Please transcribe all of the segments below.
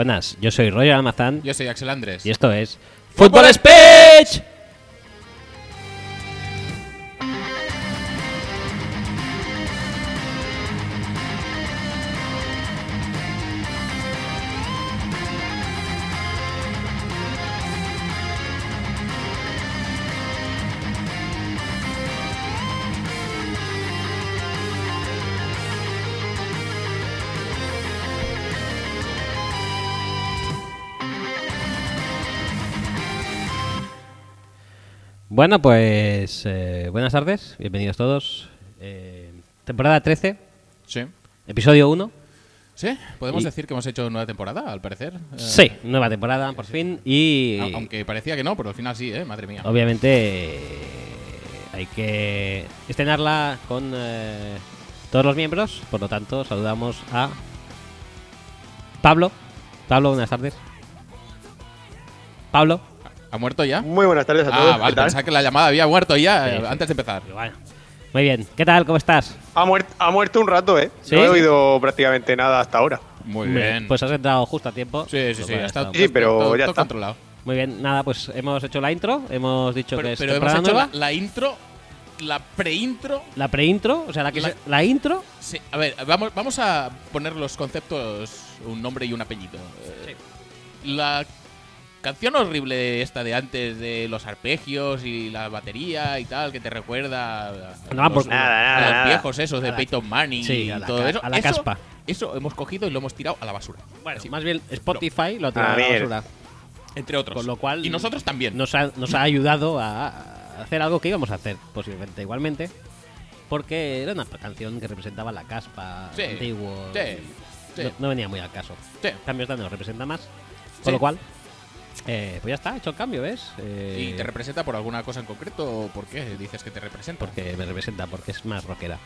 Buenas, yo soy Roger Almazán Yo soy Axel Andrés. y esto es ¡Fútbol Speech. Bueno, pues eh, buenas tardes, bienvenidos todos. Eh, temporada 13, Sí. episodio 1. ¿Sí? ¿Podemos Y- decir que hemos hecho nueva temporada, al parecer? Eh, Sí, nueva temporada por fin y Aunque parecía que no, pero al final sí, ¿eh? Madre mía. obviamente hay que estrenarla con eh, todos los miembros, por lo tanto saludamos a Pablo. Pablo, buenas tardes. Pablo. ¿Ha muerto ya? Muy buenas tardes a todos. Ah, vale, pensaba que la llamada había muerto ya Sí, eh, sí. antes de empezar. Bueno, Muy bien, ¿qué tal? ¿Cómo estás? Ha, muert- ha muerto un rato, ¿eh? ¿Sí? No he oído prácticamente nada hasta ahora. Muy bien. Pues has entrado justo a tiempo. sí, sí, sí. ha estado Sí, pero todo- ya todo está. controlado. Muy bien, nada, pues hemos hecho la intro, hemos dicho Pero, que es pero hemos hecho la, intro, la pre-intro. La pre-intro, o sea, la, que La- se- la intro. Sí, a ver, vamos, vamos a poner los conceptos, un nombre y un apellido. Eh, La canción horrible esta de antes de los arpegios y la batería y tal, que te recuerda a, No, los, por- Nada, a nada, los nada. viejos esos de Peyton Manning Sí, y a la todo ca- eso. a la eso, caspa. Eso hemos cogido y lo hemos tirado a la basura. Bueno, Así, más bien Spotify lo ha tirado A a la ver. basura. entre otros. Con lo cual. y nosotros también. Nos ha, nos ha ayudado a a hacer algo que íbamos a hacer, posiblemente igualmente. Porque era una canción que representaba la caspa Sí, antiguo. sí, y sí. No, no venía muy al caso. Sí. En cambio, esta nos representa más. Con Sí. lo cual. Eh, pues ya está, he hecho el cambio, ¿ves? Eh, ¿Y te representa por alguna cosa en concreto o por qué dices que te representa? porque me representa, porque es más rockera.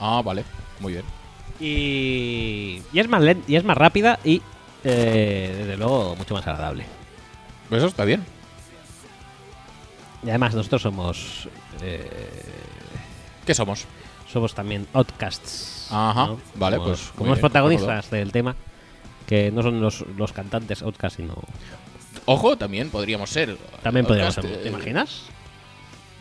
Ah, vale. Muy bien. Y, y es más lenta, y es más rápida y eh, desde luego mucho más agradable. Pues eso está bien. Y además nosotros somos eh, ¿Qué somos? somos también outcasts. Ajá, ¿no? vale, Somos- pues, los bien, protagonistas del tema, que no son los, los cantantes outcasts, sino Ojo, también podríamos ser. también podríamos ser. eh, ¿Te imaginas?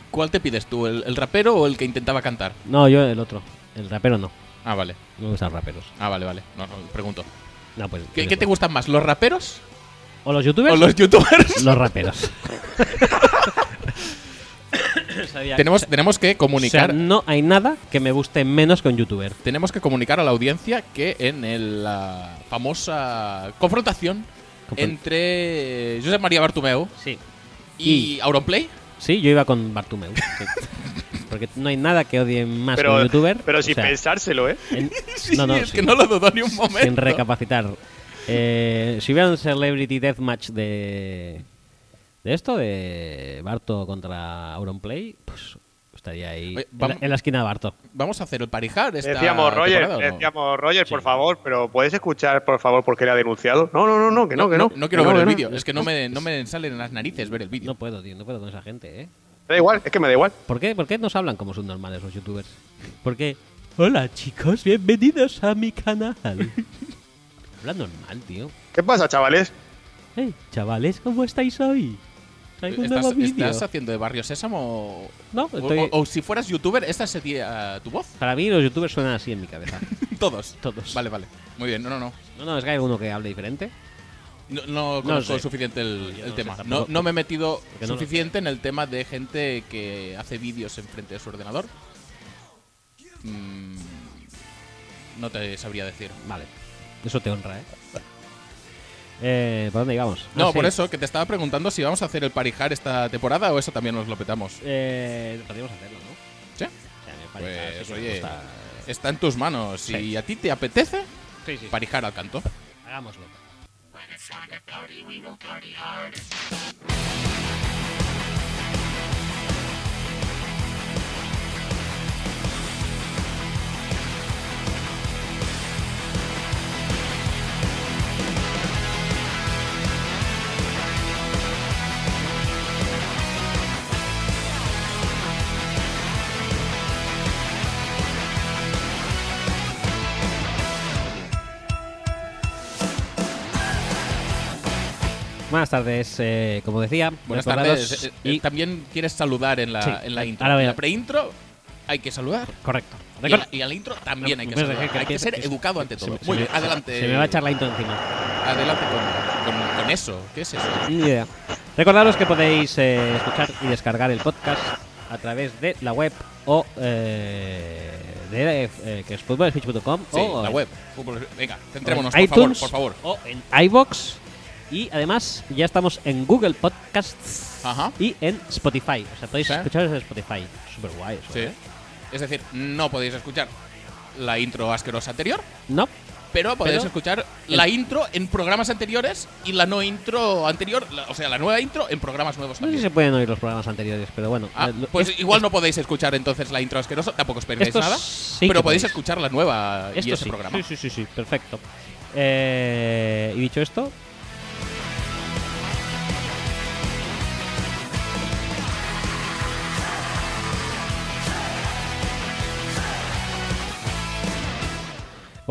¿Cuál te pides tú? ¿El, el rapero o el que intentaba cantar? No, yo el otro, el rapero no. Ah, vale. No me gustan raperos. Ah, vale, vale. No, no, pregunto. No, pues. ¿Qué, qué te gustan más, los raperos ¿O los youtubers? o los youtubers? Los raperos. Tenemos, tenemos que o sea, comunicar. no hay nada que me guste menos que un youtuber. Tenemos que comunicar a la audiencia que en el, la famosa confrontación Entre Josep María Bartumeu Sí. y, Auronplay. Sí, yo iba con Bartumeu. sí. Porque no hay nada que odie más que un Pero, youtuber. pero o sin sea, pensárselo, ¿eh? en- Sí, no, no, es sin- que no lo dudo ni un momento. sin recapacitar. Eh, si hubiera un Celebrity Deathmatch de. de esto, de Barto contra Auronplay, pues estaría ahí. Oye, en, la, vamos- en la esquina de Barto. Vamos a hacer el parijar esta Decíamos, Roger, decíamos, Roger, por Sí. favor, pero ¿puedes escuchar, por favor, por qué le ha denunciado? No, no, no, no, que no, que no. No, quiero ver el vídeo. Es que no me, no me salen en las narices ver el vídeo. No puedo, tío, no puedo con esa gente, ¿eh? Me da igual, es que me da igual. ¿Por qué, ¿Por qué nos hablan como son normales los youtubers? Porque. Hola chicos, bienvenidos a mi canal. Habla normal, tío. ¿Qué pasa, chavales? Hey, chavales, ¿cómo estáis hoy? Un ¿Estás, nuevo vídeo. estás haciendo de Barrio Sésamo? No, O, estoy- o- o si fueras youtuber, esta sería tu voz. Para mí los youtubers suenan así en mi cabeza. Todos. Todos. Vale, vale. Muy bien, no, no, no. No, no, es que hay uno que hable diferente. No, no conozco sé. suficiente el, no tema. sé no, no me he metido suficiente en el tema de gente que hace vídeos enfrente de su ordenador. Mm, no te sabría decir. Vale. Eso te honra, ¿eh? Eh ¿Por dónde íbamos? No, Ah, por sí. eso que te estaba preguntando si vamos a hacer el parijar esta temporada o eso también nos lo petamos. Eh, podríamos hacerlo, ¿no? ¿Sí? O sea, Pues, sí oye, gusta. Está en tus manos. Si Sí. a ti te apetece, Sí, sí. parijar al canto. Hagámoslo. Buenas tardes, eh, como decía. Buenas tardes. Eh, eh, Y, También quieres saludar en la, Sí, en la intro. En la pre-intro hay que saludar. correcto. Y, a- y a la intro también hay que saludar. que- Hay que que- ser educado ante todo. Muy bien, adelante. Se me va a echar la intro encima. Adelante con, con- con eso. ¿Qué es eso? Ni idea. Recordaros que podéis eh, escuchar y descargar el podcast a través de la web o eh, de eh, que es futbolspeech.com Sí, o la web. Venga, centrémonos, en por favor, iTunes por favor. o en iBox y además ya estamos en Google Podcasts Ajá. y en Spotify. O sea, podéis Sí. escucharos en Spotify. Súper guay eso. Sí. ¿eh? Es decir, no podéis escuchar la intro asquerosa anterior, No, pero podéis Pero- escuchar la intro en programas anteriores y la no intro anterior, la- o sea, la nueva intro en programas nuevos no sé si también. se pueden oír los programas anteriores, pero bueno. Ah, eh, pues es- igual no podéis escuchar entonces la intro asquerosa, tampoco esperéis Esto nada, sí pero podéis escuchar la nueva y Esto ese sí. programa. Sí, sí, sí, sí, perfecto. Eh, y dicho esto,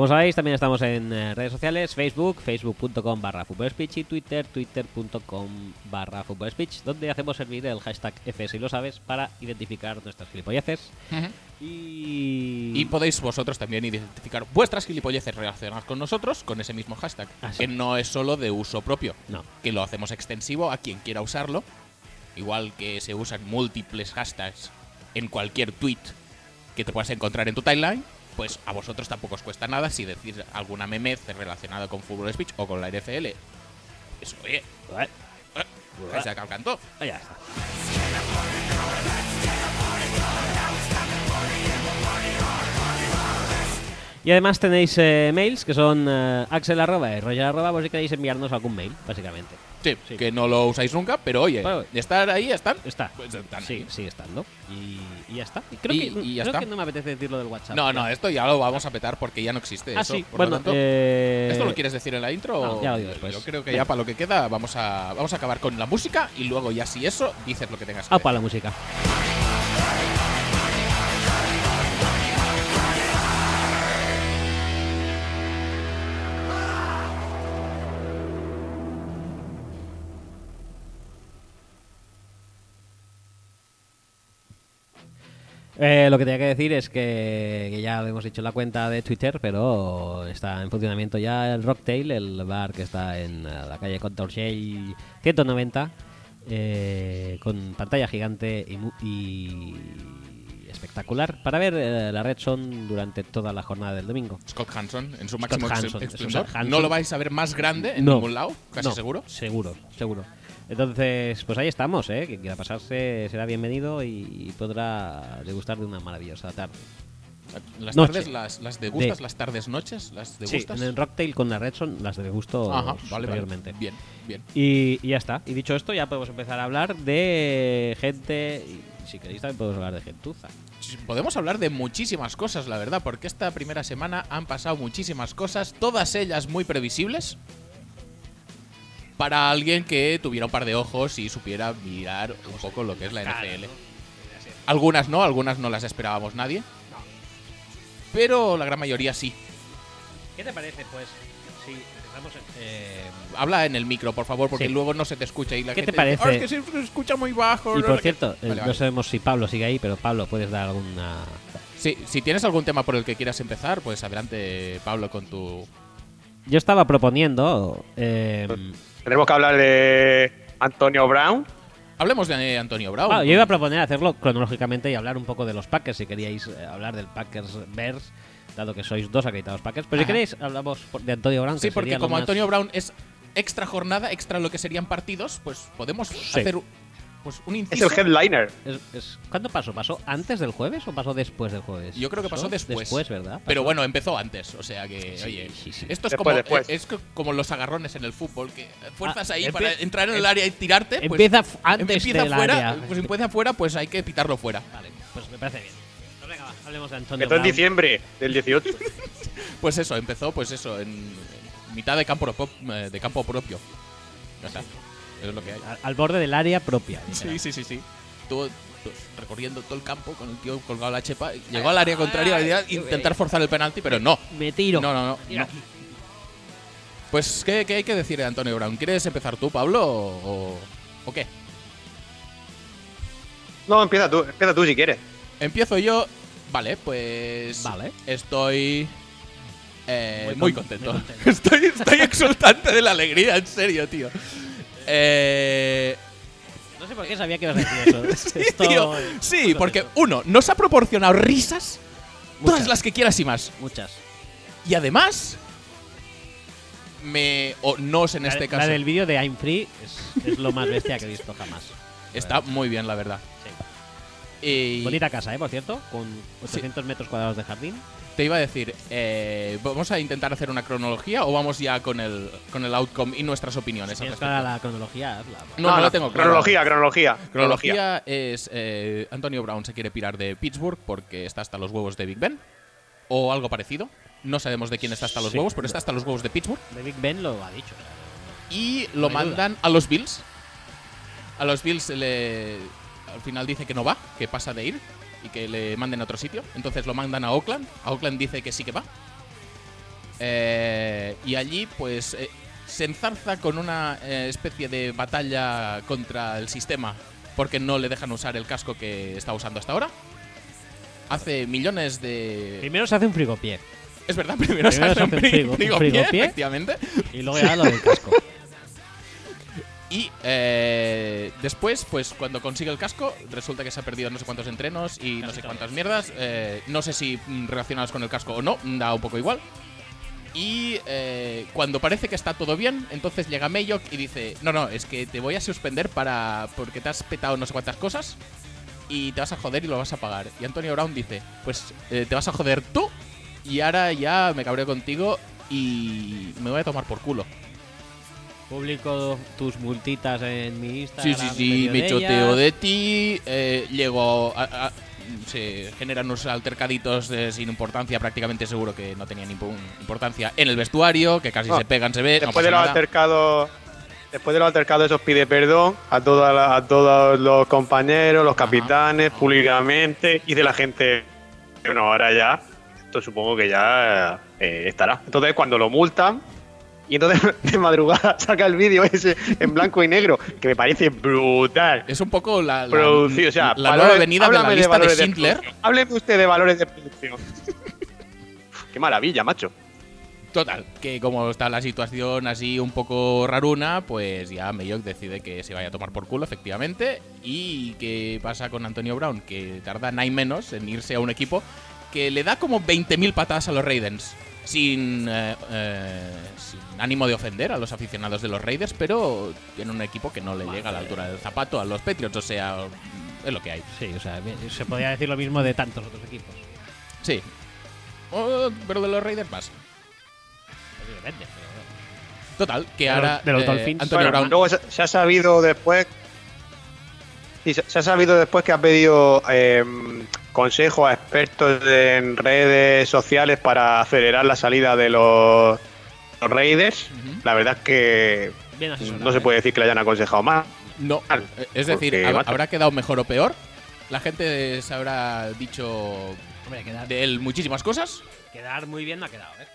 como sabéis, también estamos en eh, redes sociales, Facebook, facebook.com barra speech y Twitter, twitter.com barra speech, donde hacemos servir el hashtag F si lo sabes para identificar nuestras gilipolleces. Ujú. Y... Y podéis vosotros también identificar vuestras gilipolleces relacionadas con nosotros con ese mismo hashtag, Ah, sí. que no es solo de uso propio, No. que lo hacemos extensivo a quien quiera usarlo, igual que se usan múltiples hashtags en cualquier tweet que te puedas encontrar en tu timeline, pues a vosotros tampoco os cuesta nada si decís alguna memez relacionada con Fútbol Speech o con la NFL. Eso, oye, Eh, eh, hashtag al canto. ah, ya está. Y además tenéis eh, mails que son eh, axel arroba y roger arroba por si queréis enviarnos algún mail, básicamente. Sí, Sí. que no lo usáis nunca, pero oye, estar ahí están. Está. Pues están sí, sigue estando. Y, y ya está. Y creo, Y- que, y ya creo está. que no me apetece decirlo del WhatsApp. No, Ya. no, esto ya lo vamos a petar porque ya no existe Ah, eso. sí. Por Bueno, lo tanto, eh, ¿esto lo quieres decir en la intro? no, o- ya lo digo después. Yo creo que ya para lo que queda vamos a, vamos a acabar con la música y luego ya si eso dices lo que tengas que Apa la música. Eh, lo que tenía que decir es que, que ya lo hemos dicho en la cuenta de Twitter, pero está en funcionamiento ya el Rocktail, el bar que está en eh, la calle Contorcell 190, eh, con pantalla gigante y, y espectacular para ver eh, la Red Son durante toda la jornada del domingo. Scott Hanson en su Scott máximo ex- Hanson, esplendor. Hanson. No lo vais a ver más grande en No. ningún lado, casi No, seguro. Seguro, seguro. Entonces, pues ahí estamos, ¿eh? Quien quiera pasarse será bienvenido y podrá degustar de una maravillosa tarde. Las Noche. tardes, las, las degustas, De- las tardes, noches, las Sí, degustas. en el Rocktail con la Redson las de gusto Ajá, vale, vale. superiormente. Bien, bien. Y, y ya está. Y dicho esto, ya podemos empezar a hablar de gente. Y si queréis, también podemos hablar de gentuza. Podemos hablar de muchísimas cosas, la verdad, porque esta primera semana han pasado muchísimas cosas, todas ellas muy previsibles. Para alguien que tuviera un par de ojos y supiera mirar un poco lo que es la NFL. Algunas no, algunas no las esperábamos nadie. Pero la gran mayoría sí. ¿Qué te parece, pues, si empezamos eh, Habla en el micro, por favor, porque Sí. luego no se te escucha y la ¿Qué te dice, parece? "Ah, es que se escucha muy bajo. Y no por sé qué". cierto, eh, Vale, no vale. sabemos si Pablo sigue ahí, pero Pablo, puedes dar alguna. Sí, si tienes algún tema por el que quieras empezar, pues adelante, Pablo, con tu. Yo estaba proponiendo. eh, Tenemos que hablar de Antonio Brown. Hablemos de Antonio Brown. ah, yo iba a proponer hacerlo cronológicamente y hablar un poco de los Packers, si queríais eh, hablar del Packers Bears, dado que sois dos acreditados Packers. Pero si queréis, hablamos de Antonio Brown. Sí, porque como más- Antonio Brown es extra jornada, extra lo que serían partidos, pues podemos hacer pues, un Es inciso. el headliner. Es- es- ¿Cuándo pasó? ¿Pasó antes del jueves o pasó después del jueves? Yo creo que pasó después. Después, ¿verdad? Pero bueno, empezó antes, o sea que, Sí, oye, sí, sí. esto es Después, como después. es co- como los agarrones en el fútbol, que fuerzas Ah, ahí para entrar en el área y tirarte. Pues, Empieza f- antes empieza del fuera, área. pues si empieza fuera, pues hay que pitarlo fuera. Vale, pues me parece bien. Pues venga, va, hablemos de Antonio Empezó en diciembre del 18. Pues eso, empezó, pues eso, en, en mitad de campo, eh, de campo propio. Ya está. Eso es lo que hay. Al, al borde del área propia. Sí, sí, sí, sí. Estuvo pues, recorriendo todo el campo con el tío colgado la chepa. Llegó al área contraria a intentar forzar el penalti, pero no. Me tiro. No, no, no. Pues, ¿qué, qué hay que decir de Antonio Brown? ¿Quieres empezar tú, Pablo, o, o qué? No, empieza tú, empieza tú si quieres. Empiezo yo. Vale, pues. Vale. Estoy. eh, Muy muy, con- contento. muy contento. estoy, estoy exultante de la alegría, en serio, tío. Eh, No sé por qué sabía que ibas a decir eso. sí, tío. Sí, porque uno, nos ha proporcionado risas, todas Muchas. las que quieras y más. Muchas. Y además, me. O nos en La- este La caso. del vídeo de I'm Free es, es lo más bestia que he visto jamás. Está muy bien, la verdad. Y Bonita casa, ¿eh? Por cierto, con 800 metros cuadrados de jardín. te iba a decir, eh, ¿vamos a intentar hacer una cronología o vamos ya con el, con el outcome y nuestras opiniones? Si al tienes respecto? clara la cronología, hazla. No, no, la tengo. Cronología, cronología. Cronología. Cronología es eh, Antonio Brown se quiere pirar de Pittsburgh porque está hasta los huevos de Big Ben o algo parecido. No sabemos de quién está hasta los Sí. huevos, pero está hasta los huevos de Pittsburgh. De Big Ben lo ha dicho. Y No lo duda. mandan a los Bills. A los Bills le, al final dice que no va, que pasa de ir y que le manden a otro sitio. Entonces lo mandan a Oakland. A Oakland dice que sí que va. Eh, y allí pues eh, se enzarza con una eh, especie de batalla contra el sistema porque no le dejan usar el casco que está usando hasta ahora. Hace millones de... Primero se hace un frigopié Es verdad, primero, se Primero hace se un hace frigo- frigopié, frigopié. efectivamente. y luego ya lo del casco. Y eh, después, pues cuando consigue el casco, resulta que se ha perdido no sé cuántos entrenos y no sé cuántas mierdas. eh, no sé si mm, relacionados con el casco o no, da un poco igual. Y eh, cuando parece que está todo bien, entonces llega Mayok y dice: No, no, es que te voy a suspender para porque te has petado no sé cuántas cosas y te vas a joder y lo vas a pagar. Y Antonio Brown dice: Pues te vas a joder tú y ahora ya me cabreo contigo y me voy a tomar por culo. Publico tus multitas en mi Sí, Instagram. sí, sí, medio me de choteo ellas. de ti, eh, llego a- a- se generan unos altercaditos eh, sin importancia, prácticamente seguro que no tenían importancia en el vestuario, que casi No, se pegan, se ve, no Después pasa de los altercados. Después de los altercados, esos pide perdón a, toda la- a todos los compañeros, los Ajá. capitanes, públicamente. Y de la gente. Bueno, ahora ya. Esto supongo que ya eh, estará. Entonces, cuando lo multan. Y entonces de madrugada saca el vídeo ese en blanco y negro, que me parece brutal. Es un poco la, la, Producido, o sea, la nueva venida de la lista de, valores Schindler. Hábleme usted de valores de producción. Qué maravilla, macho. Total, que como está la situación así un poco raruna, pues ya Mayok decide que se vaya a tomar por culo, efectivamente. ¿Y qué pasa con Antonio Brown? Que tarda nada menos en irse a un equipo que le da como 20.000 patadas a los Raiders. Sin, eh, eh, sin ánimo de ofender a los aficionados de los Raiders, pero tiene un equipo que no le llega a la altura del zapato a los Patriots, o sea, es lo que hay. Sí, o sea, se podría decir lo mismo de tantos otros equipos. Sí. Oh, pero de los Raiders más. Depende, pero bueno. Total, que De los- ahora de los eh, Dolphins. Antonio Bueno, Brown luego se, se ha sabido después. Sí, se, se ha sabido después que ha pedido eh, consejo a expertos en redes sociales para acelerar la salida de los, los Raiders. La verdad es que asesorado, no se ¿eh? puede decir que le hayan aconsejado más. No, eh, es decir, hab- habrá quedado mejor o peor. La gente se habrá dicho Hombre, quedar, de él muchísimas cosas. quedar muy bien no ha quedado, ¿eh?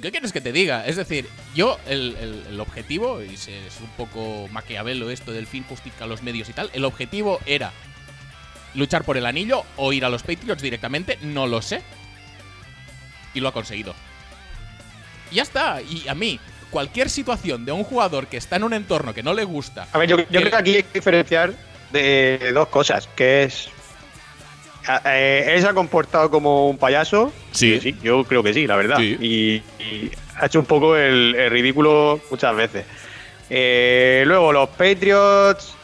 ¿Qué quieres que te diga? Es decir, yo, el, el- el objetivo, y es un poco maquiavelo esto del fin justifica los medios y tal, el objetivo era luchar por el anillo o ir a los Patriots directamente, no lo sé. Y lo ha conseguido. Ya está. Y a mí, cualquier situación de un jugador que está en un entorno que no le gusta, A ver, yo, yo Que- creo que aquí hay que diferenciar de dos cosas, que es... a- eh, él se ha comportado como un payaso. Sí. sí, yo creo que sí, la verdad. Sí. Y, y ha hecho un poco el, el ridículo muchas veces. Eh, luego, los Patriots...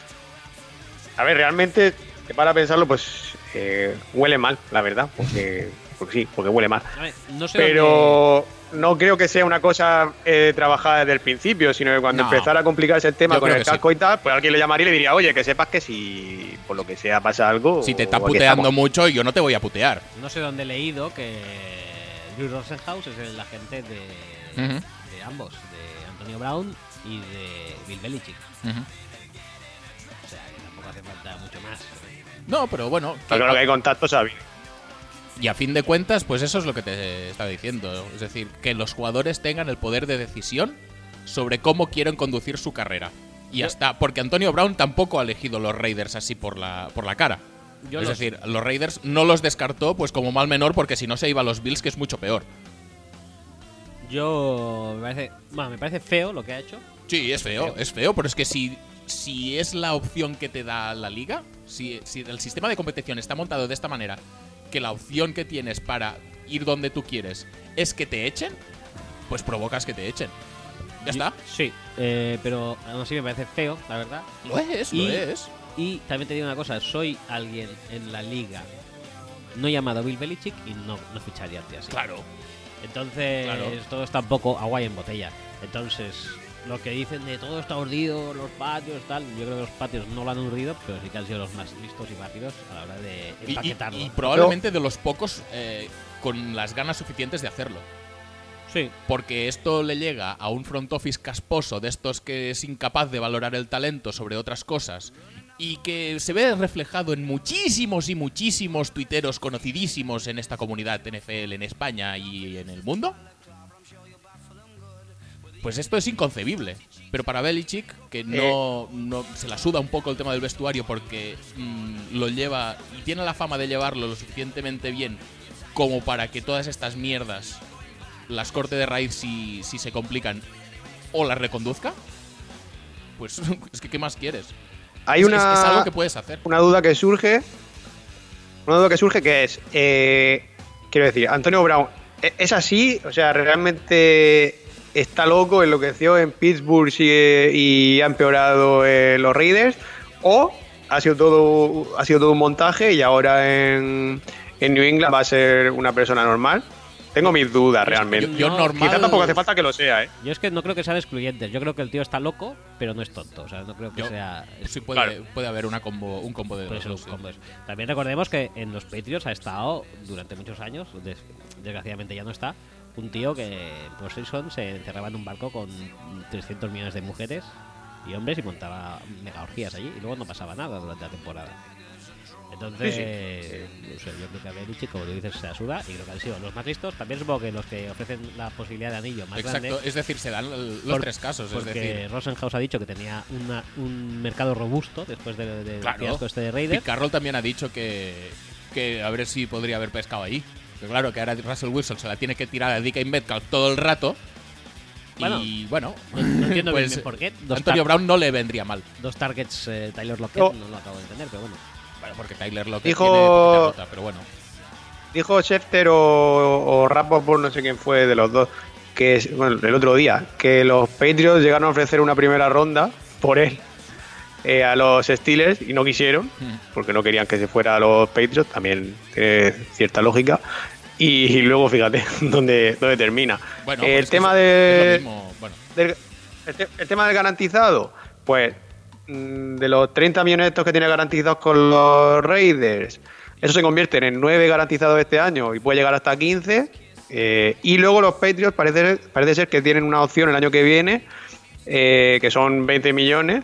A ver, realmente, para pensarlo, pues eh, huele mal, la verdad. Porque, porque sí, porque huele mal. A ver, no sé dónde- Pero no creo que sea una cosa eh, trabajada desde el principio, sino que cuando No. empezara a complicarse el tema Yo con el sí. casco y tal, pues alguien le llamaría y le diría, oye, que sepas que si por lo que sea pasa algo. si te está puteando estamos". mucho, yo no te voy a putear. No sé dónde he leído que Drew Rosenhaus es el agente de, de ambos, de Antonio Brown y de Bill Belichick. O sea, que tampoco hace falta mucho más. No, pero bueno. que- Pero claro que hay contactos, ¿sabes? Y a fin de cuentas, pues eso es lo que te estaba diciendo. Es decir, que los jugadores tengan el poder de decisión sobre cómo quieren conducir su carrera. Y ya está, porque Antonio Brown tampoco ha elegido los Raiders así por la, por la cara. Yo es los- decir, los Raiders no los descartó pues como mal menor porque si no se iba a los Bills, que es mucho peor. Yo me parece, bueno, me parece feo lo que ha hecho. Sí, es feo, es feo, pero es que si, si es la opción que te da la liga, si, si el sistema de competición está montado de esta manera, que la opción que tienes para ir donde tú quieres es que te echen, pues provocas que te echen. Ya está. Sí, eh, pero aún así me parece feo, la verdad. Lo es, Y- lo es. Y también te digo una cosa, soy alguien en la liga no llamado Bill Belichick y no, no ficharía así. Claro. Entonces, Claro. todo está un poco agua y en botella. Entonces, lo que dicen de todo está urdido, los patios, tal, yo creo que los patios no lo han urdido, pero sí que han sido los más listos y rápidos a la hora de Y, y- empaquetarlo. y probablemente de los pocos eh, con las ganas suficientes de hacerlo. sí, Porque esto le llega a un front office casposo de estos que es incapaz de valorar el talento sobre otras cosas y que se ve reflejado en muchísimos y muchísimos tuiteros conocidísimos en esta comunidad NFL en España y en el mundo. Pues esto es inconcebible. Pero para Belichick, que no, no- se la suda un poco el tema del vestuario porque mm, lo lleva y tiene la fama de llevarlo lo suficientemente bien como para que todas estas mierdas las corte de raíz si, si se complican o las reconduzca, pues es que ¿qué más quieres? Hay es, una, es- es algo que puedes hacer. una duda que surge. Una duda que surge que es. eh, quiero decir, Antonio Brown, ¿e- ¿es así? O sea, ¿realmente está loco, enloqueció en Pittsburgh sigue- y ha empeorado en los Raiders? ¿O ha sido todo, ha sido todo un montaje y ahora en, en New England va a ser una persona normal? Tengo mis dudas realmente. Yo, yo No, normal. Quizá tampoco hace falta que lo sea, ¿eh? yo es que no creo que sean excluyentes. Yo creo que el tío está loco, pero no es tonto. O sea, no creo que Yo- sea. Sí puede, Claro. puede haber una combo, un combo de un dos, sí. combo eso. También recordemos que en los Patriots ha estado durante muchos años, des- desgraciadamente ya no está, un tío que por Simpson se encerraba en un barco con 300 millones de mujeres y hombres y montaba mega orgías allí y luego no pasaba nada durante la temporada. Entonces, no sé, yo creo que a Belichick, como tú dices, se asuda y creo que han sido los más listos. También supongo que los que ofrecen la posibilidad de anillo más Exacto, grande. es decir, se dan los Por- tres casos. Es Porque decir, Rosenhaus ha dicho que tenía una- un mercado robusto después de- del Claro. fiasco este de Raiders. Carroll también ha dicho que, que a ver si podría haber pescado ahí. Pero claro, que ahora Russell Wilson se la tiene que tirar a DK Metcalf todo el rato. Bueno, y bueno, No, no entiendo pues, bien por qué. Dos, Antonio Brown no le vendría mal. dos targets eh, Tyler Lockett, No. no. lo acabo de entender, pero bueno. Bueno, porque Tyler Lockett Dijo- tiene nota, pero bueno. Dijo Schefter o, o Rappaport, no sé quién fue de los dos, que bueno, el otro día, que los Patriots llegaron a ofrecer una primera ronda por él eh, a los Steelers y no quisieron, Hmm. porque no querían que se fuera a los Patriots, también tiene cierta lógica. Y, luego fíjate dónde, dónde termina. Bueno, el pues tema de, bueno, del- el, te- el tema del garantizado, pues mm, de los 30 millones estos que tiene garantizados con los Raiders, eso se convierte en 9 garantizados este año y puede llegar hasta 15. eh, y luego los Patriots parece, parece ser que tienen una opción el año que viene, eh, que son 20 millones,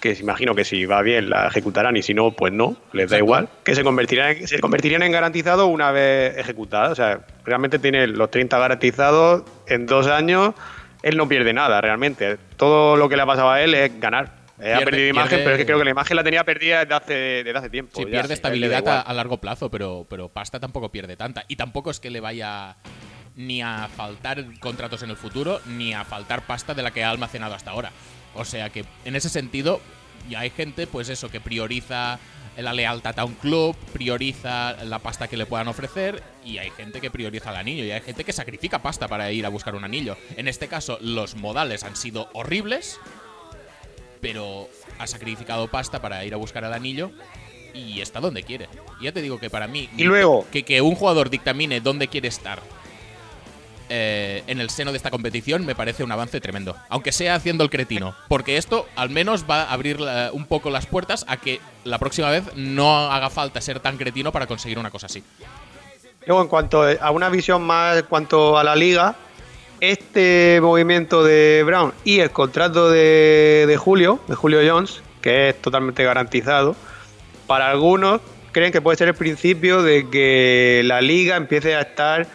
que se imagino que si va bien la ejecutarán y si no, pues no, les da Exacto. igual, que se convertirán, en- se convertirían en garantizados una vez ejecutadas. O sea, realmente tiene los 30 garantizados en dos años, él no pierde nada realmente. Todo lo que le ha pasado a él es ganar. Eh, ha perdido imagen, pierde- pero es que creo que la imagen la tenía perdida desde hace, desde hace tiempo. sí, ya, pierde sí, estabilidad a, a largo plazo, pero, pero pasta tampoco pierde tanta. Y tampoco es que le vaya ni a faltar contratos en el futuro, ni a faltar pasta de la que ha almacenado hasta ahora. O sea que en ese sentido, ya hay gente, pues eso, que prioriza la lealtad a un club, prioriza la pasta que le puedan ofrecer, y hay gente que prioriza el anillo, y hay gente que sacrifica pasta para ir a buscar un anillo. En este caso, los modales han sido horribles, pero ha sacrificado pasta para ir a buscar el anillo y está donde quiere. Y ya te digo que para mí, Y luego- que, que un jugador dictamine dónde quiere estar eh, en el seno de esta competición me parece un avance tremendo. Aunque sea haciendo el cretino. Porque esto al menos va a abrir un poco las puertas a que la próxima vez no haga falta ser tan cretino para conseguir una cosa así. Luego, en cuanto a una visión más en cuanto a la liga, este movimiento de Brown y el contrato de Julio, de Julio Jones, que es totalmente garantizado, para algunos creen que puede ser el principio de que la liga empiece a estar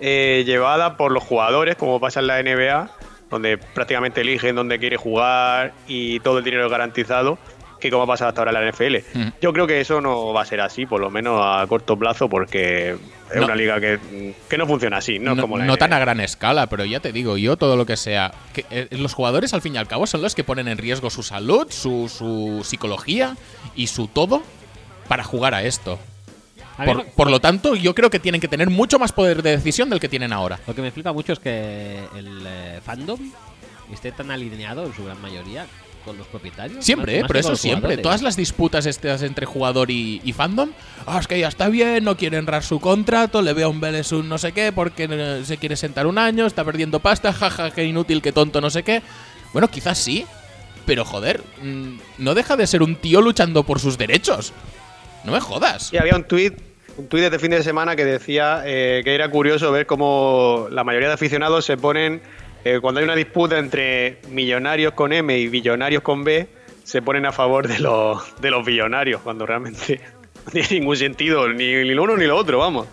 eh, llevada por los jugadores, como pasa en la NBA, donde prácticamente eligen dónde quiere jugar y todo el dinero es garantizado, que como ha pasado hasta ahora en la NFL. Mm. Yo creo que eso no va a ser así, por lo menos a corto plazo, porque es No. una liga que, que no funciona así, no, es como la no tan a gran escala, pero ya te digo, yo todo lo que sea. Que, eh, los jugadores, al fin y al cabo, son los que ponen en riesgo su salud, su, su psicología y su todo para jugar a esto. Por, lo- por lo tanto, yo creo que tienen que tener mucho más poder de decisión del que tienen ahora. Lo que me flipa mucho es que el eh, fandom esté tan alineado en su gran mayoría con los propietarios. Siempre, más- ¿eh? más pero eso siempre. jugadores. Todas las disputas estas entre jugador y, y fandom. Ah, es que ya está bien, no quiere enrar su contrato, le veo a un Vélez un no sé qué, porque eh, se quiere sentar un año, está perdiendo pasta, jaja, qué inútil, qué tonto, no sé qué. Bueno, quizás sí, pero joder, mm, no deja de ser un tío luchando por sus derechos. No me jodas. Y había un tuit un tuit de este fin de semana que decía eh, que era curioso ver cómo la mayoría de aficionados se ponen, eh, cuando hay una disputa entre millonarios con M y billonarios con B, se ponen a favor de los, de los billonarios, cuando realmente no tiene ningún sentido, ni, ni lo uno ni lo otro, vamos.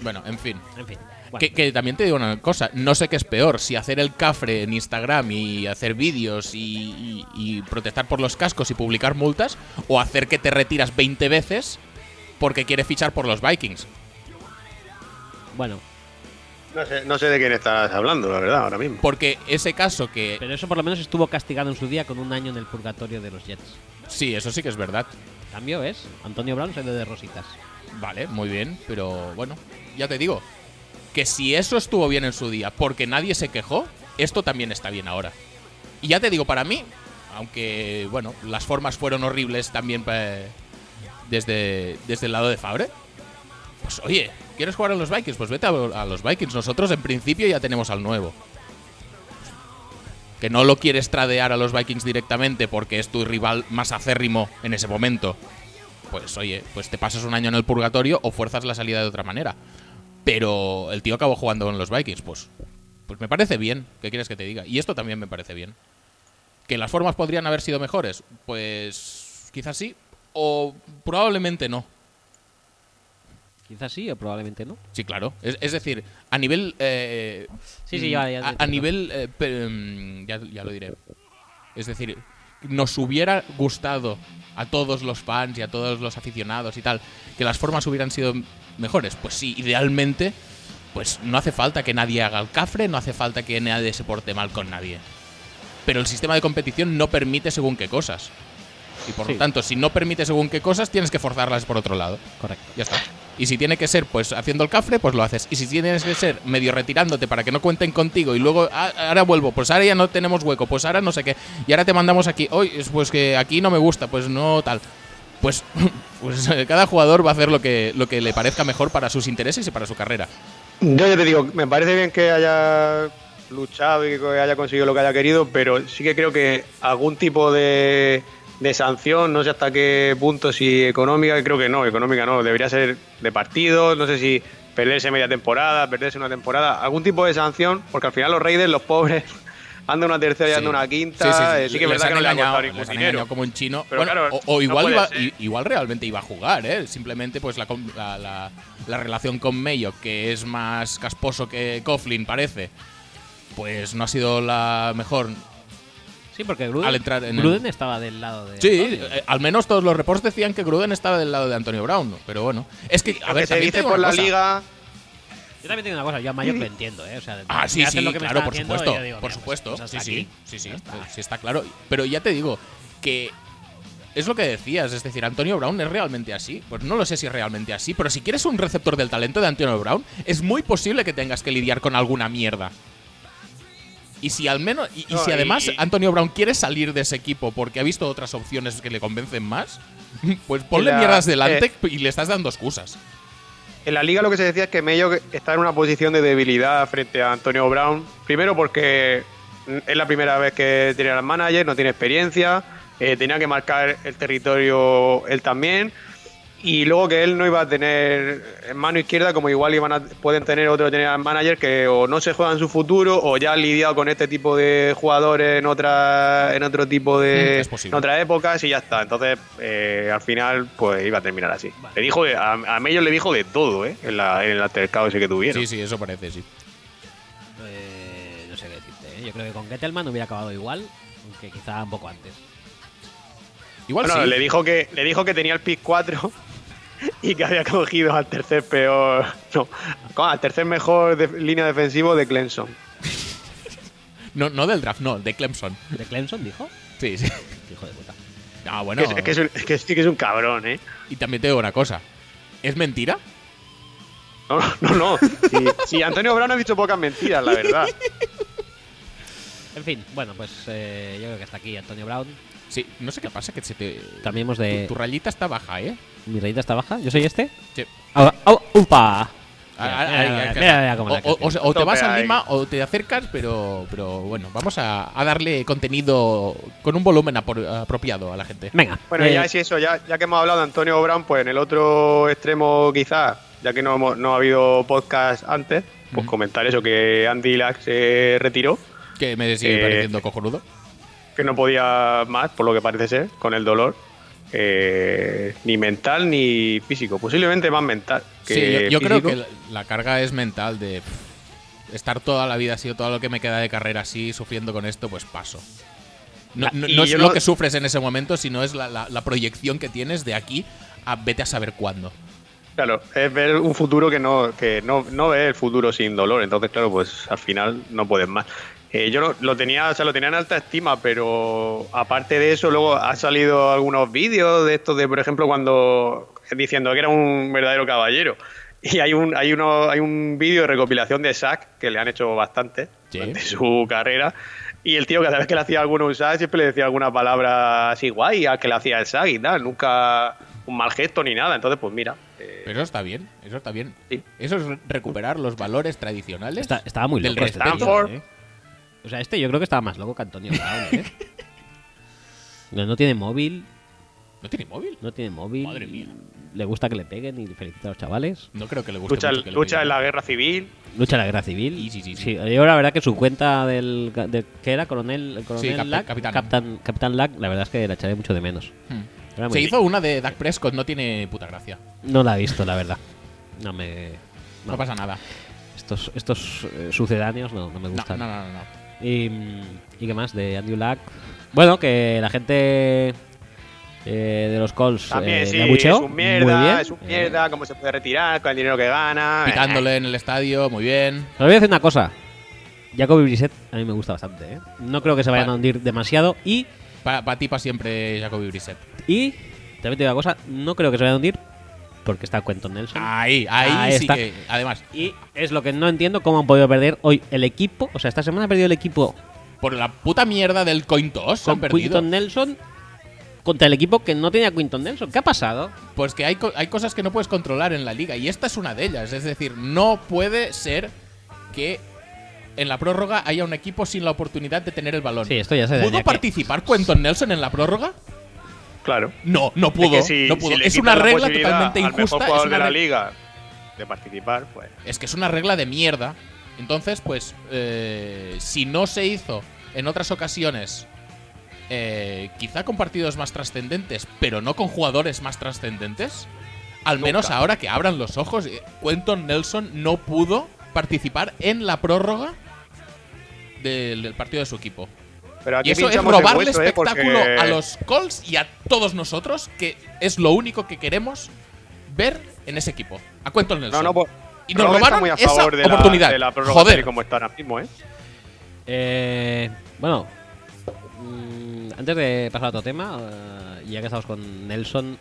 Bueno, en fin. En fin. bueno. Que, que también te digo una cosa, no sé qué es peor, si hacer el cafre en Instagram y hacer vídeos y, y- y protestar por los cascos y publicar multas, o hacer que te retiras 20 veces porque quiere fichar por los Vikings. Bueno, No sé, no sé de quién estás hablando, la verdad, ahora mismo. Porque ese caso que... pero eso por lo menos estuvo castigado en su día con un año en el purgatorio de los Jets. Sí, eso sí que es verdad. Cambio es, Antonio Brown se de rositas. Vale, muy bien, pero bueno, ya te digo, que si eso estuvo bien en su día porque nadie se quejó, esto también está bien ahora. Y ya te digo, para mí, aunque, bueno, las formas fueron horribles también eh, desde, desde el lado de Fabre, pues oye, ¿quieres jugar a los Vikings? Pues vete a, los Vikings. Nosotros en principio ya tenemos al nuevo. Que no lo quieres tradear a los Vikings directamente porque es tu rival más acérrimo en ese momento pues oye, pues te pasas un año en el purgatorio o fuerzas la salida de otra manera. Pero el tío acabó jugando con los Vikings, pues, pues me parece bien. ¿Qué quieres que te diga? Y esto también me parece bien. ¿Que las formas podrían haber sido mejores? Pues quizás sí, o probablemente no. Quizás sí o probablemente no. Sí, claro. Es, es decir, a nivel... eh, Sí, sí, ya- a, nivel... eh, mm, ya, ya lo diré. Es decir, nos hubiera gustado a todos los fans y a todos los aficionados y tal que las formas hubieran sido mejores. Pues sí, idealmente, pues no hace falta que nadie haga el cafre, no hace falta que nadie se porte mal con nadie. Pero el sistema de competición no permite según qué cosas. Y por Sí. lo tanto, si no permite según qué cosas, tienes que forzarlas por otro lado. Correcto. Ya está. Y si tiene que ser, pues haciendo el cafre, pues lo haces. Y si tienes que ser medio retirándote para que no cuenten contigo y luego, "Ah, ahora vuelvo, pues ahora ya no tenemos hueco, pues ahora no sé qué. Y ahora te mandamos aquí, hoy, pues que aquí no me gusta, pues no tal. Pues, pues cada jugador va a hacer lo que, lo que le parezca mejor para sus intereses y para su carrera. Yo ya te digo, me parece bien que haya luchado y que haya conseguido lo que haya querido, pero sí que creo que algún tipo de, de sanción, no sé hasta qué punto, si económica, creo que no, económica no, debería ser de partidos, no sé si perderse media temporada, perderse una temporada, algún tipo de sanción, porque al final los Raiders, los pobres, andan una tercera y Sí. andan una quinta, Sí, sí, sí. eh, sí que es verdad que no le han costado ningún dinero. como un chino. Pero Bueno, claro, o, o no igual, puede iba, igual realmente iba a jugar, ¿eh? Simplemente pues la, la, la- la relación con Mayo, que es más casposo que Coughlin, parece, pues no ha sido la mejor. Sí, porque Gruden, Al entrar en el- Gruden estaba del lado de. Sí, eh, al menos todos los reports decían que Gruden estaba del lado de Antonio Brown, pero bueno. Es que, a Lo ver, que se dice por la cosa. liga, Yo también tengo una cosa, yo a Mayor lo entiendo, ¿eh? O sea, Ah, sí, sí, lo que claro, por supuesto. digo, por mira, pues, supuesto. pues hasta sí, sí, está. sí, está claro. Pero ya te digo que es lo que decías, es decir, Antonio Brown es realmente así. Pues no lo sé si es realmente así, pero si quieres un receptor del talento de Antonio Brown, es muy posible que tengas que lidiar con alguna mierda. Y si al menos y, y No, si además y- Antonio Brown quiere salir de ese equipo porque ha visto otras opciones que le convencen más, pues ponle la- mierdas delante eh, y le estás dando excusas. En la liga lo que se decía es que Mello está en una posición de debilidad frente a Antonio Brown. Primero porque es la primera vez que tiene al manager, no tiene experiencia, eh, tenía que marcar el territorio él también. Y luego que él no iba a tener en mano izquierda como igual iban a, pueden tener otro tener al manager que o no se juegan su futuro o ya han lidiado con este tipo de jugadores en otra en otro tipo Mm, de posible. en otras épocas y ya está. Entonces eh, al final pues iba a terminar así. Le dijo a, a Mello le dijo de todo, ¿eh? En, la, en el altercado ese que tuvieron. Sí, sí, eso parece, sí. Eh, no sé qué decirte. ¿eh? Yo creo que con Gettelman hubiera acabado igual, aunque quizá un poco antes. Igual Bueno, sí. le dijo que le dijo que tenía el pick 4 y que había cogido al tercer peor, no, al tercer mejor de- línea defensivo de Clemson. No, no del draft, no, de Clemson. ¿De Clemson dijo? Sí, sí. Hijo de puta. No, bueno. Es, es que es, un- es que sí que es un cabrón, ¿eh? Y también te digo una cosa. ¿Es mentira? No, no, no. Sí, sí, Antonio Brown ha dicho pocas mentiras, la verdad. En fin, bueno, pues eh, yo creo que hasta aquí Antonio Brown. Sí, no sé qué pasa, que se te. Cambiemos de. Tu, tu rayita está baja, ¿eh? ¿Mi rayita está baja? ¿Yo soy este? Sí. Ahora, oh, ¡Upa! Ah, Mira, ah, mira, ahí, mira, ahí, mira, mira cómo o, la o- o se- o te vas al. Lima o te acercas, pero, pero bueno, vamos a, a darle contenido con un volumen apro- apropiado a la gente. Venga. Bueno, eh, ya es eso, ya, ya que hemos hablado de Antonio Brown, pues en el otro extremo quizás, ya que no, hemos- no ha habido podcast antes, pues comentar eso, que Andy Lack se retiró, Que me sigue Eh, pareciendo cojonudo. que no podía más, por lo que parece ser, con el dolor. Eh, ni mental ni físico, posiblemente más mental. Que Sí, yo, yo creo que la, la carga es mental de pff, estar toda la vida así o todo lo que me queda de carrera así, sufriendo con esto, pues paso. No, no es lo no- que sufres en ese momento, sino es la, la- la proyección que tienes de aquí a vete a saber cuándo. Claro, es ver un futuro que no, que no, no ve el futuro sin dolor. Entonces, claro, pues al final no puedes más. Eh, yo lo, lo tenía, o sea, lo tenía en alta estima, pero aparte de eso, luego ha salido algunos vídeos de estos de, por ejemplo, cuando diciendo que era un verdadero caballero. Y hay un, hay uno, hay un vídeo de recopilación de Sack que le han hecho bastante Sí. durante su carrera. Y el tío, cada vez que le hacía alguno un sack, siempre le decía alguna palabra así guay al que le hacía el sack y tal. Nunca un mal gesto ni nada. Entonces, pues mira. eh, Pero eso está bien, eso está bien. Sí. Eso es recuperar los valores tradicionales. está- estaba muy del loco este respeto. tío, Stanford. ¿eh? O sea, este yo creo que estaba más loco que Antonio Brown, ¿eh? no, no tiene móvil, ¿No tiene móvil? no tiene móvil. Madre mía. Le gusta que le peguen y felicita a los chavales. No creo que le guste lucha mucho que le lucha peguen. en la guerra civil. Lucha en la guerra civil. Sí, sí, sí, sí. yo la verdad que su cuenta del. De, ¿Qué era? Coronel, el coronel Sí, cap- Lack, capitán. Capitán, Capitán Lack, la verdad es que la echaré mucho de menos. Hmm. Se bien. hizo una de Dak Prescott, no tiene puta gracia. No la he visto, la verdad. No me. No, pasa nada. Estos, estos eh, sucedáneos no, no me No, gustan. no, no, no. no. Y, ¿y qué más? De Andrew Luck. Bueno, que la gente eh, de los Colts También, eh, sí, es un Muy mierda, bien. es un Eh, mierda, cómo se puede retirar con el dinero que gana. Picándole en el estadio, muy bien. Os voy a decir una cosa. Jacoby Brissett a mí me gusta bastante. ¿eh? No creo que se vayan a hundir demasiado. Y, Para ti, para siempre, Jacoby Brissett. y también te digo una cosa. No creo que se vayan a hundir porque está Quentin Nelson. Ahí, ahí, Ahí sí está. que. Además, Y es lo que no entiendo cómo han podido perder hoy el equipo. O sea, esta semana ha perdido el equipo por la puta mierda del coin toss se han con perdido. Quinton Nelson contra el equipo que no tenía Quinton Nelson. ¿Qué ha pasado? Pues que hay, co- hay cosas que no puedes controlar en la liga y esta es una de ellas. Es decir, no puede ser que en la prórroga haya un equipo sin la oportunidad de tener el balón. Sí, esto ya se ¿Pudo participar Quentin Nelson en la prórroga? Claro. No, no pudo. Es, que si- no pudo. si es una la regla totalmente al mejor injusta. Es una, de la liga de participar, pues. es que es una regla de mierda. Entonces, pues, eh, si no se hizo en otras ocasiones, eh, quizá con partidos más trascendentes, pero no con jugadores más trascendentes, al menos Nunca. ahora que abran los ojos, eh, Quentin Nelson no pudo participar en la prórroga del, del partido de su equipo. Pero aquí Y eso es robarle hueso, ¿eh? espectáculo Porque- a los Colts y a todos nosotros, que es lo único que queremos ver en ese equipo. A Quentin Nelson. No, no, pues. y nos Rob está robaron muy a esa favor de la- oportunidad. de la prórroga Joder. como está ahora mismo, ¿eh? Eh, bueno, mm, antes de pasar a otro tema, eh, ya que estamos con Nelson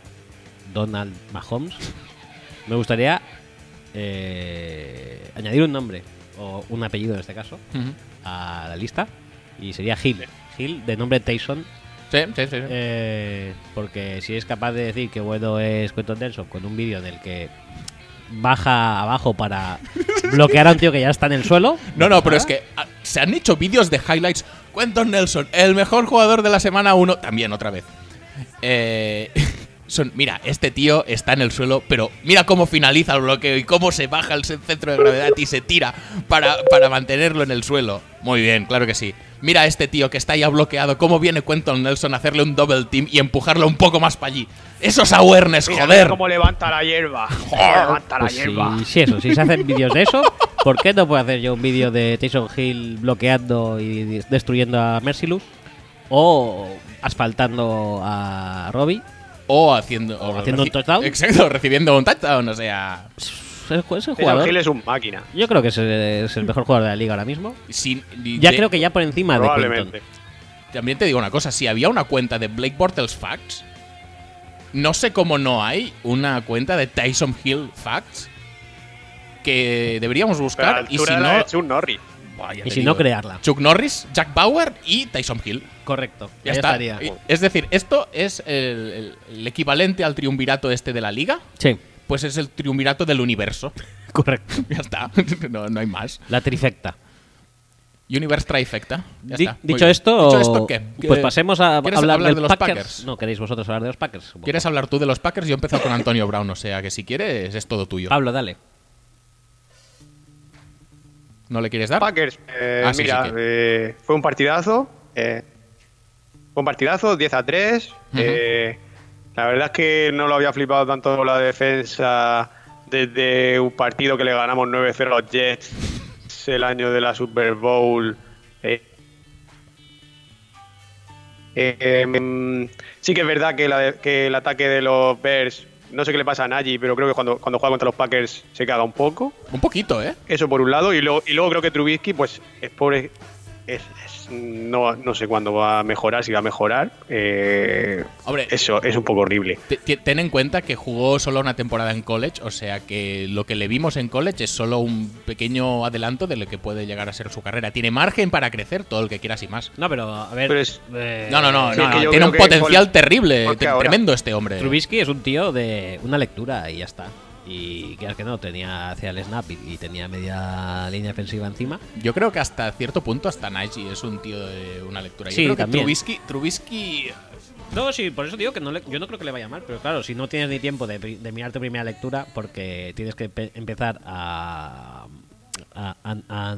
Donald Mahomes, me gustaría eh, añadir un nombre, o un apellido en este caso, a la lista, y sería Hill. Hill, de nombre Tyson, Sí, sí, sí. sí. eh, porque si es capaz de decir que bueno es Quentin Nelson con un vídeo en el que baja abajo para bloquear a un tío que ya está en el suelo. No, no, pero es que ah, se han hecho vídeos de highlights. Quentin Nelson, el mejor jugador de la semana 1. También otra vez. Eh, son, mira, este tío está en el suelo, pero mira cómo finaliza el bloqueo y cómo se baja el centro de gravedad y se tira para, para mantenerlo en el suelo. Muy bien, claro que sí. Mira a este tío que está ya bloqueado, cómo viene Quentin Nelson a hacerle un double team y empujarlo un poco más para allí. Eso es awareness, Mira, joder. mira cómo levanta la hierba. Cómo levanta la Pues hierba. si, si eso, si se hacen vídeos de eso, ¿Por qué no puedo hacer yo un vídeo de Tyson Hill bloqueando y destruyendo a Mercilus? O asfaltando a Robbie. O haciendo, o haciendo un touchdown. Exacto, recibiendo un touchdown. O sea, Ese, jugador. Es un máquina. Yo creo que es el, es el mejor jugador de la liga ahora mismo. sin, Ya de- creo que ya por encima de Probablemente. Quinton. También te digo una cosa: si había una cuenta de Blake Bortles Facts, no sé cómo no hay una cuenta de Tyson Hill Facts que deberíamos buscar. Y si de no, de Chuck Norris. Buah, Y si digo, no, crearla. Chuck Norris, Jack Bauer y Tyson Hill. Correcto. Ya está. estaría. Es decir, esto es el, el- el equivalente al triunvirato este de la liga. Sí, Pues es el triunvirato del universo. correcto. Ya está. No, no hay más. La trifecta. Universe Trifecta. Ya Di- está. Dicho esto, Dicho esto, ¿qué? pues pasemos a ¿Quieres hablar, hablar del de los Packers. Packers? No, ¿queréis vosotros hablar de los Packers? ¿Quieres hablar tú de los Packers? Yo he empezado con Antonio Brown, o sea que si quieres es todo tuyo. Pablo, dale. ¿No le quieres dar? Packers, eh, Ah, sí, mira, sí eh, fue un partidazo. eh, fue un partidazo, 10 a 3. eh, la verdad es que no lo había flipado tanto la defensa desde un partido que le ganamos 9-0 a los Jets el año de la Super Bowl. eh. Eh, mm, sí que es verdad que, la de- que el ataque de los Bears, no sé qué le pasa a Nagy, pero creo que cuando, cuando juega contra los Packers se caga un poco. Un poquito, ¿eh? Eso por un lado, y luego, y luego creo que Trubisky, pues, es pobre. Es, es- no, no sé cuándo va a mejorar, si va a mejorar. Eh, Hombre, eso es un poco horrible. te- te- ten en cuenta que jugó solo una temporada en college, o sea que lo que le vimos en college es solo un pequeño adelanto de lo que puede llegar a ser su carrera. Tiene margen para crecer todo el que quieras y más. No, pero a ver. Pero es- eh, No, no, no, Sí, no, tiene un potencial terrible, ahora- tremendo este hombre. Trubisky es un tío de una lectura y ya está. Y quieras que no, tenía hacia el snap y, y tenía media línea defensiva encima. Yo creo que hasta cierto punto hasta Nagy es un tío de una lectura. Yo Sí, creo que también. Trubisky, Trubisky No, sí, por eso digo que no le- yo no creo que le vaya mal, pero claro, si no tienes ni tiempo de, de mirar tu primera lectura, porque tienes que pe- empezar a, a- a- a-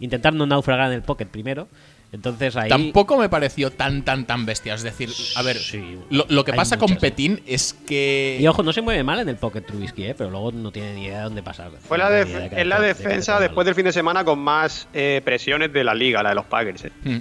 intentar no naufragar en el pocket primero, entonces ahí... Tampoco me pareció tan, tan, tan bestia. Es decir, a ver, Sí, lo, lo que pasa con. Petín es que. Y ojo, no se mueve mal en el pocket Trubisky, ¿eh? pero luego no tiene ni idea de dónde pasar. Fue la def- de es la de- de- defensa de- después del fin de semana con más eh, presiones de la liga, la de los Packers. eh. Mm.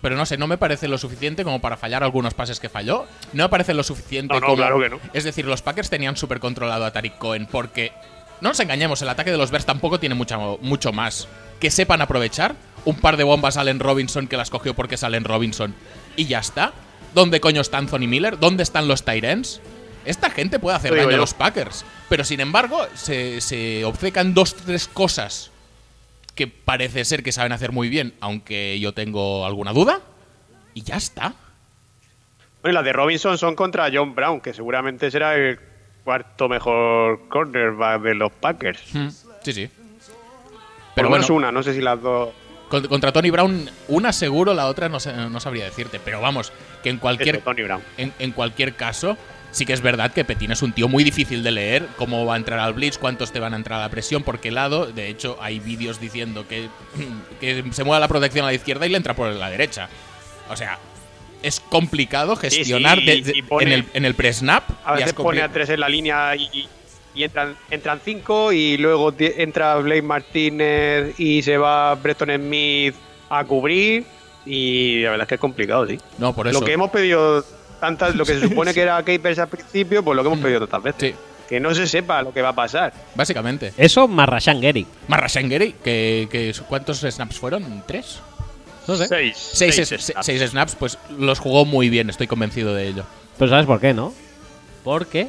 Pero no sé, no me parece lo suficiente como para fallar algunos pases que falló. No me parece lo suficiente No, no, como. claro que no. Es decir, los Packers tenían súper controlado a Tariq Cohen porque. No nos engañemos, el ataque de los Bears tampoco tiene mucha- mucho más. Que sepan aprovechar. Un par de bombas a Allen Robinson que las cogió porque es Allen Robinson. Y ya está. ¿Dónde coño está Anthony Miller? ¿Dónde están los Tyrens? Esta gente puede hacer digo daño a los Packers. Pero sin embargo, se, se obcecan dos, tres cosas que parece ser que saben hacer muy bien, aunque yo tengo alguna duda. Y ya está. Bueno, y las de Robinson son contra John Brown, que seguramente será el cuarto mejor cornerback de los Packers. Mm, Sí, sí. Pero bueno, bueno, una, no sé si las dos. Con- contra Tony Brown, una seguro, la otra no, sé- no sabría decirte. Pero vamos, que en cualquier, Eso, Tony Brown. en, en cualquier caso, sí que es verdad que Petín es un tío muy difícil de leer. Cómo va a entrar al blitz, cuántos te van a entrar a la presión, por qué lado. De hecho, hay vídeos diciendo que, que se mueva la protección a la izquierda y le entra por la derecha. O sea, es complicado gestionar sí, de- y de- pone- en el, en el pre-snap. A veces pone a tres en la línea y, y- entran, entran cinco y luego entra Blake Martínez y se va Bretton Smith a cubrir y la verdad es que es complicado, sí. No, por eso. Lo que hemos pedido tantas, lo que se supone que era Capers al principio, pues lo que hemos pedido tantas veces. Mm. Sí. Que no se sepa lo que va a pasar. Básicamente. Eso más Rashan Gary. Marrashangeri, que, que ¿cuántos snaps fueron? ¿Tres? No sé. Seis. Seis, Seis es- snaps. seis snaps, pues los jugó muy bien, estoy convencido de ello. Pero ¿sabes por qué, no? Porque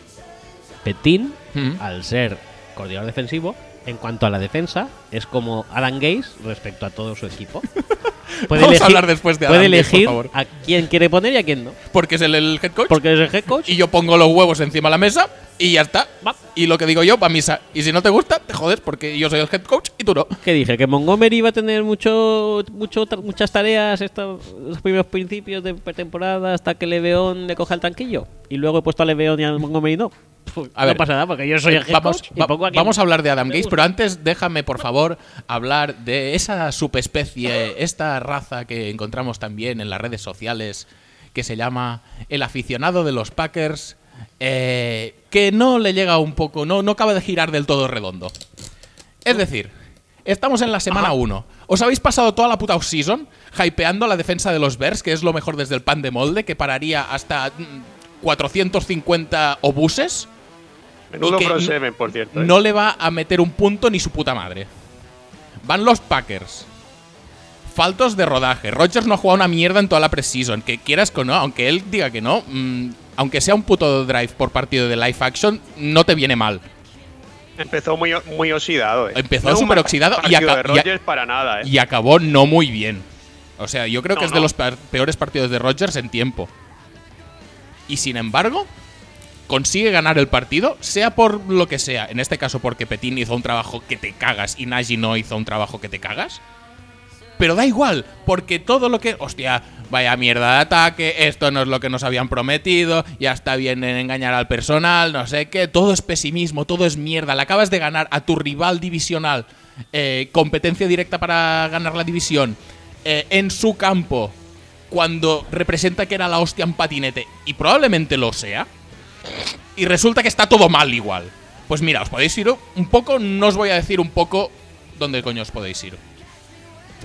Petín, Mm. al ser coordinador defensivo, en cuanto a la defensa, es como Alan Gaze respecto a todo su equipo. Vamos a hablar después de puede Adam por elegir favor. a quién quiere poner y a quién no. Porque es el, el head coach. Porque es el head coach. y yo pongo los huevos encima de la mesa y ya está. Va. Y lo que digo yo va a misa. Y si no te gusta, te jodes porque yo soy el head coach y tú no. que dije que Montgomery iba a tener mucho, mucho muchas tareas estos los primeros principios de temporada hasta que Leveón le coja el tanquillo y luego he puesto a Leveón y a Montgomery no. Pues no pasa nada porque yo soy el head Vamos, coach y va- pongo a quien vamos a hablar de Adam gusta. pero antes déjame, por favor, hablar de esa subespecie, esta raza que encontramos también en las redes sociales, que se llama el aficionado de los Packers, eh, que no le llega un poco, no, no acaba de girar del todo redondo. Es decir, estamos en la semana 1. Os habéis pasado toda la puta off-season hypeando la defensa de los Bears, que es lo mejor desde el pan de molde, que pararía hasta mm, 450 obuses. Menudo que front no- seven, por cierto. ¿eh? No le va a meter un punto ni su puta madre. Van los Packers. Faltos de rodaje. Rodgers no ha jugado una mierda en toda la preseason. Que quieras que no, aunque él diga que no, mm, aunque sea un puto drive por partido de live action, no te viene mal. Empezó muy, muy oxidado. eh. Empezó No súper oxidado y aca- y para nada, ¿eh? Y acabó no muy bien. O sea, yo creo que No, es de los pe- peores partidos de Rodgers en tiempo. Y sin embargo, consigue ganar el partido, sea por lo que sea. En este caso, porque Petín hizo un trabajo que te cagas y Nagy no hizo un trabajo que te cagas. Pero da igual, porque todo lo que. Hostia, vaya mierda de ataque, esto no es lo que nos habían prometido, ya está bien en engañar al personal, no sé qué. Todo es pesimismo, todo es mierda. Le acabas de ganar a tu rival divisional, eh, competencia directa para ganar la división, eh, en su campo, cuando representa que era la hostia en patinete, y probablemente lo sea, y resulta que está todo mal igual. Pues mira, os podéis ir un poco, no os voy a decir un poco dónde coño os podéis ir.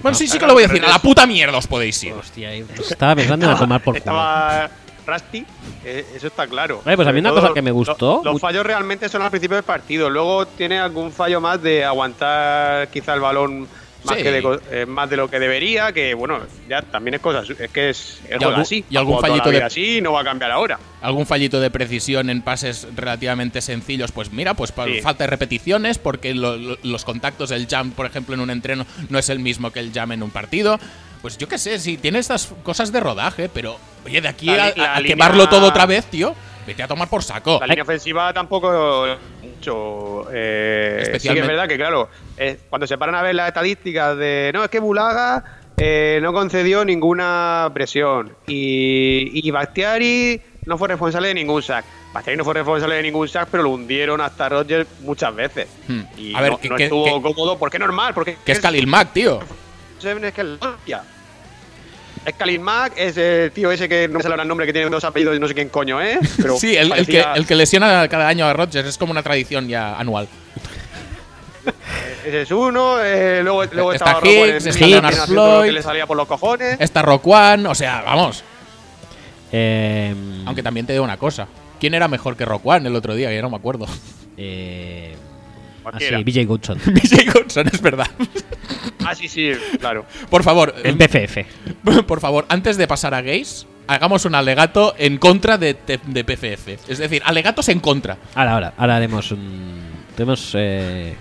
Bueno, sí, sí que lo voy a decir. A la puta mierda os podéis ir. Hostia, ahí- estaba pensando en a tomar por culo. Estaba Rusty, eh, eso está claro. Oye, pues a mí una cosa que me gustó lo- Los, fallos realmente son al principio del partido. Luego tiene algún fallo más de aguantar quizá el balón más, Sí. que de eh, más de lo que debería. Que bueno, ya también es cosa. Es que es, es algún- así. y algún fallito de- así y no va a cambiar ahora. Algún fallito de precisión en pases relativamente sencillos, pues mira, pues Sí. falta de repeticiones, porque lo- lo- los contactos del jam, por ejemplo, en un entreno no es el mismo que el jam en un partido. Pues yo qué sé, sí, tiene estas cosas de rodaje, pero oye, de aquí La a, la a línea- quemarlo todo otra vez, tío, vete a tomar por saco. La línea ofensiva tampoco mucho. Eh, sí que Especialmente- es verdad que, claro, eh, cuando se paran a ver las estadísticas de. No, es que Bulaga eh, no concedió ninguna presión. Y, y Bastiari no fue responsable de ningún sack. Bastiari no fue responsable de ningún sack, pero lo hundieron hasta Rodgers muchas veces. Hmm. Y A ver, no, que- no que- estuvo que- cómodo, porque es normal. Porque Que es Khalil Mack, tío. es que es. Es Khalil Mack, es el tío ese que no me sale el nombre, que tiene dos apellidos y no sé quién coño es. Pero Sí, el, el que, el que lesiona cada año a Rodgers es como una tradición ya anual. Ese es uno, eh, luego, luego Está el está Leonard Floyd. que le salía por los cojones. Está Rock One, o sea, vamos. Eh, Aunque también te digo una cosa. ¿Quién era mejor que Rock One el otro día? Que ya no me acuerdo. eh, ah, sí, BJ Goodson. BJ Johnson, es verdad. Ah, sí, sí, claro. Por favor, El PFF. por favor, antes de pasar a gays, hagamos un alegato en contra de, de- de PFF. Es decir, alegatos en contra. Ahora, ahora, ahora haremos un. Tenemos. Eh,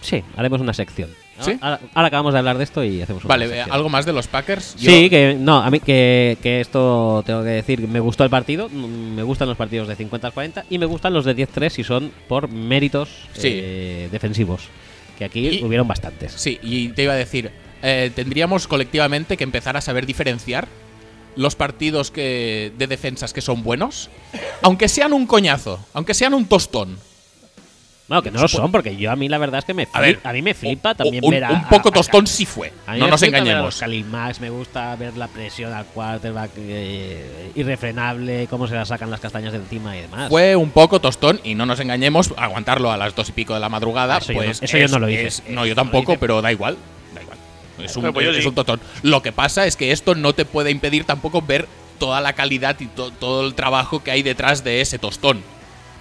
sí, haremos una sección. ¿Sí? Ahora, ahora acabamos de hablar de esto y hacemos una Vale. ¿algo más de los Packers? Sí, que no, a mí que, que esto tengo que decir, me gustó el partido, mm, me gustan los partidos de 50-40 y me gustan los de 10-3 si son por méritos Sí. eh, defensivos, que aquí Y- hubieron bastantes. Sí, y te iba a decir, eh, tendríamos colectivamente que empezar a saber diferenciar los partidos que, de defensas que son buenos, aunque sean un coñazo, aunque sean un tostón. Bueno, que no lo son, porque yo a mí la verdad es que me A ver, fli- a mí me flipa también un, ver a, un poco a- a- tostón sí fue, a mí no me nos flipa ver a engañemos. los Khalil Max, me gusta ver la presión al quarterback eh, irrefrenable, cómo se la sacan las castañas de encima y demás. Fue un poco tostón y no nos engañemos, aguantarlo a las dos y pico de la madrugada, Eso yo pues no- eso yo no lo hice. es- no, yo tampoco, pero da igual, da igual. Es un, pues es un tostón. Lo que pasa es que esto no te puede impedir tampoco ver toda la calidad y to- todo el trabajo que hay detrás de ese tostón.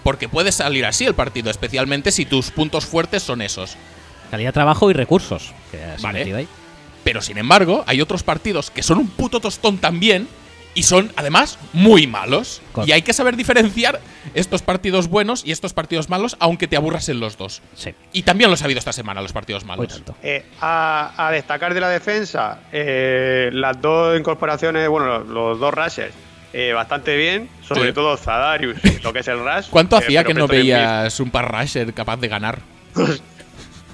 Porque puede salir así el partido, especialmente si tus puntos fuertes son esos. Calidad, trabajo y recursos. que has Vale. ahí. Pero sin embargo, hay otros partidos que son un puto tostón también y son además muy malos. Correcto. Y hay que saber diferenciar estos partidos buenos y estos partidos malos, aunque te aburras en los dos. Sí, Y también los ha habido esta semana, los partidos malos. tanto. Eh, a, a destacar de la defensa, eh, las dos incorporaciones, bueno, los, los dos rushers, eh, bastante bien, sobre Sí. todo Zadarius, lo que es el rush. ¿Cuánto eh, hacía que no veías un pass rusher capaz de ganar?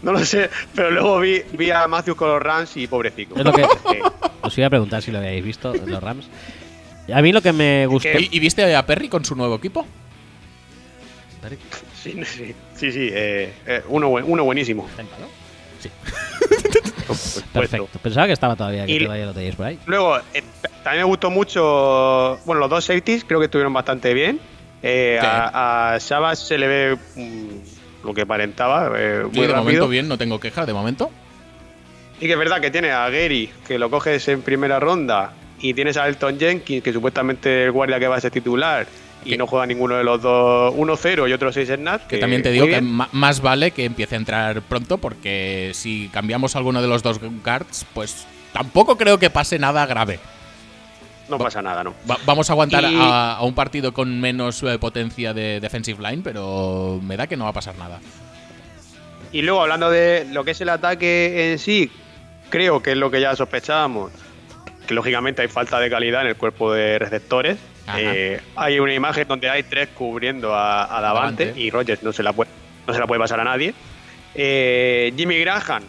No lo sé, pero luego vi, vi a Matthews con los Rams y pobrecito. Es lo que- Eh, Os iba a preguntar si lo habéis visto, los Rams. A mí lo que me gustó. ¿Y, y viste a Perry con su nuevo equipo? sí, sí, sí, sí, eh, eh, uno, buen- uno buenísimo. Sí. Perfecto. Pensaba que estaba todavía, que Y- todavía lo teníais por ahí. Luego, eh, también me gustó mucho. Bueno, los dos safeties creo que estuvieron bastante bien. Eh, Sí. a, a Shabazz se le ve mm, lo que aparentaba. eh, Sí, muy de rápido. momento bien, no tengo quejas, de momento. Y que es verdad que tiene a Gary, que lo coges en primera ronda, y tienes a Elton Jenkins, que supuestamente el guardia que va a ser titular, y Que- no juega ninguno de los dos, uno 0 y otro 6 en NAT. Que también te digo que más vale que empiece a entrar pronto, porque si cambiamos alguno de los dos guards, pues tampoco creo que pase nada grave. no pasa nada, ¿no? Va- vamos a aguantar Y- a, a un partido con menos eh, potencia de defensive line, pero me da que no va a pasar nada. Y luego, hablando de lo que es el ataque en sí, creo que es lo que ya sospechábamos, que lógicamente hay falta de calidad en el cuerpo de receptores. Eh, hay una imagen donde hay tres cubriendo a, a Davante, Davante. y Rogers no se la puede, no se la puede pasar a nadie. Eh, Jimmy Graham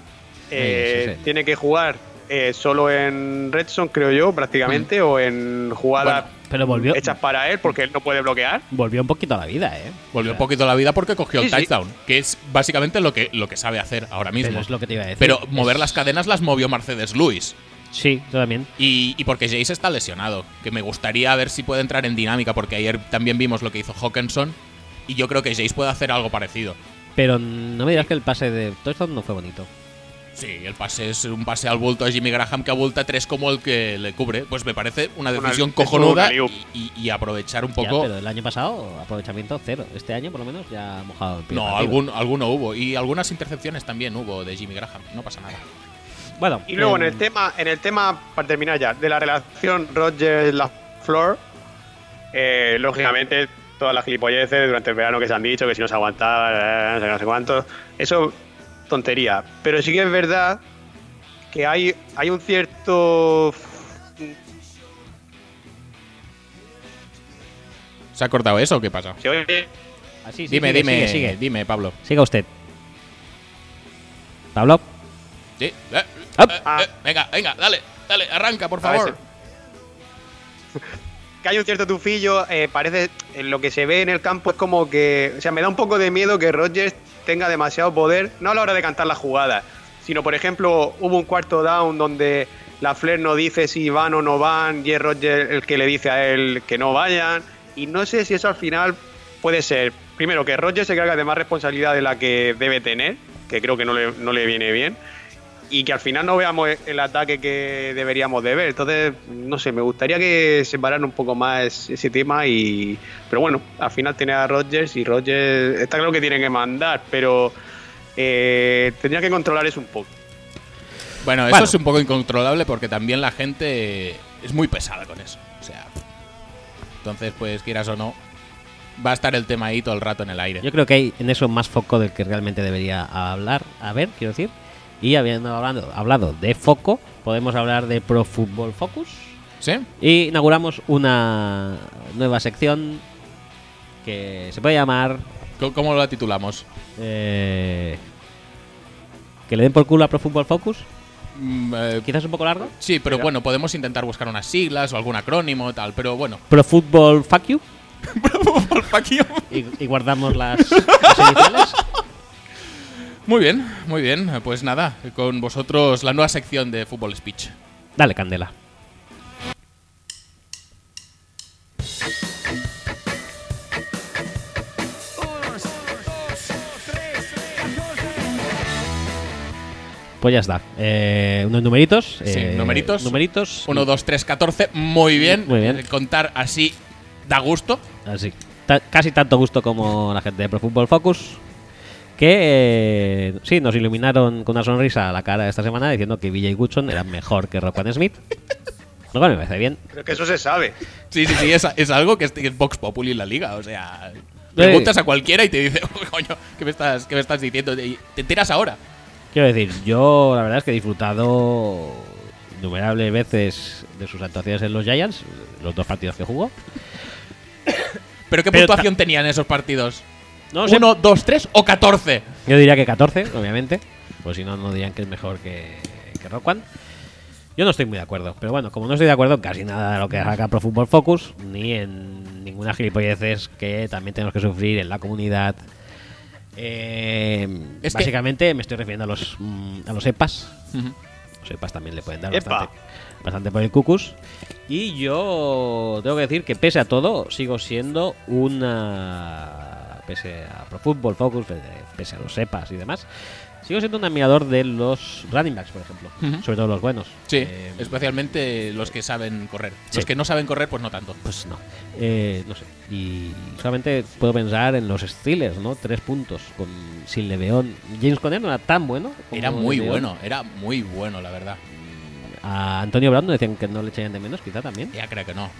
eh, Sí, sí, sí. tiene que jugar eh, solo en Redson, creo yo, prácticamente, o en jugadas Bueno, Pero volvió, hechas para él, porque él no puede bloquear. volvió un poquito a la vida, ¿eh? Volvió O un poquito a la vida porque cogió el touchdown, que es básicamente lo que, lo que sabe hacer ahora mismo. Pero es lo que te iba a decir. Pero mover Es- las cadenas las movió Mercedes Lewis. Sí, yo también. Y, y porque Jace está lesionado. Que me gustaría ver si puede entrar en dinámica, porque ayer también vimos lo que hizo Hawkinson. Y yo creo que Jace puede hacer algo parecido. Pero no me dirás que el pase de touchdown no fue bonito. Sí, el pase es un pase al bulto de Jimmy Graham que abulta tres como el que le cubre. Pues me parece una Una- decisión es un cojonuda alley-oop. y, y- y aprovechar un Ya, poco. pero el año pasado, aprovechamiento cero. Este año, por lo menos, ya ha mojado el primer no, algún, alguno hubo. Y algunas intercepciones también hubo de Jimmy Graham. No pasa nada. Bueno, Y luego en em, el tema, en el tema, para terminar ya, de la relación Rogers la Flor, eh, lógicamente todas las gilipolleces durante el verano que se han dicho, que si no se aguantaba, eh, no sé, no sé cuánto, eso tontería. Pero sí que es verdad que hay, hay un cierto ¿Se ha cortado eso o qué pasa? se oye- ah, sí, sí, dime, sigue, dime, sigue, sigue. dime, Pablo. Siga usted. Pablo. Sí. Eh, eh, eh, Ah. eh, venga, venga, dale, dale, arranca, por favor. que hay un cierto tufillo, eh, parece en lo que se ve en el campo es como que, o sea, me da un poco de miedo que Rogers tenga demasiado poder, no a la hora de cantar la jugada, sino por ejemplo, hubo un cuarto down donde la Flair no dice si van o no van y es Rogers el que le dice a él que no vayan y no sé si eso al final puede ser, primero que Rogers se carga de más responsabilidad de la que debe tener, que creo que no le, no le viene bien, y que al final no veamos el ataque que deberíamos de ver. Entonces, no sé, me gustaría que separaran un poco más ese tema y... Pero bueno, al final tiene a Rogers y Rogers está claro que tiene que mandar, pero eh, tendría que controlar eso un poco. Bueno, eso Bueno. es un poco incontrolable porque también la gente es muy pesada con eso. O sea, entonces, pues quieras o no, va a estar el tema ahí todo el rato en el aire. Yo creo que hay en eso más foco del que realmente debería hablar. A ver, quiero decir. Y habiendo hablando, hablado de foco, podemos hablar de Pro Football Focus. ¿Sí? Y inauguramos una nueva sección que se puede llamar ¿Cómo- ¿Cómo lo titulamos? eh, que le den por culo a Pro Football Focus. Mm, eh, Quizás un poco largo. sí, pero bueno, podemos intentar buscar unas siglas o algún acrónimo tal, pero bueno. Pro Football Fuck You. Fuck you. Y, y guardamos las, las iniciales. Muy bien, muy bien. Pues nada, con vosotros la nueva sección de Fútbol Speech. Dale, Candela. Pues ya está. Eh, unos numeritos. Sí, eh, numeritos. Numeritos. 1, 2, 3, 14. Muy bien. Muy bien. Eh, Contar así da gusto. Así. Casi tanto gusto como la gente de Pro Football Focus. Que eh, sí, nos iluminaron con una sonrisa a la cara esta semana diciendo que VJ Goodson era mejor que Roquan Smith. Lo cual me parece bien. Pero que eso se sabe. Sí, sí, sí, es, es algo que es, que es Vox Populi en la liga. O sea, preguntas a cualquiera y te dice, "Oh, coño, ¿qué me estás, qué me estás diciendo? Y te enteras ahora. Quiero decir, yo la verdad es que he disfrutado innumerables veces de sus actuaciones en los Giants, los dos partidos que jugó. ¿Pero qué Pero puntuación tenían esos partidos? No sé, ¿Uno, dos, tres o 14? yo diría que 14, obviamente. Pues si no, no dirían que es mejor que, que Roquan. Yo no estoy muy de acuerdo, pero bueno, como no estoy de acuerdo en casi nada de lo que haga Pro Football Focus, ni en ninguna gilipolleces que también tenemos que sufrir en la comunidad. eh, Es básicamente me estoy refiriendo a los, mm, a los EPAs. Los EPAs también le pueden dar Epa. bastante, bastante por el cucus. Y yo tengo que decir que pese a todo, sigo siendo una pese a Pro Football Focus, pese, a los SEPAs y demás, sigo siendo un admirador de los running backs, por ejemplo. Ujú. Sobre todo los buenos. Sí, Eh, especialmente los que saben correr. Sí. Los que no saben correr, pues no tanto. Pues no. Eh, no sé. Y solamente puedo pensar en los Steelers, ¿no? Tres puntos con sin Leveón. James Conner no era tan bueno. como Era muy Le'Veon. bueno, era muy bueno, la verdad. A Antonio Brown decían que no le echarían de menos, quizá también. Ya creo que no.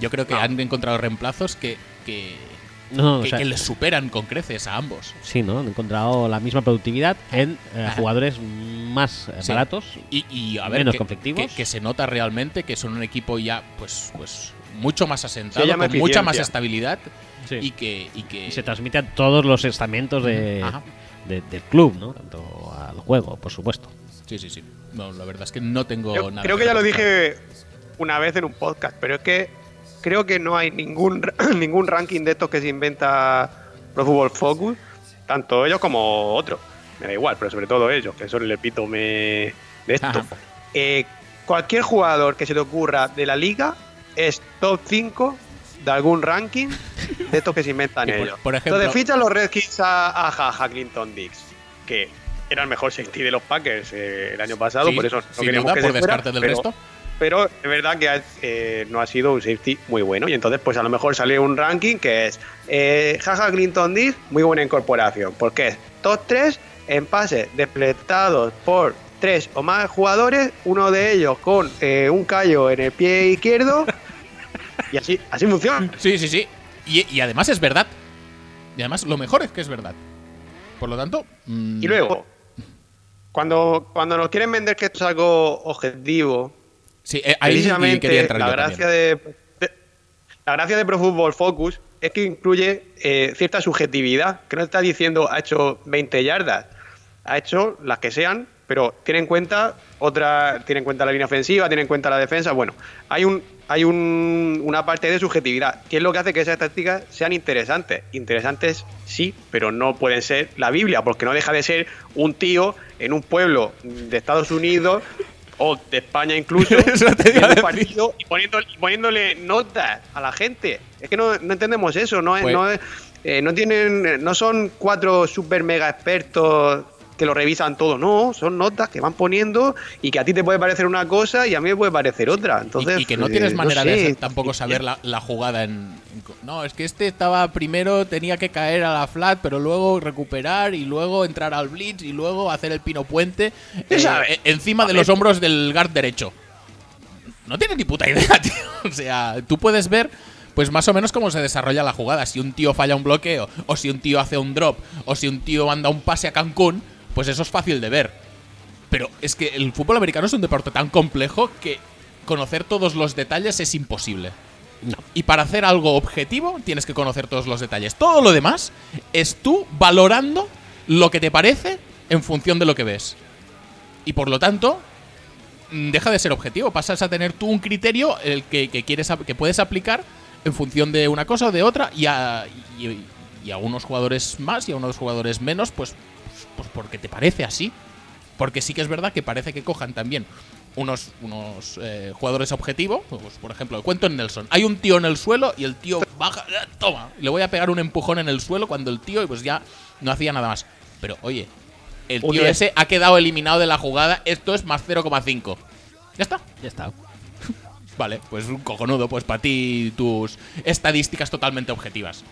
Yo creo que No. han encontrado reemplazos que, que, No, o que- sea, que les superan con creces a ambos. sí, ¿no? Han encontrado la misma productividad en eh, jugadores más eh, Sí. baratos. Y, y a ver, Menos que, conflictivos. que- que se nota realmente que son un equipo ya, pues, pues mucho más asentado, Se con mucha más estabilidad Sí. y que, y que Y se transmite a todos los estamentos de, del club, ¿no? Tanto al juego, por supuesto. Sí, sí, sí. No, la verdad es que no tengo Yo nada. creo que ya lo dije una vez en un podcast, pero es que creo que no hay ningún, ningún ranking de estos que se inventa Pro Football Focus, tanto ellos como otros. Me da igual, pero sobre todo ellos, que son el epítome de esto. Eh, cualquier jugador que se te ocurra de la liga es top 5 de algún ranking de estos que se inventan por- ellos. por ejemplo- Entonces fichan los Redskins a, a, Clinton Dix, que era el mejor safety de los Packers eh, el año pasado, Sí, por eso no sin duda, que por se fuera, descarte del pero- resto. Pero es verdad que eh, no ha sido un safety muy bueno. Y entonces, pues a lo mejor sale un ranking que es eh, Jaja Clinton Dix, muy buena incorporación. Porque es top 3 en pases desplegados por tres o más jugadores, uno de ellos con eh, un callo en el pie izquierdo. y así, así funciona. Sí, sí, sí. Y, y además es verdad. Y además lo mejor es que es verdad. Por lo tanto. mm, Y luego, cuando, cuando nos quieren vender que esto es algo objetivo, Sí, eh, ahí quería entrar la yo gracia de- la gracia de Pro Football Focus es que incluye eh, cierta subjetividad que no está diciendo ha hecho 20 yardas ha hecho las que sean pero tiene en cuenta otra tiene en cuenta la línea ofensiva tiene en cuenta la defensa bueno hay un hay un- una parte de subjetividad que es lo que hace que esas tácticas sean interesantes. Interesantes sí pero no pueden ser la Biblia porque no deja de ser un tío en un pueblo de Estados Unidos o de España incluso partido y poniéndole, notas a la gente. Es que no, no entendemos eso, no es, Pues- no es- eh, no tienen, no son cuatro super mega expertos que lo revisan todo, no, son notas que van poniendo y que a ti te puede parecer una cosa y a mí me puede parecer otra. Entonces, y, y que no eh, tienes manera de sé. hacer- tampoco saber la, la jugada en, No, es que este estaba primero, tenía que caer a la flat, pero luego recuperar y luego entrar al blitz y luego hacer el pino puente ¿Qué sabe? eh, encima de los hombros del guard derecho. No tienes ni puta idea, tío. O sea, tú puedes ver pues más o menos cómo se desarrolla la jugada. Si un tío falla un bloqueo, o si un tío hace un drop, o si un tío manda un pase a Cancún, pues eso es fácil de ver. Pero es que el fútbol americano es un deporte tan complejo que conocer todos los detalles es imposible. Y para hacer algo objetivo tienes que conocer todos los detalles. Todo lo demás es tú valorando lo que te parece en función de lo que ves. Y por lo tanto, mm, deja de ser objetivo. Pasas a tener tú un criterio el que, que quieres que puedes aplicar en función de una cosa o de otra y a, y, y a unos jugadores más y a unos jugadores menos, pues, pues porque te parece así. Porque sí que es verdad que parece que cojan también unos, unos eh, jugadores objetivo. Pues, por ejemplo, cuento en Nelson. Hay un tío en el suelo y el tío baja. ¡eh, Toma. y Le voy a pegar un empujón en el suelo cuando el tío pues ya no hacía nada más. Pero oye, el tío 10. ese ha quedado eliminado de la jugada. Esto es más 0,5. Ya está. Ya está. Vale, pues un cojonudo. Pues para ti tus estadísticas totalmente objetivas.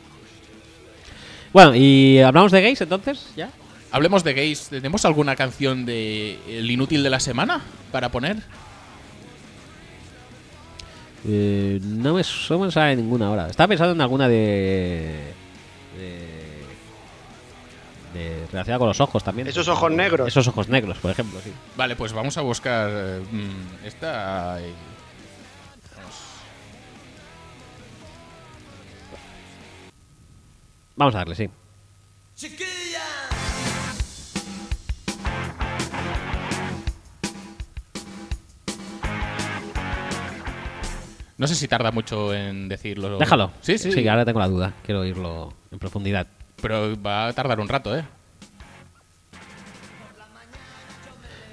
Bueno, y hablamos de gays entonces, ¿ya? Hablemos de gays. ¿Tenemos alguna canción de El inútil de la semana para poner? Eh, no, me, no me sale ninguna ahora. Estaba pensando en alguna de. de. de relacionada con los ojos también. Esos ojos negros. Esos ojos negros, por ejemplo, sí. Vale, pues vamos a buscar eh, mm, esta. eh, vamos. Vamos a darle, sí. No sé si tarda mucho en decirlo. Déjalo. Sí, sí. Sí, ahora tengo la duda. Quiero oírlo en profundidad. Pero va a tardar un rato, ¿eh?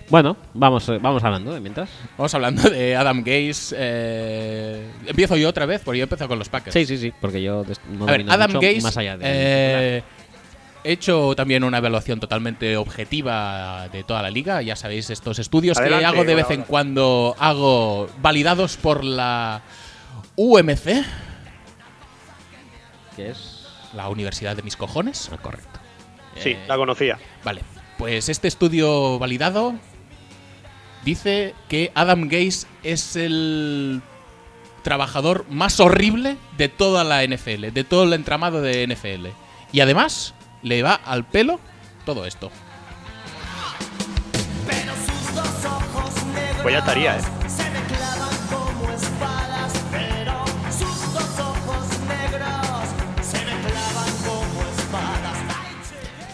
Bueno, vamos, eh, vamos hablando de mientras. Vamos hablando de Adam Gaze. eh, empiezo yo otra vez, porque yo he empezado con los Packers. Sí, sí, sí, porque yo no A ver, Adam mucho Gaze. más allá de eh, he hecho también una evaluación totalmente objetiva de toda la liga. Ya sabéis, estos estudios Adelante, que hago de vez en cuando hago validados por la UMC, que es la Universidad de mis cojones. ah, correcto. Sí, Eh, la conocía. Vale, pues este estudio validado dice que Adam Gaze es el trabajador más horrible de toda la NFL, de todo el entramado de NFL. Y además le va al pelo todo esto. Pues ya estaría, ¿eh? Se me clavan como espadas, pero sus dos ojos negros se me clavan como espadas.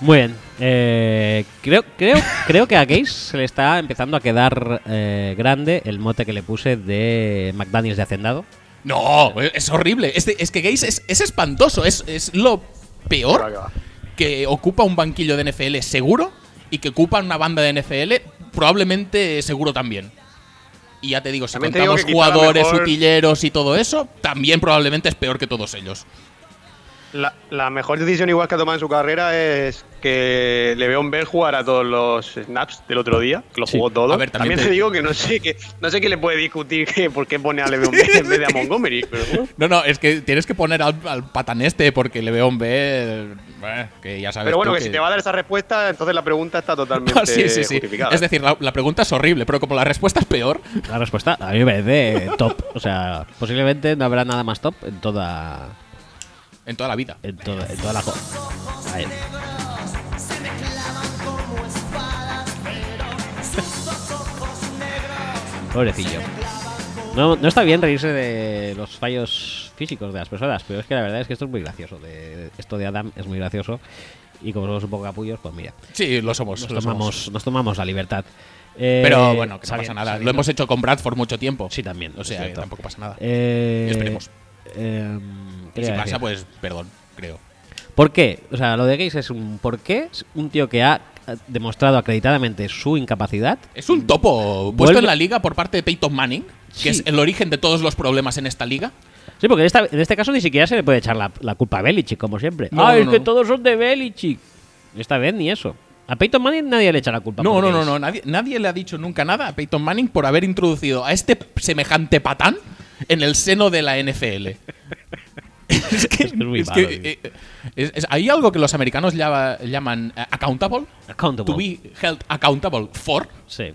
Muy bien. eh, creo, creo, creo que a Gaze se le está empezando a quedar eh, grande el mote que le puse de McDaniels de Hacendado. No, es horrible. Es, de- es que Gaze es, es espantoso. Es, es lo Que va, peor que ocupa un banquillo de NFL seguro y que ocupa una banda de NFL probablemente seguro también. Y ya te digo, si También digo contamos jugadores, mejor- utilleros y todo eso, también probablemente es peor que todos ellos. La, la mejor decisión igual que ha tomado en su carrera es que Le'Veon Bell jugara todos los snaps del otro día, que lo Sí. jugó todo. A ver, también también, te- te digo que no sé que no sé qué le puede discutir que por qué pone a Le'Veon Bell en vez de a Montgomery, pero. No, no, es que tienes que poner al, al patán este porque le veo un B, que ya sabes Pero bueno, que si te va a dar esa respuesta, entonces la pregunta está totalmente Ah, sí, sí, sí. justificada. Es decir, la, la pregunta es horrible, pero como la respuesta es peor, La respuesta a mí me parece top. O sea, posiblemente no habrá nada más top en toda. En toda la vida. En toda, en toda la. Ahí. Pobrecillo. No, no está bien reírse de los fallos físicos de las personas, pero es que la verdad es que esto es muy gracioso. De, esto de Adam es muy gracioso. Y como somos un poco capullos, pues mira, Sí, lo somos. nos lo tomamos, somos. nos tomamos la libertad. Eh, Pero bueno, que no pasa nada. Lo hemos hecho con Bradford mucho tiempo. Sí, también. O sea, tampoco pasa nada. Eh, Esperemos. Eh, ¿qué y si pasa, decir? pues perdón, creo. ¿Por qué? O sea, lo de Gaze es un por qué. Un tío que ha eh, demostrado acreditadamente su incapacidad. Es un topo puesto Vuelve- en la liga por parte de Peyton Manning, Sí. que es el origen de todos los problemas en esta liga. Sí, porque en, esta- en este caso ni siquiera se le puede echar la, la culpa a Belichick, como siempre. No, ah, no, es que todos son de Belichick. Esta vez ni eso. A Peyton Manning nadie le echa la culpa. No, no, no, no. Nadie, nadie le ha dicho nunca nada a Peyton Manning por haber introducido a este semejante patán en el seno de la NFL. es que, Es muy es malo, que, eh, es- es- hay algo que los americanos llama- llaman eh, accountable. Accountable. To be held accountable for. Sí.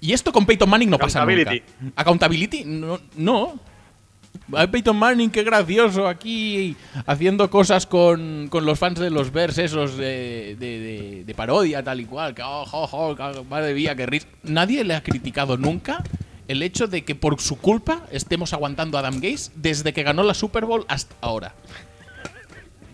Y esto con Peyton Manning no pasa nunca. Accountability. Accountability, no. no. Peyton Manning, qué gracioso aquí haciendo cosas con, con los fans de los Bears esos de, de- de- de parodia tal y cual. Que, oh, que- madre mía, qué risa. Nadie le ha criticado nunca el hecho de que por su culpa estemos aguantando a Adam Gaze desde que ganó la Super Bowl hasta ahora.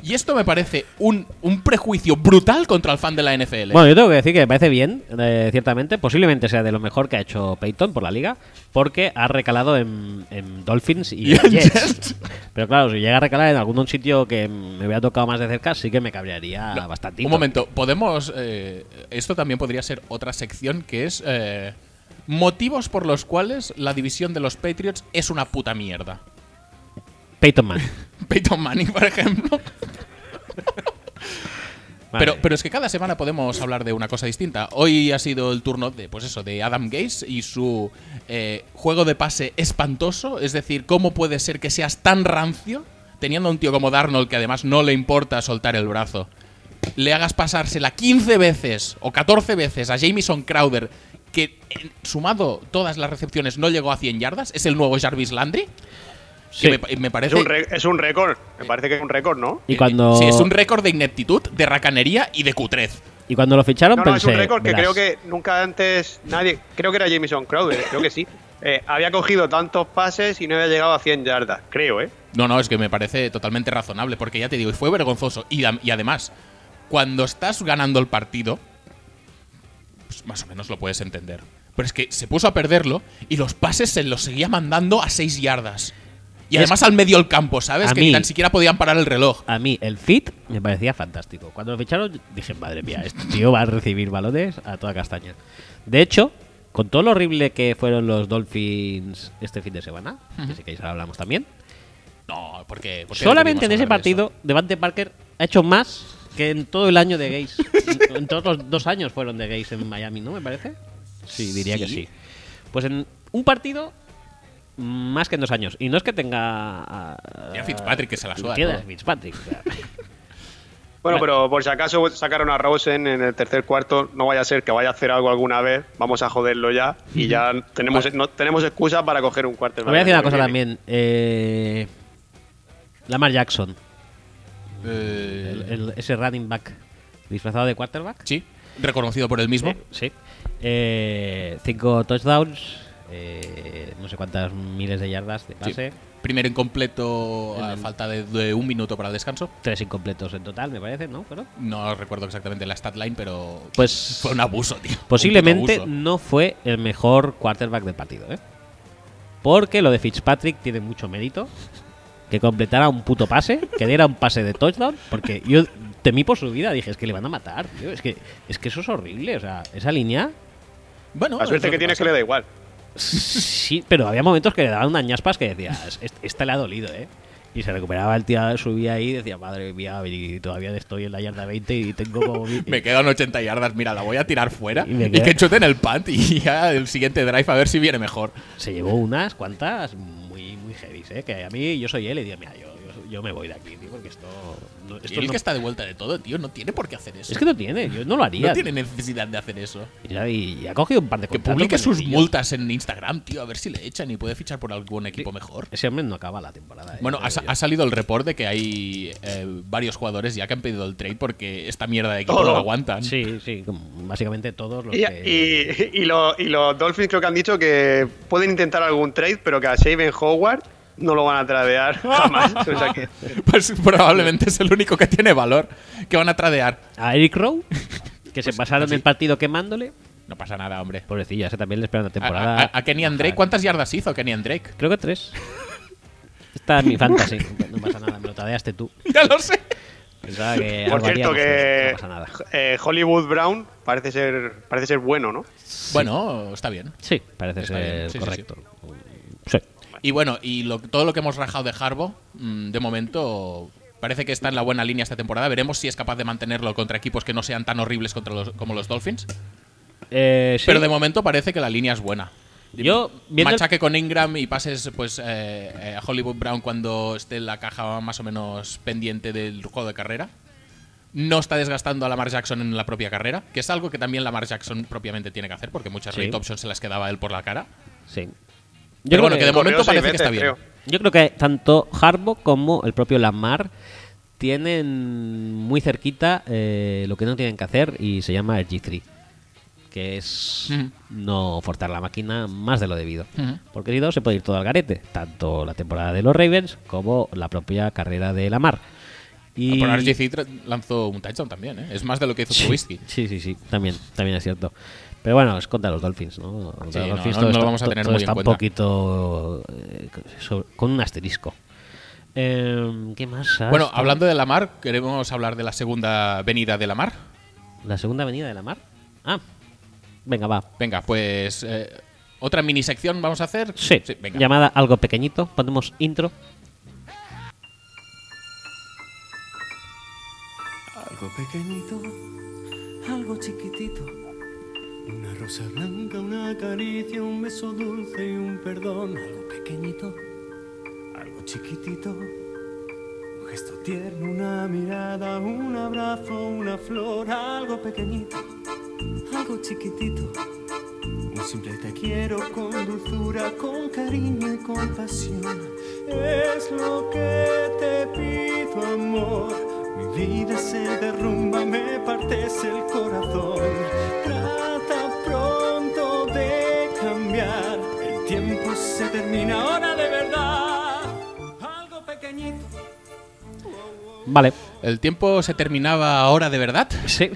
Y esto me parece un, un prejuicio brutal contra el fan de la NFL. Bueno, yo tengo que decir que me parece bien, eh, ciertamente. Posiblemente sea de lo mejor que ha hecho Peyton por la liga, porque ha recalado en, en Dolphins y, Y en en Jets. Jets. Pero claro, si llega a recalar en algún sitio que me hubiera tocado más de cerca, sí que me cabrearía No, bastante. Un momento, podemos. eh, esto también podría ser otra sección que es. eh, motivos por los cuales la división de los Patriots es una puta mierda. Peyton Manning. Peyton Manning, por ejemplo. Vale. Pero, pero es que cada semana podemos hablar de una cosa distinta. Hoy ha sido el turno de, pues eso, de Adam Gaze y su eh, juego de pase espantoso. Es decir, ¿cómo puede ser que seas tan rancio teniendo a un tío como Darnold que además no le importa soltar el brazo? Le hagas pasársela 15 veces o 14 veces a Jamison Crowder, que eh, sumado todas las recepciones no llegó a 100 yardas. Es el nuevo Jarvis Landry. Sí. Que me, me Es parece. un, es un récord. Me parece que es un récord, ¿no? Y cuando, Sí, es un récord de ineptitud, de racanería y de cutrez. y cuando lo ficharon No, no, es un récord que verás, creo que nunca antes nadie, creo que era Jamison Crowder, creo que sí, eh, había cogido tantos pases y no había llegado a 100 yardas, creo, ¿eh? No, no, es que me parece totalmente razonable, porque ya te digo, fue vergonzoso. Y, además, cuando estás ganando el partido, más o menos lo puedes entender. Pero es que se puso a perderlo y los pases se los seguía mandando a 6 yardas. Y además al medio del campo, ¿sabes? Que mí- ni tan siquiera podían parar el reloj. A mí el fit me parecía fantástico. Cuando lo ficharon dije, madre mía, este tío va a recibir balones a toda castaña. De hecho, con todo lo horrible que fueron los Dolphins este fin de semana, que si queréis ahora hablamos también, No, porque. solamente en ese partido Devante Parker ha hecho más que en todo el año de gays. en, en todos los dos años fueron de gays en Miami, ¿no? Me parece. Sí, diría que Sí. Pues en un partido más que en dos años. Y no es que tenga... Tiene a Fitzpatrick que se la suda Tiene a todo. Fitzpatrick. o sea, Bueno, pero por si acaso sacaron a Rosen en el tercer cuarto, no vaya a ser que vaya a hacer algo alguna vez, vamos a joderlo ya y ya tenemos, no, tenemos excusa para coger un cuarto. Os voy a decir una cosa también. Eh, Lamar Jackson, Eh, el- el- ese running back disfrazado de quarterback. Sí, reconocido por él mismo. Sí. Eh, cinco touchdowns, eh, no sé cuántas miles de yardas de Sí. pase, Primero incompleto En a el- falta de, de un minuto para el descanso. tres incompletos en total, me parece, ¿no? Pero, No recuerdo exactamente la stat line, pero pues fue un abuso, tío. Posiblemente abuso. no fue el mejor quarterback del partido, ¿eh? Porque lo de Fitzpatrick tiene mucho mérito. Que completara un puto pase, que diera un pase de touchdown, porque yo temí por su vida, dije, es que le van a matar, tío, es que, es que eso es horrible, o sea, esa línea, Bueno, La suerte que tiene es que le da igual. sí, pero había momentos que le daban unas ñaspas que decías, "Est- esta le ha dolido, ¿eh? Y se recuperaba el tío, subía ahí y decía, madre mía, y todavía estoy en la yarda 20 y tengo como... mi- Me quedan 80 yardas, mira, la voy a tirar fuera Y y, que chuten el punt y ya el siguiente drive a ver si viene mejor. se llevó unas cuantas ¿eh? Que a mí, yo soy él y digo, mira, yo, yo, yo me voy de aquí, tío, porque esto... no- Y esto no- que está de vuelta de todo, tío, no tiene por qué hacer eso. Es que no tiene, yo no lo haría. no tiene necesidad de hacer eso. Y, ha cogido un par de Que publique sus multas en Instagram, tío, a ver si le echan y puede fichar por algún equipo mejor. Ese hombre no acaba la temporada. ¿eh? Bueno, ha, ha salido el report de que hay eh, varios jugadores ya que han pedido el trade porque esta mierda de equipo Todo. no lo aguantan. Sí, sí, básicamente todos los Y, que... y- y lo- y los Dolphins creo que han dicho que pueden intentar algún trade, pero que a Shaven Howard no lo van a tradear jamás. O sea que Pues probablemente es el único que tiene valor que van a tradear. A Eric Rowe, que se Pues, pasaron así. el partido quemándole. No pasa nada, hombre. Pobrecilla, ese también le espera una A, temporada. a- a Kenny Drake, ¿cuántas yardas hizo Kenny Drake? Creo que tres. Esta es mi fantasy. No pasa nada, me lo tradeaste tú. Ya lo sé. Pensaba que por cierto haríamos, que no pasa nada. eh, Hollywood Brown parece ser parece ser bueno, ¿no? Bueno, está bien. Sí, parece Está ser bien, sí, sí, correcto. Sí. Y bueno, y lo- todo lo que hemos rajado de Harbo, mm, de momento parece que está en la buena línea esta temporada. Veremos si es capaz de mantenerlo contra equipos que no sean tan horribles contra los, como los Dolphins. Eh, sí. Pero de momento parece que la línea es buena. Yo, Machaque con Ingram y pases pues eh, eh, a Hollywood Brown cuando esté en la caja más o menos pendiente del juego de carrera. No está desgastando a Lamar Jackson en la propia carrera, que es algo que también Lamar Jackson propiamente tiene que hacer, porque muchas Sí. rate options se las quedaba él por la cara. Sí. Yo Pero creo bueno, que- que de momento parece que está bien. creo. Yo creo que tanto Harbo como el propio Lamar tienen muy cerquita eh, lo que no tienen que hacer y se llama el G3, que es no forzar la máquina más de lo debido. Porque si no se puede ir todo al garete, tanto la temporada de los Ravens como la propia carrera de Lamar. Y... Por lanzó un touchdown también, ¿eh? Es más de lo que hizo Trubisky. Sí, sí, sí, también, también es cierto. Pero bueno, es contra los Dolphins, ¿no? Sí, los no, Dolphins no- no lo vamos a tener en un cuenta. poquito eh, sobre- con un asterisco. Eh, ¿Qué más? has? Bueno, hablando de Lamar, queremos hablar de la segunda venida de Lamar. ¿La segunda avenida de la mar? Ah, venga, va. Venga, pues eh, otra mini sección vamos a hacer. Sí, venga. llamada algo pequeñito. Ponemos intro. Algo pequeñito, algo chiquitito. Una rosa blanca, una caricia, un beso dulce y un perdón. Algo pequeñito, algo chiquitito. Un gesto tierno, una mirada, un abrazo, una flor. Algo pequeñito, algo chiquitito. Un simple te quiero con dulzura, con cariño y compasión. Es lo que te pido, amor. Mi vida se derrumba, me partes el corazón. Termina ahora de verdad. Algo pequeñito. Vale. El tiempo se terminaba ahora de verdad Sí.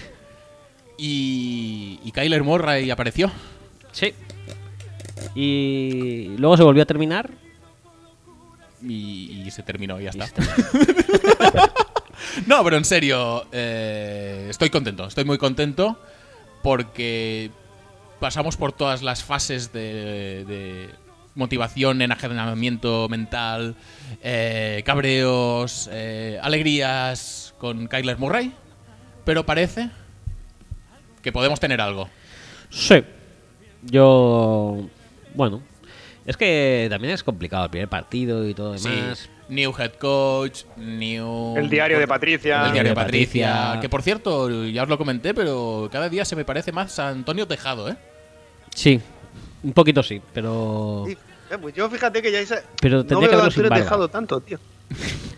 y, y Kyler Murray apareció. Sí. Y luego se volvió a terminar. y, y se terminó y ya Y está. está. No, pero en serio, eh, estoy contento, estoy muy contento porque pasamos por todas las fases de, de motivación, enajenamiento mental, eh, cabreos, eh, alegrías con Kyler Murray, pero parece que podemos tener algo. Sí. Yo. Bueno. Es que también es complicado el primer partido y todo Sí, demás. new head coach, new... El diario de Patricia. El diario de Patricia. que por cierto, ya os lo comenté, pero cada día se me parece más a Antonio Tejado, ¿eh? Sí. Un poquito sí, pero. Sí, eh, pues yo fíjate que ya hice- Pero no tendría que veo a haberlo sin. Tejado tanto, tío.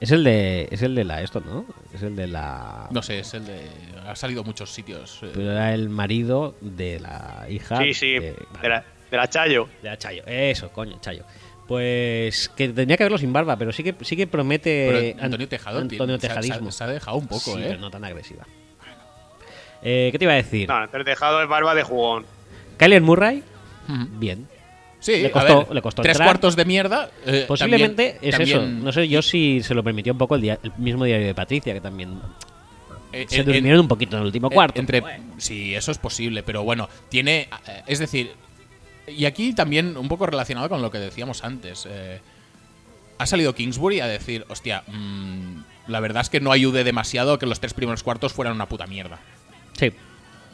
Es el de. Es el de la. Esto, ¿no? Es el de la. No sé, es el de... Ha salido muchos sitios. eh. Pero era el marido de la hija. Sí, sí, de- de la, de la Chayo. De la Chayo, eso, coño, Chayo. Pues que tendría que verlo sin barba, pero sí que, sí que promete. Pero an- Antonio Tejado Antonio tiene- se ha- Tejadismo. Se, ha dejado un poco, Sí, ¿eh? pero no tan agresiva. Eh, ¿Qué te iba a decir? No, Antonio Tejado es barba de jugón. Kyler Murray, Bien. Sí, Le a costó- ver, le costó tres entrar. cuartos de mierda. eh, Posiblemente también- es eso. No sé yo si se lo permitió un poco el, dia- el mismo diario de Patricia, que también eh, se en- durmieron un poquito en el último Eh, cuarto. Entre, Bueno. Sí, eso es posible, pero bueno, tiene. eh, Es decir, y aquí también un poco relacionado con lo que decíamos antes. eh, ha salido Kingsbury a decir, hostia, mm, la verdad es que no ayude demasiado que los tres primeros cuartos fueran una puta mierda. Sí.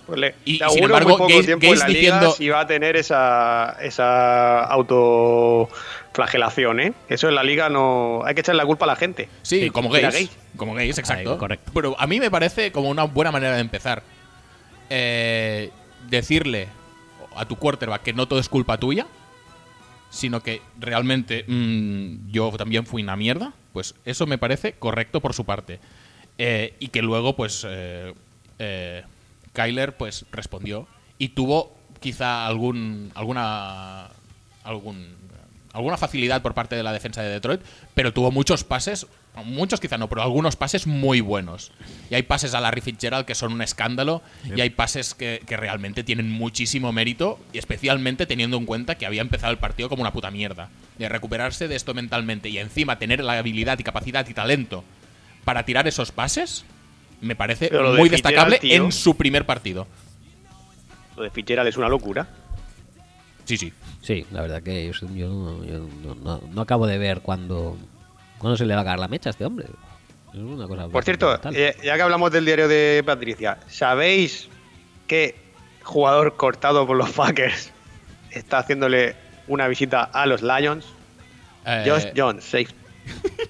Pues le, Y- le y sin embargo, muy poco Gaze- tiempo en la liga diciendo- si va a tener esa, esa autoflagelación, ¿eh? Eso en la liga no... Hay que echarle la culpa a la gente. Sí, Sí, como gays. Como gays, exacto. Ahí, correcto. Pero a mí me parece como una buena manera de empezar. Eh, decirle a tu quarterback que no todo es culpa tuya, sino que realmente mm, yo también fui una mierda, pues eso me parece correcto por su parte. Eh, y que luego, pues, eh, eh, Kyler, pues, respondió y tuvo quizá algún, alguna, algún, alguna facilidad por parte de la defensa de Detroit, pero tuvo muchos pases, muchos quizá no, pero algunos pases muy buenos. Y hay pases a Larry Fitzgerald que son un escándalo, y hay pases que, que realmente tienen muchísimo mérito, y especialmente teniendo en cuenta que había empezado el partido como una puta mierda. De recuperarse de esto mentalmente y encima tener la habilidad y capacidad y talento para tirar esos pases, me parece Pero de muy Fitzgerald, destacable tío. en su primer partido. Lo de Fitzgerald es una locura. Sí, sí. Sí, la verdad que yo, yo no, yo no- no- no acabo de ver cuándo, cuándo se le va a caer la mecha a este hombre. Es una cosa Por cierto, eh, ya que hablamos del diario de Patricia, ¿sabéis qué jugador cortado por los Packers está haciéndole una visita a los Lions? Eh, Josh Jones, safe.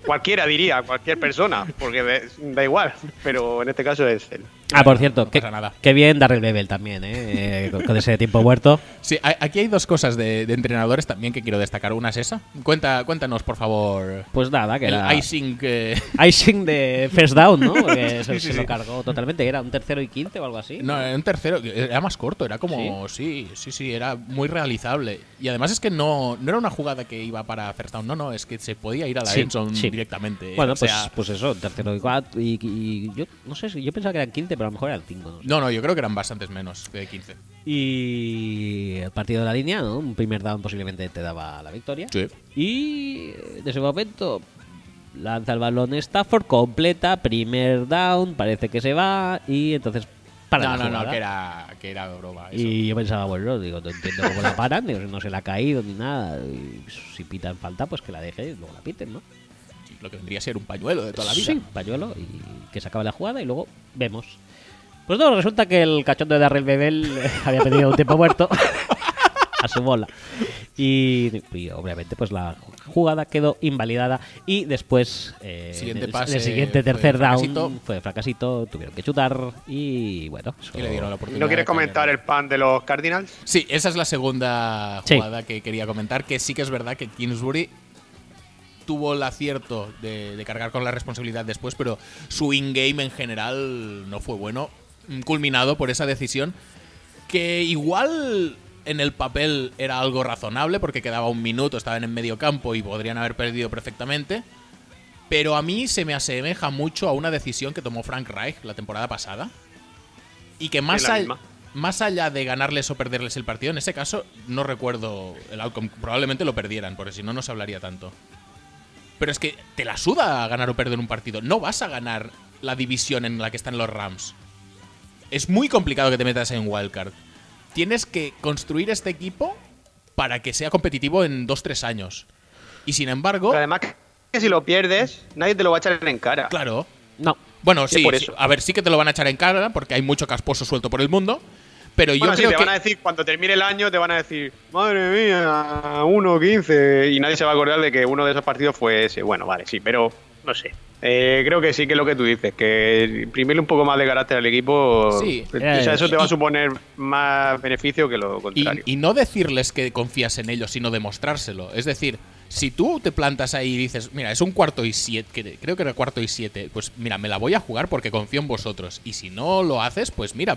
Cualquiera diría, cualquier persona, porque da igual, pero en este caso es él. Ah, por cierto, no qué, nada. qué bien Darrell Bebel también, ¿eh? Eh, con, con ese tiempo muerto. Sí, hay- aquí hay dos cosas de, de entrenadores también que quiero destacar. Una es esa. Cuenta, cuéntanos, por favor, Pues nada, que el era icing que... icing de first down, ¿no? Porque se, Sí, sí, se lo sí. cargó totalmente. Era un tercero y quince o algo así. No, era un tercero, era más corto, era como... Sí, sí, sí, era muy realizable. Y además es que no, no era una jugada que iba para first down, no, no, es que se podía ir a la Sí, end zone sí. directamente. Bueno, o sea, pues, pues eso, tercero y cuatro. Y, y yo no sé, yo pensaba que eran 15, pero a lo mejor eran 5. No. No, no, yo creo que eran bastantes menos de 15. Y el partido de la línea, ¿no? Un primer down posiblemente te daba la victoria. Sí. Y de ese momento lanza el balón Stafford, completa, primer down, parece que se va y entonces para No, no, no, que era, que era broma. eso. Y yo pensaba, bueno, digo, no entiendo cómo la paran, digo, no se la ha caído ni nada. Y si pitan falta, pues que la deje y luego la piten, ¿no? Sí, Lo que vendría a ser un pañuelo de toda la vida. Sí, pañuelo y que se acabe la jugada y luego vemos. Pues no, resulta que el cachondo de Darrell Bebel eh, había pedido un tiempo muerto a su bola. Y, y obviamente pues la jugada quedó invalidada y después eh, Siguiente en el, pase en el siguiente fue tercer fracasito. down fue fracasito, tuvieron que chutar y bueno. eso- Y le dieron la ¿Y oportunidad. ¿No quieres comentar el pan de los Cardinals? Sí, esa es la segunda Sí. jugada que quería comentar, que sí que es verdad que Kingsbury tuvo el acierto de, de cargar con la responsabilidad después, pero su in-game en general no fue bueno, culminado por esa decisión que igual en el papel era algo razonable porque quedaba un minuto, estaban en medio campo y podrían haber perdido perfectamente, pero a mí se me asemeja mucho a una decisión que tomó Frank Reich la temporada pasada y que más, al- más allá de ganarles o perderles el partido, en ese caso no recuerdo el outcome, probablemente lo perdieran, porque si no, no se hablaría tanto. Pero es que te la suda a ganar o perder un partido. No vas a ganar la división en la que están los Rams. Es muy complicado que te metas en Wildcard. Tienes que construir este equipo para que sea competitivo en 2-3 años. Y sin embargo, Pero además que si lo pierdes, nadie te lo va a echar en cara. claro. No. Bueno, Sí, por eso. a ver, sí que te lo van a echar en cara porque hay mucho casposo suelto por el mundo. Pero Bueno, yo sí, creo te que. van a decir, cuando termine el año, te van a decir, madre mía, 1-15. Y nadie se va a acordar de que uno de esos partidos fue ese. Bueno, vale, sí, pero no sé. Eh, creo que sí que es lo que tú dices, que imprimirle un poco más de carácter al equipo. Sí. o sea, eso te Y- va a suponer más beneficio que lo Y, contrario. y no decirles que confías en ellos, sino demostrárselo. Es decir, si tú te plantas ahí y dices, mira, es un cuarto y siete, que creo que era cuarto y siete, pues mira, me la voy a jugar porque confío en vosotros. Y si no lo haces, pues mira,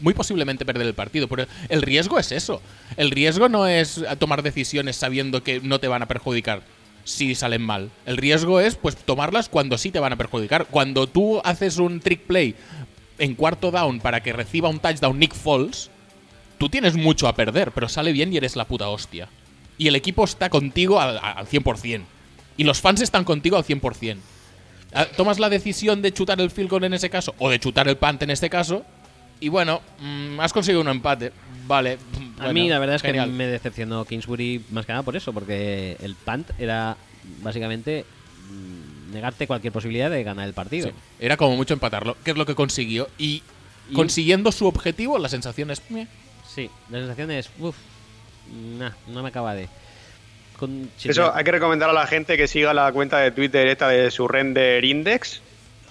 muy posiblemente perder el partido. Pero el riesgo es eso. El riesgo no es tomar decisiones sabiendo que no te van a perjudicar si salen mal. El riesgo es pues tomarlas cuando sí te van a perjudicar. Cuando tú haces un trick play en cuarto down para que reciba un touchdown Nick Foles, tú tienes mucho a perder, pero sale bien y eres la puta hostia. Y el equipo está contigo al, al 100%. Y los fans están contigo al 100%. Ah, Tomas la decisión de chutar el field goal en ese caso, o de chutar el punt en este caso, y bueno, mm, has conseguido un empate. Vale. a bueno, mí la verdad es genial. que me decepcionó Kingsbury más que nada por eso, porque el punt era básicamente mm, negarte cualquier posibilidad de ganar el partido. Sí, Era como mucho empatarlo, que es lo que consiguió. Y, Y- consiguiendo su objetivo, la sensación es. Sí, la sensación es, uff, nah, no me acaba de... Con, Eso hay que recomendar a la gente que siga la cuenta de Twitter esta de su render index,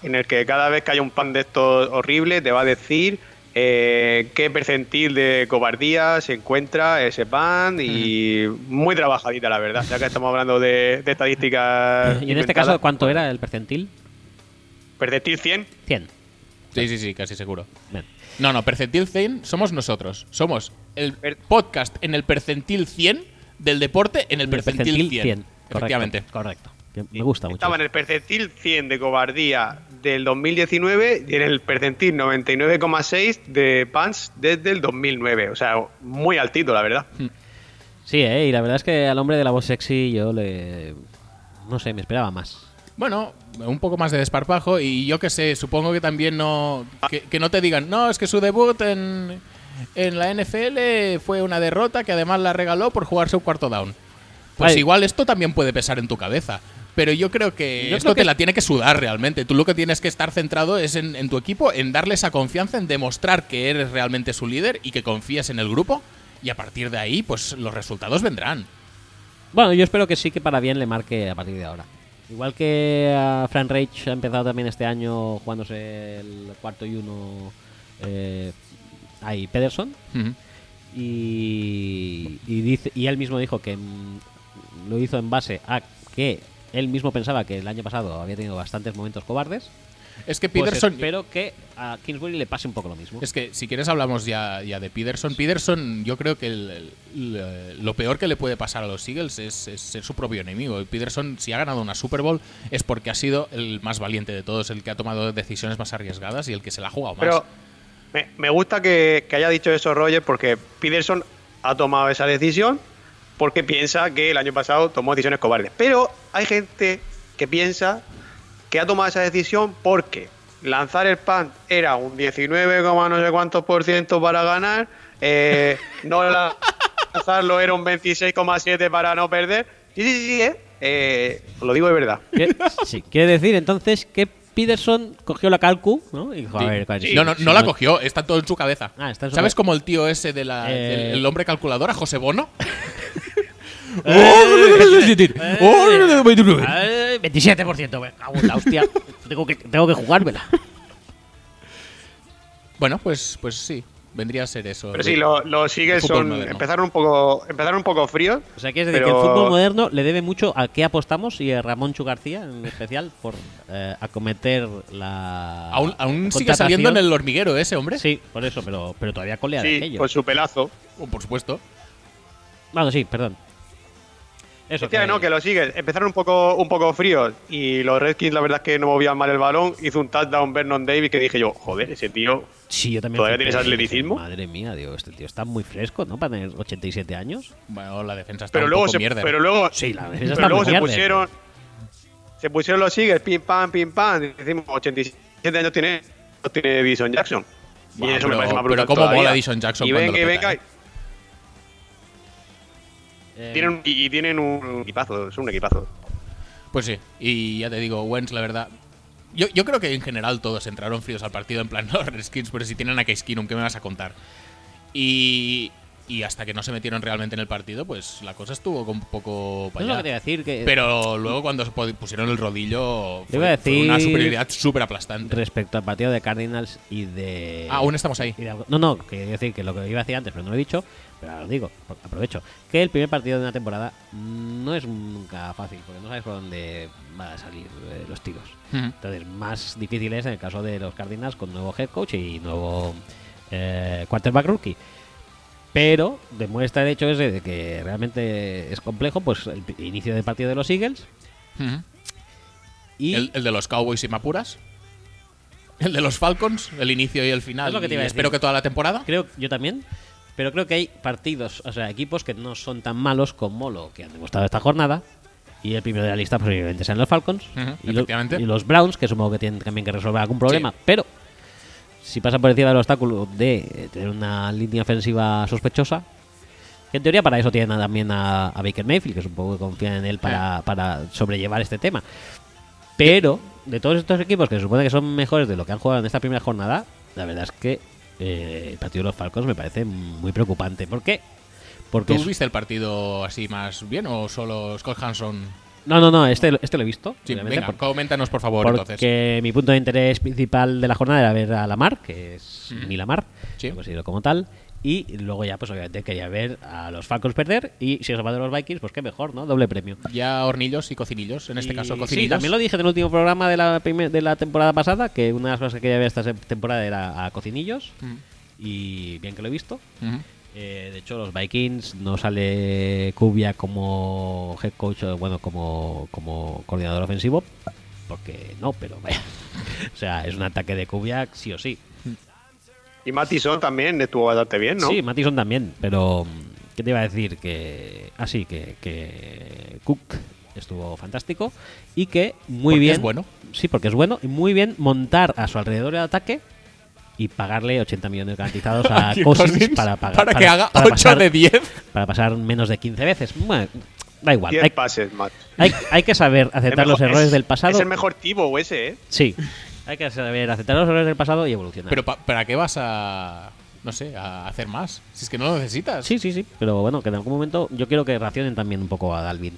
en el que cada vez que haya un pan de estos horrible te va a decir eh, qué percentil de cobardía se encuentra ese pan y muy trabajadita la verdad, ya que estamos hablando de, de estadísticas. y en este caso, ¿cuánto era el percentil? Percentil 100. 100. Sí, sí, sí, casi seguro. Bien. No, no, percentil 100 somos nosotros. Somos el Per- podcast en el percentil 100 del deporte en el percentil, 100. Correcto, Efectivamente. Correcto. Me gusta mucho. Estaba en el percentil 100 de cobardía del 2019 y en el percentil 99,6 de pants desde el 2009. O sea, muy altito, la verdad. Sí, eh, y la verdad es que al hombre de la voz sexy yo le... No sé, me esperaba más. Bueno, un poco más de desparpajo y yo que sé, supongo que también no. Que, que no te digan, no, es que su debut en, en la NFL fue una derrota que además la regaló por jugarse un cuarto down. Pues Ay. igual esto también puede pesar en tu cabeza. Pero yo creo que Yo esto creo que te la tiene que sudar realmente. Tú lo que tienes que estar centrado es en, en tu equipo, en darle esa confianza, en demostrar que eres realmente su líder y que confías en el grupo. Y a partir de ahí, pues los resultados vendrán. Bueno, yo espero que sí que para bien le marque a partir de ahora. Igual que a Fran Reich ha empezado también este año jugándose el cuarto y uno eh, ahí Pederson y, y dice y él mismo dijo que mm, lo hizo en base a que él mismo pensaba que el año pasado había tenido bastantes momentos cobardes. Es que Pues Peterson. espero que a Kingsbury le pase un poco lo mismo. Es que si quieres hablamos ya, ya de Peterson. Peterson, yo creo que el- el- lo peor que le puede pasar a los Eagles es, es ser su propio enemigo. Y Peterson, si ha ganado una Super Bowl, es porque ha sido el más valiente de todos, el que ha tomado decisiones más arriesgadas y el que se la ha jugado más. Pero me, me gusta que, que haya dicho eso Roger porque Peterson ha tomado esa decisión porque piensa que el año pasado tomó decisiones cobardes. Pero hay gente que piensa que ha tomado esa decisión porque lanzar el pan era un 19, coma no sé cuántos por ciento para ganar, eh, no lanzarlo era un 26,7 para no perder. Sí, sí, sí, eh. Eh, os lo digo de verdad. ¿Qué- sí, quiere decir entonces que Peterson cogió la calcu, ¿no? Y dijo, Sí. a ver, Sí. no, no, no la cogió, está todo en su cabeza. Ah, está en su ¿Sabes como el tío ese de la, Eh. el hombre calculadora, José Bono? Eh, 27%, me cago en la hostia. tengo, que, tengo que jugármela. Bueno, pues, pues sí, vendría a ser eso. Pero sí, lo- los Eagles fútbol son, moderno. empezaron un poco empezaron un poco fríos. O sea, quieres decir Pero- que el fútbol moderno le debe mucho a qué apostamos y a Ramón Chu García en especial por eh, acometer la. Aún, aún sigue saliendo en el hormiguero ese hombre. Sí, por eso, pero, pero todavía colea de Sí, aquello. con su pelazo. Oh, por supuesto. Bueno, sí, perdón. Eso. Hostia, no, que los Eagles empezaron un poco, un poco fríos y los Redskins la verdad es que no movían mal el balón. Hizo un touchdown Vernon Davis que dije yo, joder, ese tío Sí, yo también. ¿Todavía tienes atleticismo? Madre mía, digo, este tío está muy fresco, ¿no? Para tener 87 años. Bueno, la defensa está Pero un luego poco se, mierda. pero luego, Sí, la defensa pero está luego muy se mierda. pusieron se pusieron los Eagles, pim pam, pim pam, y decimos 87 años tiene, no tiene Dison Jackson. y eso me pero- parece más pero brutal cómo todavía. mola Dishon Jackson Y cuando venga, y lo peta, venga, ¿eh? Eh, tienen, y, y tienen un equipazo, es un equipazo. Pues sí, y ya te digo, Wentz, la verdad. Yo, yo creo que en general todos entraron fríos al partido, en plan, no, Redskins, pero si tienen a Case Keenum, ¿qué me vas a contar? Y, y hasta que no se metieron realmente en el partido, pues la cosa estuvo un poco es para lo que allá. te iba a decir, que Pero luego cuando se pusieron el rodillo, iba a fue, fue una decir- superioridad súper aplastante. respecto al partido de Cardinals y de... Ah, aún estamos ahí. de- no, no, quería decir que lo que iba a decir antes, pero no lo he dicho, pero ahora lo digo, aprovecho. Que el primer partido de una temporada no es nunca fácil, porque no sabes por dónde van a salir eh, los tiros. Entonces, más difícil es en el caso de los Cardinals con nuevo head coach y nuevo eh, quarterback rookie. Pero demuestra el hecho ese de que realmente es complejo, pues el inicio del partido de los Eagles y El, el de los Cowboys y Mapuras. El de los Falcons, el inicio y el final. Es lo que te y iba a espero decir. que toda la temporada. creo yo también, pero creo que hay partidos, o sea, equipos que no son tan malos como lo que han demostrado esta jornada. Y el primero de la lista posiblemente sean los Falcons Ujú, y, lo- efectivamente. y los Browns, que supongo que tienen también que resolver algún problema. Pero si pasa por encima del obstáculo de eh, tener una línea ofensiva sospechosa, que en teoría para eso tienen también a, a Baker Mayfield, que es un poco que confían en él para, para sobrellevar este tema. Pero de todos estos equipos que se supone que son mejores de lo que han jugado en esta primera jornada, la verdad es que eh, el partido de los Falcons me parece muy preocupante. ¿Por qué? Porque ¿Tú es- viste el partido así más bien o solo Scott Hanson? no, no, no, este, este lo he visto. Sí, venga, por- coméntanos por favor porque entonces. mi punto de interés principal de la jornada era ver a Lamar, que es Ujú. mi Lamar, Sí. lo considero como tal. Y luego ya, pues obviamente quería ver a los Falcons perder. Y si os va de los Vikings, pues qué mejor, ¿no? Doble premio. Ya hornillos y cocinillos, en este Y- caso Sí, cocinillos. también lo dije en el último programa de la, primer- de la temporada pasada, que una de las cosas que quería ver esta temporada era a cocinillos. Y bien que lo he visto. Eh, de hecho, los Vikings no sale Kubia como head coach, bueno, como, como coordinador ofensivo, porque no, pero vaya. o sea, es un ataque de Kubia sí o sí. Y Mattison también estuvo bastante bien, ¿no? Sí, Mattison también, pero mm, ¿qué te iba a decir? Que así, que, que Cook estuvo fantástico y que muy Porque bien. es bueno. Sí, porque es bueno y muy bien montar a su alrededor el ataque y pagarle 80 millones garantizados a Cousins, para pagar para que haga para 8 pasar- de 10. para pasar menos de 15 veces. Bueno, da igual. 10 Hay, pases, Matt. hay- hay que saber aceptar El los mejor- errores es- del pasado. Es el mejor Tivo ese, ¿eh? Sí. Hay que saber aceptar los errores del pasado y evolucionar. Pero pa- ¿para qué vas a, no sé, a hacer más? Si es que no lo necesitas. Sí, sí, sí. Pero bueno, que en algún momento yo quiero que racionen también un poco a Dalvin.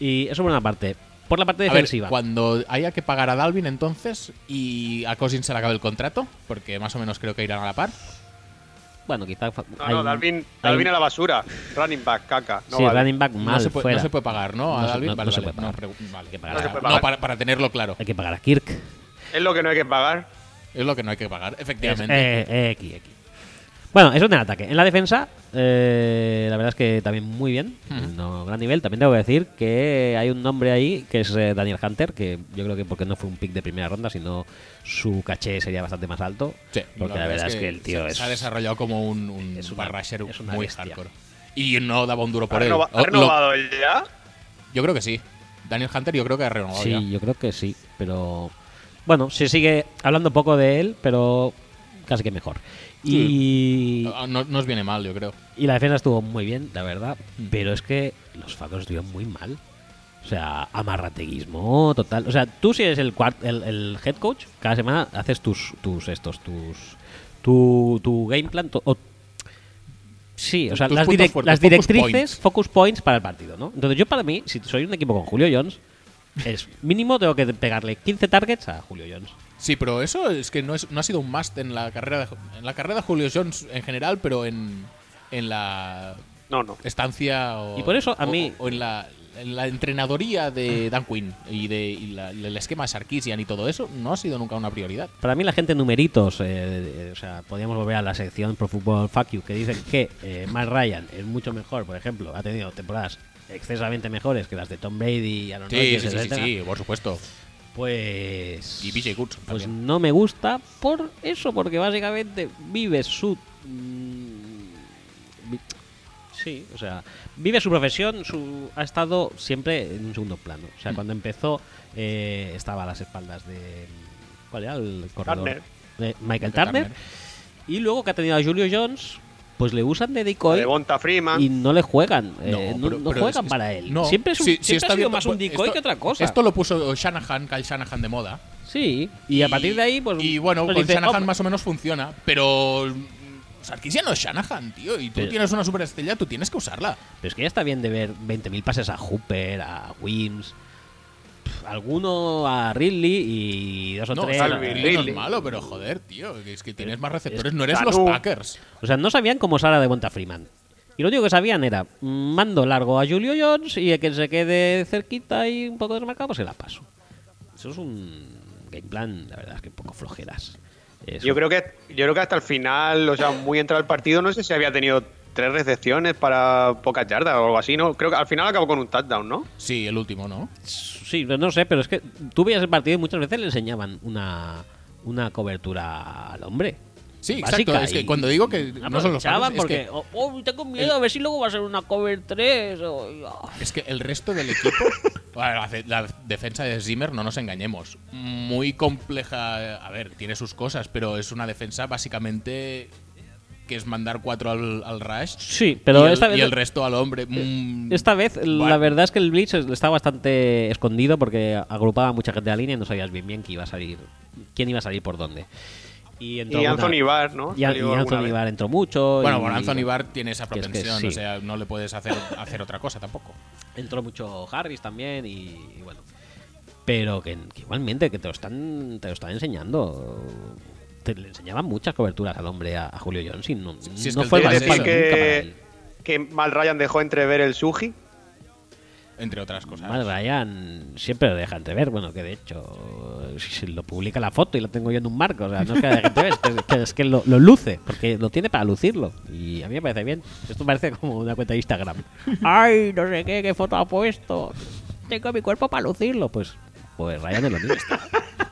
Y eso por una parte. Por la parte A ver, defensiva. cuando haya que pagar a Dalvin entonces y a Cousins se le acabe el contrato, porque más o menos creo que irán a la par. Bueno, quizá. No, hay- no, Dalvin, hay- Dalvin a la basura. Running back, caca. No sí, vale. running back mal. no, se puede, fuera. no se puede pagar, ¿no? A Dalvin. no- vale, no se puede pagar. No para tenerlo claro. Hay que pagar a Kirk. Es lo que no hay que pagar. Es lo que no hay que pagar, Es- efectivamente. eh, eh, aquí, aquí. Bueno, eso en el ataque. En la defensa, eh, la verdad es que también muy bien. Ujú. No, gran nivel. También tengo que decir que hay un nombre ahí que es eh, Daniel Hunter, que yo creo que porque no fue un pick de primera ronda, sino su caché sería bastante más alto. Sí, porque la verdad es que, el tío se, es. se ha desarrollado como un, un es una- barrasher es una muy bestia. hardcore. Y no daba un duro ¿Ha, por él. renova- ha O- lo- renovado él ya? yo creo que sí. Daniel Hunter yo creo que ha renovado Sí, ya. yo creo que sí, pero bueno, se sigue hablando poco de él, pero casi que mejor. Y, Ah, No, no os viene mal, yo creo. y la defensa estuvo muy bien, la verdad, Mm. pero es que los Falcons estuvieron muy mal. O sea, amarrateguismo total. O sea, tú si eres el, el, el head coach, cada semana haces tus tus estos tus tu, tu game plan o- Sí, o sea, las, puntos direc- fuertes, las focus directrices, points. focus points para el partido, ¿no? Entonces yo para mí, si soy un equipo con Julio Jones, es mínimo tengo que pegarle 15 targets a Julio Jones. Sí, pero eso es que no, es, no ha sido un must en la carrera de, en la carrera de Julio Jones en general, pero en, en la No, no. estancia o, Y por eso a mí- o en la, la entrenadoría de Dan Quinn y, de, y la- el esquema Sarkisian y todo eso no ha sido nunca una prioridad. Para mí la gente numeritos, eh, eh, o sea, podríamos volver a la sección Pro Football Fuck You, que dicen que eh, Matt Ryan es mucho mejor, por ejemplo, ha tenido temporadas excesivamente mejores que las de Tom Brady, Aaron Sí, Rodgers, sí, sí, sí, por supuesto. Pues... Y BJ Goods Pues también. no me gusta por eso, porque básicamente vive su... mm, Sí, o sea, vive su profesión, su ha estado siempre en un segundo plano. O sea, cuando empezó eh, estaba a las espaldas de ¿cuál era el corredor? Turner. De Michael Turner. Y luego que ha tenido a Julio Jones, pues le usan de decoy De y no le juegan, eh, no, pero- no pero juegan es- para él. no, siempre es un- sí- sí siempre está ha sido bien, más un pues, decoy esto- que otra cosa. Esto lo puso Shanahan, Kyle Shanahan de moda. Sí, y, a partir de ahí, pues. Y bueno, pues con dice, Shanahan "Oh, más o menos funciona, pero. Sarkisian no es Shanahan, tío. Y tú Pero- tienes una superestrella, tú tienes que usarla. Pero es que ya está bien de ver 20.000 pases a Hooper, a Wims, alguno a Ridley y dos o No, tres. Ridley no Ridley. es malo, pero joder, tío. Es que tienes más receptores. es No eres los Packers. O sea, no sabían cómo Sara de Bonta Freeman. Y lo único que sabían era, mm, mando largo a Julio Jones y el que se quede cerquita y un poco desmarcado, pues se la paso. Eso es un game plan, la verdad es que un poco flojeras. Eso. Yo creo que yo creo que hasta el final, o sea, muy entrado el partido, no sé si había tenido tres recepciones para pocas yardas o algo así, ¿no? Creo que al final acabó con un touchdown, ¿no? Sí, el último, ¿no? Sí, no no sé, pero es que tú veías el partido y muchas veces le enseñaban una, una cobertura al hombre. Sí, exacto. Es que cuando digo que no son los aprovechaban Packers, es porque, que, oh, oh, tengo miedo, a ver si luego va a ser una cover 3. o- oh. es que el resto del equipo. Bueno, la, de- la defensa de Zimmer, no nos engañemos. Muy compleja. A ver, tiene sus cosas, pero es una defensa básicamente que es mandar cuatro al, al rush. Sí, pero y el, esta vez y el resto al hombre. Mm, Esta vez, la verdad es que el Blitz está bastante escondido porque agrupaba mucha gente a la línea y no sabías bien bien quién iba a salir, quién iba a salir por dónde. Y, entró Y Anthony Barr, ¿no? y, y Anthony. Barr entró mucho. Bueno, y- bueno, Anthony Barr tiene esa que es que propensión, sí. o sea, no le puedes hacer, hacer otra cosa tampoco. Entró mucho Harris también y, y bueno. Pero que, que igualmente, que te lo están, te lo están enseñando. Te le enseñaban muchas coberturas al hombre a, a Julio Jones y no, si no que fue el tema ¿Quieres es balón decir nunca para que, él. que Mal Ryan dejó entrever el Suji? Entre otras cosas. Matt Ryan siempre lo deja entrever, bueno, que de hecho si se lo publica la foto y la tengo yo en un marco, o sea, no es que la deje entrever, es que, que es que lo, lo luce, porque lo tiene para lucirlo. Y a mí me parece bien. Esto parece como una cuenta de Instagram. ¡Ay, no sé qué, qué foto ha puesto! Tengo mi cuerpo para lucirlo. Pues, pues Ryan es lo mismo.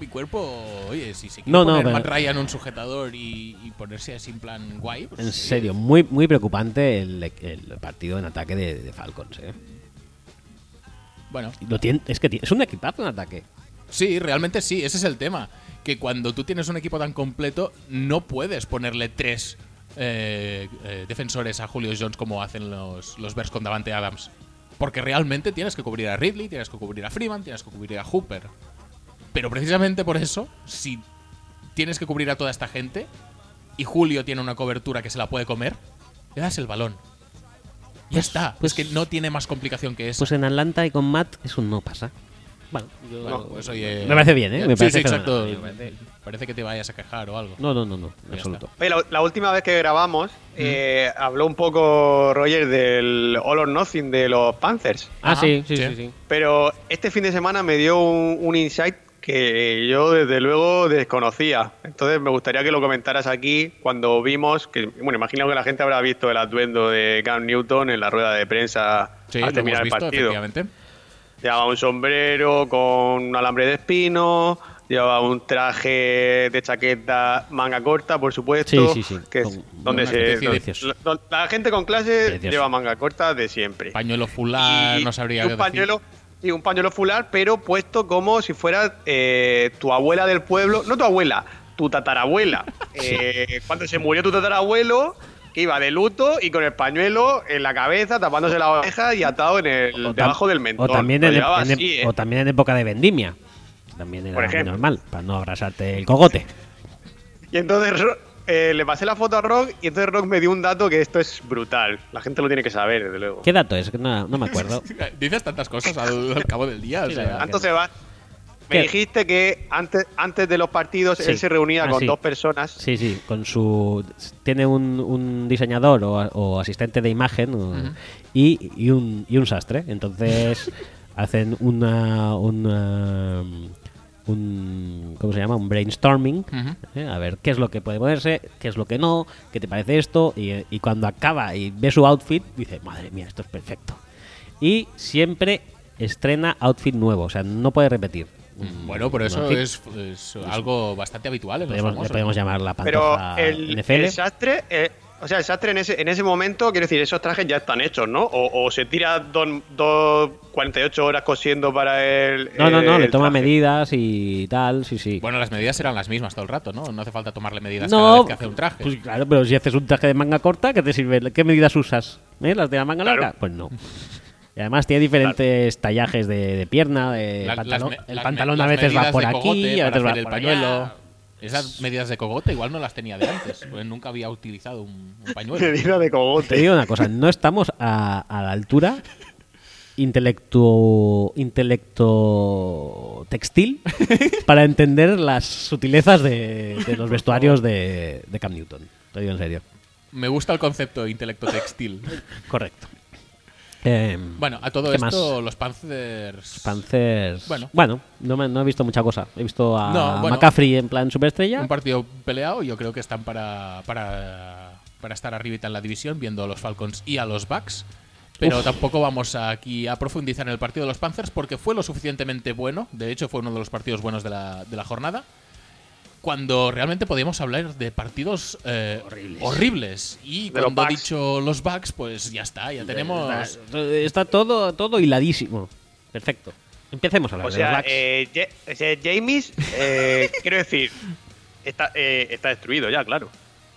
Mi cuerpo, oye, si se quiere No, no, poner Matt Ryan un sujetador y, y ponerse así en plan guay, pues En sí. serio, muy, muy preocupante el, el partido en ataque de, de Falcons, ¿eh? Bueno, Lo tiene, es que tiene- es un equipazo en ataque. sí, realmente sí, ese es el tema. Que cuando tú tienes un equipo tan completo, no puedes ponerle tres eh, eh, defensores a Julio Jones como hacen los, los Bears con Davante Adams. Porque realmente tienes que cubrir a Ridley, tienes que cubrir a Freeman, tienes que cubrir a Hooper. Pero precisamente por eso, si tienes que cubrir a toda esta gente y Julio tiene una cobertura que se la puede comer, le das el balón. Ya está. pues- es que no tiene más complicación que eso. Pues en Atlanta y con Matt eso no pasa. Bueno, yo- Bueno, pues, oye, me parece bien, ¿eh? Me sí, parece sí, exacto. me parece- Parece que te vayas a quejar o algo. No, no, no, no, en absoluto. Oye, la, la última vez que grabamos, eh, habló un poco Roger del All or Nothing de los Panthers. Ah, Ajá, sí, sí, sí. sí, sí. Pero este fin de semana me dio un, un insight que yo desde luego desconocía. Entonces me gustaría que lo comentaras aquí cuando vimos, que bueno, imagino que la gente habrá visto el atuendo de Cam Newton en la rueda de prensa Sí, al lo hemos terminar el visto, partido. efectivamente. Llevaba un sombrero con un alambre de espino, llevaba un traje de chaqueta manga corta, por supuesto. Sí, sí, sí, Que es con- donde se, donde- la gente con clase Precioso. lleva manga corta de siempre. Pañuelo fular, Y- no sabría y un qué decir. Y un pañuelo fular, pero puesto como si fuera eh, tu abuela del pueblo, no tu abuela, tu tatarabuela. Eh, cuando se murió tu tatarabuelo, que iba de luto y con el pañuelo en la cabeza, tapándose la oreja y atado en el O debajo del mentón. O también, Lo en, llevaba en- así, ¿eh? o también en época de vendimia. También era Por muy ejemplo. normal, para no abrasarte el cogote. Y entonces eh, le pasé la foto a Rock y entonces Rock me dio un dato que esto es brutal. La gente lo tiene que saber, desde luego. ¿Qué dato es? No, no me acuerdo. Dices tantas cosas al, al cabo del día. o Sí, la sea, verdad. Tanto se va. Me ¿Qué? dijiste que antes, antes de los partidos Sí. él se reunía Ah, con sí. dos personas. Sí, sí, con su. Tiene un, un diseñador o, o asistente de imagen o- y, y un, y un sastre. Entonces hacen una. una un, ¿Cómo se llama? Un brainstorming. ¿eh? A ver qué es lo que puede ponerse, qué es lo que no, qué te parece esto. Y, y cuando acaba y ve su outfit, dice: Madre mía, esto es perfecto. Y siempre estrena outfit nuevo, o sea, no puede repetir. un- Bueno, pero eso es, es algo bastante habitual en los Podemos, le famosos. podemos llamar la Pero pantoja el, NFL. el sastre, eh, O sea, el sastre en ese, en ese momento, quiero decir, esos trajes ya están hechos, ¿no? O, o se tira dos, dos 48 horas cosiendo para el. No, no, no, el le toma traje. medidas y tal, sí, sí. Bueno, las medidas serán las mismas todo el rato, ¿no? No hace falta tomarle medidas no, cada vez que hace un traje. Pues claro, pero si haces un traje de manga corta, ¿qué te sirve? ¿Qué medidas usas? ¿Eh? ¿Las de la manga Claro. larga? Pues no. Y además tiene diferentes tallajes de, de pierna, de La- pantalón. me- el pantalón me- a veces va por aquí, a veces va el por pañuelo. allá. Esas medidas de cogote igual no las tenía de antes, pues nunca había utilizado un, un pañuelo. Medida de Te cogote. digo una cosa, no estamos a, a la altura intelecto intelecto textil para entender las sutilezas de, de los vestuarios de, de Cam Newton. Te digo en serio. Me gusta el concepto de intelecto textil. Correcto. Eh, Bueno, a todo ¿Qué esto, más? los Panthers. Panthers. Bueno. Bueno, no, me- no he visto mucha cosa. He visto a No, bueno. McCaffrey en plan superestrella. Un partido peleado, yo creo que están para, para, para estar arribita en la división, viendo a los Falcons y a los Bucks. Pero tampoco vamos aquí a profundizar en el partido de los Panthers porque fue lo suficientemente bueno. De hecho, fue uno de los partidos buenos de la, de la jornada. Cuando realmente podíamos hablar de partidos eh, horribles. Y De cuando he Bucks. dicho los Bucks, pues ya está, ya tenemos. Está, está todo, todo hiladísimo. Perfecto. Empecemos a hablar O de los Bucks. eh, Ja- o sea, James, eh, quiero decir, está, eh, está destruido ya, claro.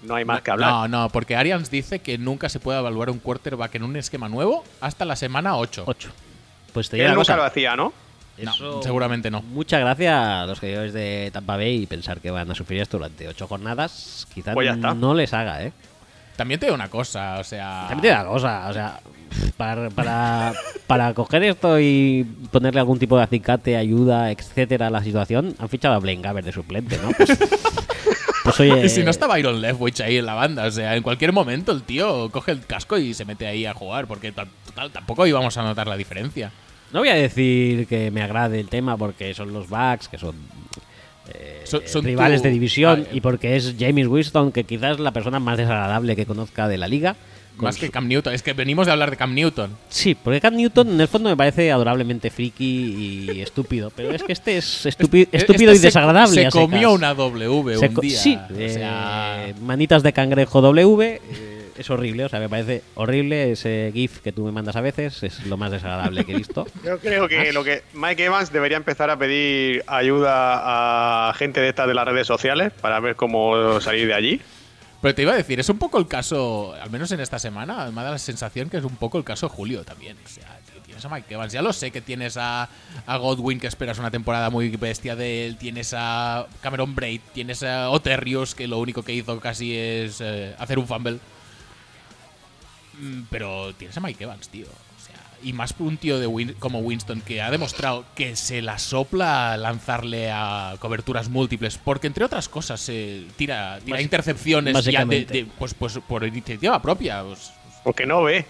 No hay más que hablar. No, no, porque Arians dice que nunca se puede evaluar un quarterback en un esquema nuevo hasta la semana 8. 8. Pues te Él nunca cosa. lo hacía, ¿no? No, seguramente no. Muchas gracias a los seguidores de Tampa Bay y pensar que van a sufrir esto durante ocho jornadas. Quizás Pues no les haga, ¿eh? También te digo una cosa, o sea. También te digo una cosa, o sea, para, para, para coger esto y ponerle algún tipo de acicate, ayuda, etcétera a la situación, han fichado a Blaine Gabbert de suplente, ¿no? Pues, pues, oye, Y si no está Byron Leftwich ahí en la banda, o sea, en cualquier momento el tío coge el casco y se mete ahí a jugar, porque ta- total, tampoco íbamos a notar la diferencia. No voy a decir que me agrade el tema porque son los Bucks, que son eh, Son- son rivales tu- de división Ah, eh. y porque es James Winston, que quizás es la persona más desagradable que conozca de la liga. Más que Cam Newton, es que venimos de hablar de Cam Newton. Sí, porque Cam Newton en el fondo me parece adorablemente friki y estúpido, pero es que este es estúpido, Este estúpido y se- desagradable. Se, secas. comió una W Se un día. Sí, o eh, sea, manitas de cangrejo W. eh, es horrible, o sea, me parece horrible ese GIF que tú me mandas a veces, es lo más desagradable que he visto. Yo creo que lo que Mike Evans debería empezar a pedir ayuda a gente de estas de las redes sociales para ver cómo salir de allí. Pero te iba a decir, es un poco el caso, al menos en esta semana, me da la sensación que es un poco el caso de Julio también. O sea, tienes a Mike Evans, ya lo sé que tienes a, a Godwin que esperas una temporada muy bestia de él, tienes a Cameron Braid, tienes a Oterrios que lo único que hizo casi es eh, hacer un fumble. Mm, Pero tienes a Mike Evans, tío. O sea, y más un tío de Win- como Winston que ha demostrado que se la sopla lanzarle a coberturas múltiples, porque entre otras cosas se tira, intercepciones ya de, pues, pues por iniciativa propia. pues. Porque no ve.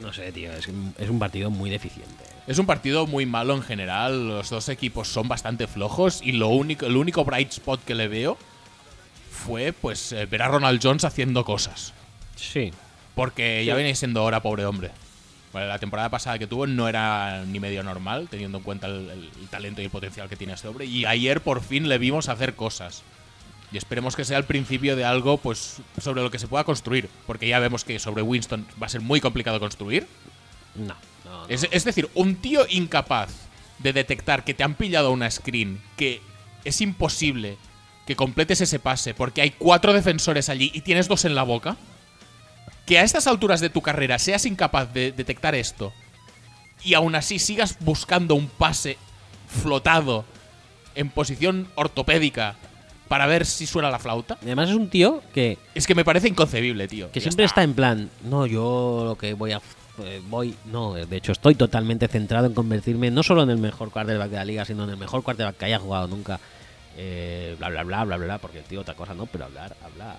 No sé, tío, es, un- es un partido muy deficiente. Es un partido muy malo en general. Los dos equipos son bastante flojos y lo único, el único bright spot que le veo fue pues eh, ver a Ronald Jones haciendo cosas. Sí. Porque ya viene siendo hora, pobre hombre. La temporada pasada que tuvo no era ni medio normal, teniendo en cuenta el, el- el talento y el potencial que tiene este hombre. Y ayer por fin le vimos hacer cosas. Y esperemos que sea el principio de algo pues sobre lo que se pueda construir. Porque ya vemos que sobre Winston va a ser muy complicado construir. No, no, no. Es, es decir, un tío incapaz de detectar que te han pillado una screen, que es imposible que completes ese pase porque hay cuatro defensores allí y tienes dos en la boca. Que a estas alturas de tu carrera seas incapaz de detectar esto y aún así sigas buscando un pase flotado en posición ortopédica para ver si suena la flauta. Y Además es un tío que, Es que me parece inconcebible, tío. que Ya siempre está en plan, no, yo lo que voy a... eh, voy, no, de hecho estoy totalmente centrado en convertirme no solo en el mejor quarterback de la liga, sino en el mejor quarterback que haya jugado nunca. Eh, bla, bla, bla, bla, bla, bla, porque el tío otra cosa no, pero hablar, habla...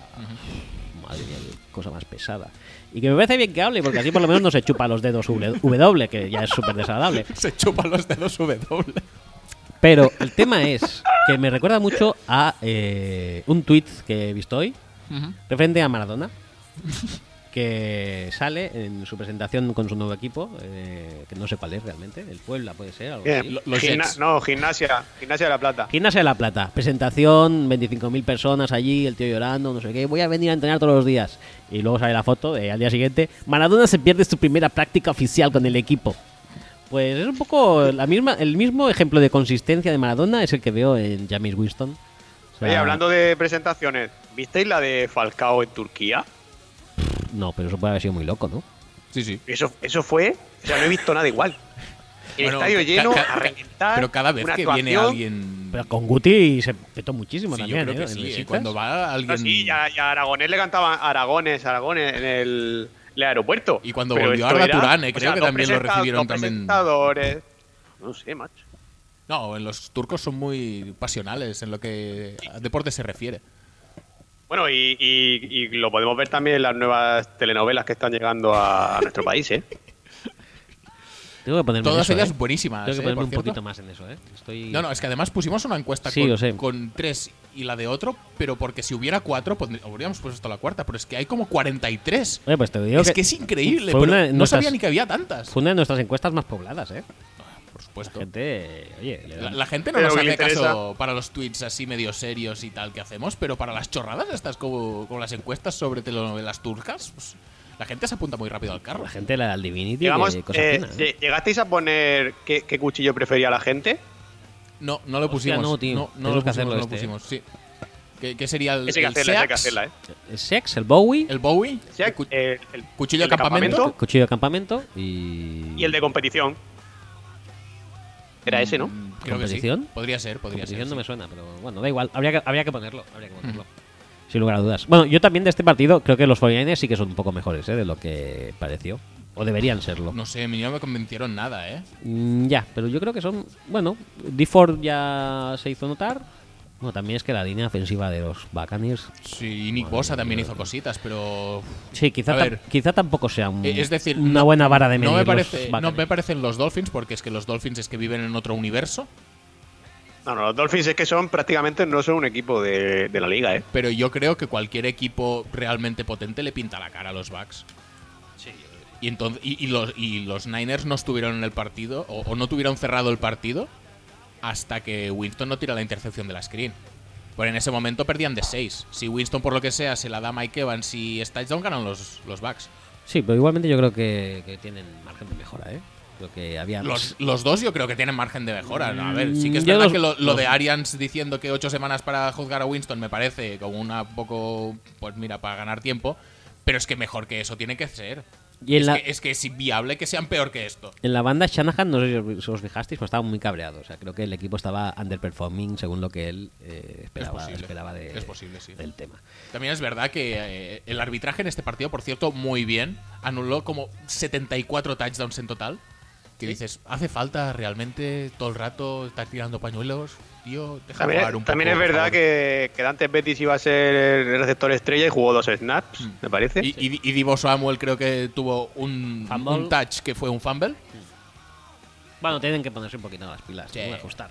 Madre mía, qué cosa más pesada. Y que me parece bien que hable, porque así por lo menos no se chupa los dedos W, que ya es súper desagradable. Se chupa los dedos W. Pero el tema es que me recuerda mucho a eh, un tweet que he visto hoy, Ujú. referente a Maradona, que sale en su presentación con su nuevo equipo, eh, que no sé cuál es realmente, el Puebla puede ser, algo Bien. los Gimna- Jets. no, gimnasia, gimnasia de la plata. Gimnasia de la Plata, presentación, 25.000 personas allí, el tío llorando, no sé qué, voy a venir a entrenar todos los días. Y luego sale la foto de al día siguiente, Maradona se pierde su primera práctica oficial con el equipo. Pues es un poco la misma, el mismo ejemplo de consistencia de Maradona es el que veo en James Winston. O sea, Oye, hablando de presentaciones, ¿visteis la de Falcao en Turquía? No, pero eso puede haber sido muy loco, ¿no? Sí, sí. Eso, eso fue, o sea, no he visto nada igual. El Bueno, estadio lleno, a reventar. Pero cada vez una que viene alguien. Pero con Guti se petó muchísimo Sí, yo también, creo ¿eh? Sí. eh. Cuando va alguien. No, sí, ya, Aragonés le cantaban Aragones, Aragones en el, el aeropuerto. Y cuando Pero volvió Arda era- Turán, eh, o creo sea, que los también lo recibieron los también. presentadores. No sé, macho. No, en los turcos son muy pasionales en lo que a deporte se refiere. Bueno, y, y- y lo podemos ver también en las nuevas telenovelas que están llegando a, a nuestro país, ¿eh? Tengo que ponerme en Todas eso, ellas ¿eh? buenísimas. Tengo que eh, ponerme por un cierto. poquito más en eso, ¿eh? Estoy... No, no, es que además pusimos una encuesta Sí, con, tres y la de otro, pero porque si hubiera cuatro, habríamos puesto la cuarta, pero es que hay como 43. Oye, pues te digo es que, es increíble, pero no sabía ni que había tantas. fue una de nuestras encuestas más pobladas, ¿eh? Por La supuesto. gente, oye, le La, la gente no Pero nos hace caso para los tweets así medio serios y tal que hacemos, pero para las chorradas estas como, como las encuestas sobre telenovelas turcas, pues, la gente se apunta muy rápido al carro. la gente le da al Divinity Llegamos, que cosa eh, fina, ¿eh? lle- ¿Llegasteis a poner qué, qué cuchillo prefería la gente? No, no lo Hostia, pusimos. no, tío. No, lo que pusimos, hacerlo no lo este, pusimos, sí. ¿Qué, qué sería el, Ese que el hacerla, que hacerla, ¿eh? El Sex, el Bowie, el Bowie, el cu- eh, el, cuchillo de campamento. cuchillo de campamento y... y el de competición. Era ese, ¿no? Mm, Creo que sí. ¿Competición? Podría ser, podría ser. Competición no sí. me suena, pero bueno, da igual. Habría que, habría que ponerlo. Habría que ponerlo. Sin lugar a dudas. Bueno, yo también de este partido creo que los 49ers sí que son un poco mejores ¿eh? de lo que pareció. O deberían serlo. No sé, a mí no me convencieron nada, ¿eh? Mm, ya, pero yo creo que son. Bueno, D4 ya se hizo notar. Bueno, también es que la línea ofensiva de los Buccaneers. Sí, y Nick Madre Bosa también hizo cositas, pero. Sí, quizá, ver. quizá tampoco sea un- Es decir, una no- buena vara de medir. No me, los parece, no me parecen los Dolphins, porque es que los Dolphins es que viven en otro universo. No, no, los Dolphins es que son prácticamente no son un equipo de, de la liga, ¿eh? Pero yo creo que cualquier equipo realmente potente le pinta la cara a los Bucks. Y, entonces, y, y los, y los Niners no estuvieron en el partido, o, o no tuvieron cerrado el partido, hasta que Winston no tira la intercepción de la screen. Pero en ese momento perdían de 6. Si Winston, por lo que sea, se la da Mike Evans y es touchdown, ganan los, los Bucks. Sí, pero igualmente yo creo que, que tienen margen de mejora, ¿eh? Creo que había. Los, los dos yo creo que tienen margen de mejora. A ver, sí que es Mm, yo verdad los- que lo, lo de Arians diciendo que ocho semanas para juzgar a Winston me parece como una poco, pues mira, para ganar tiempo. Pero es que mejor que eso tiene que ser. Y es, la- que, es que es inviable que sean peor que esto. En la banda Shanahan, no sé si os- fijasteis, pero estaba muy cabreado. O sea, creo que el equipo estaba underperforming según lo que él eh, esperaba, posible, esperaba de- es posible, sí. del tema. También es verdad que eh, el arbitraje en este partido, por cierto, muy bien. Anuló como 74 touchdowns en total. Que dices, ¿hace falta realmente todo el rato estar tirando pañuelos? Tío, deja También, jugar un también poco, es verdad que, que Dante Betis iba a ser el receptor estrella y jugó dos snaps, Mm. me parece. Y, y, y Divo Samuel creo que tuvo un, un touch que fue un fumble. Bueno, tienen que ponerse un poquito las pilas, Sí. ajustar.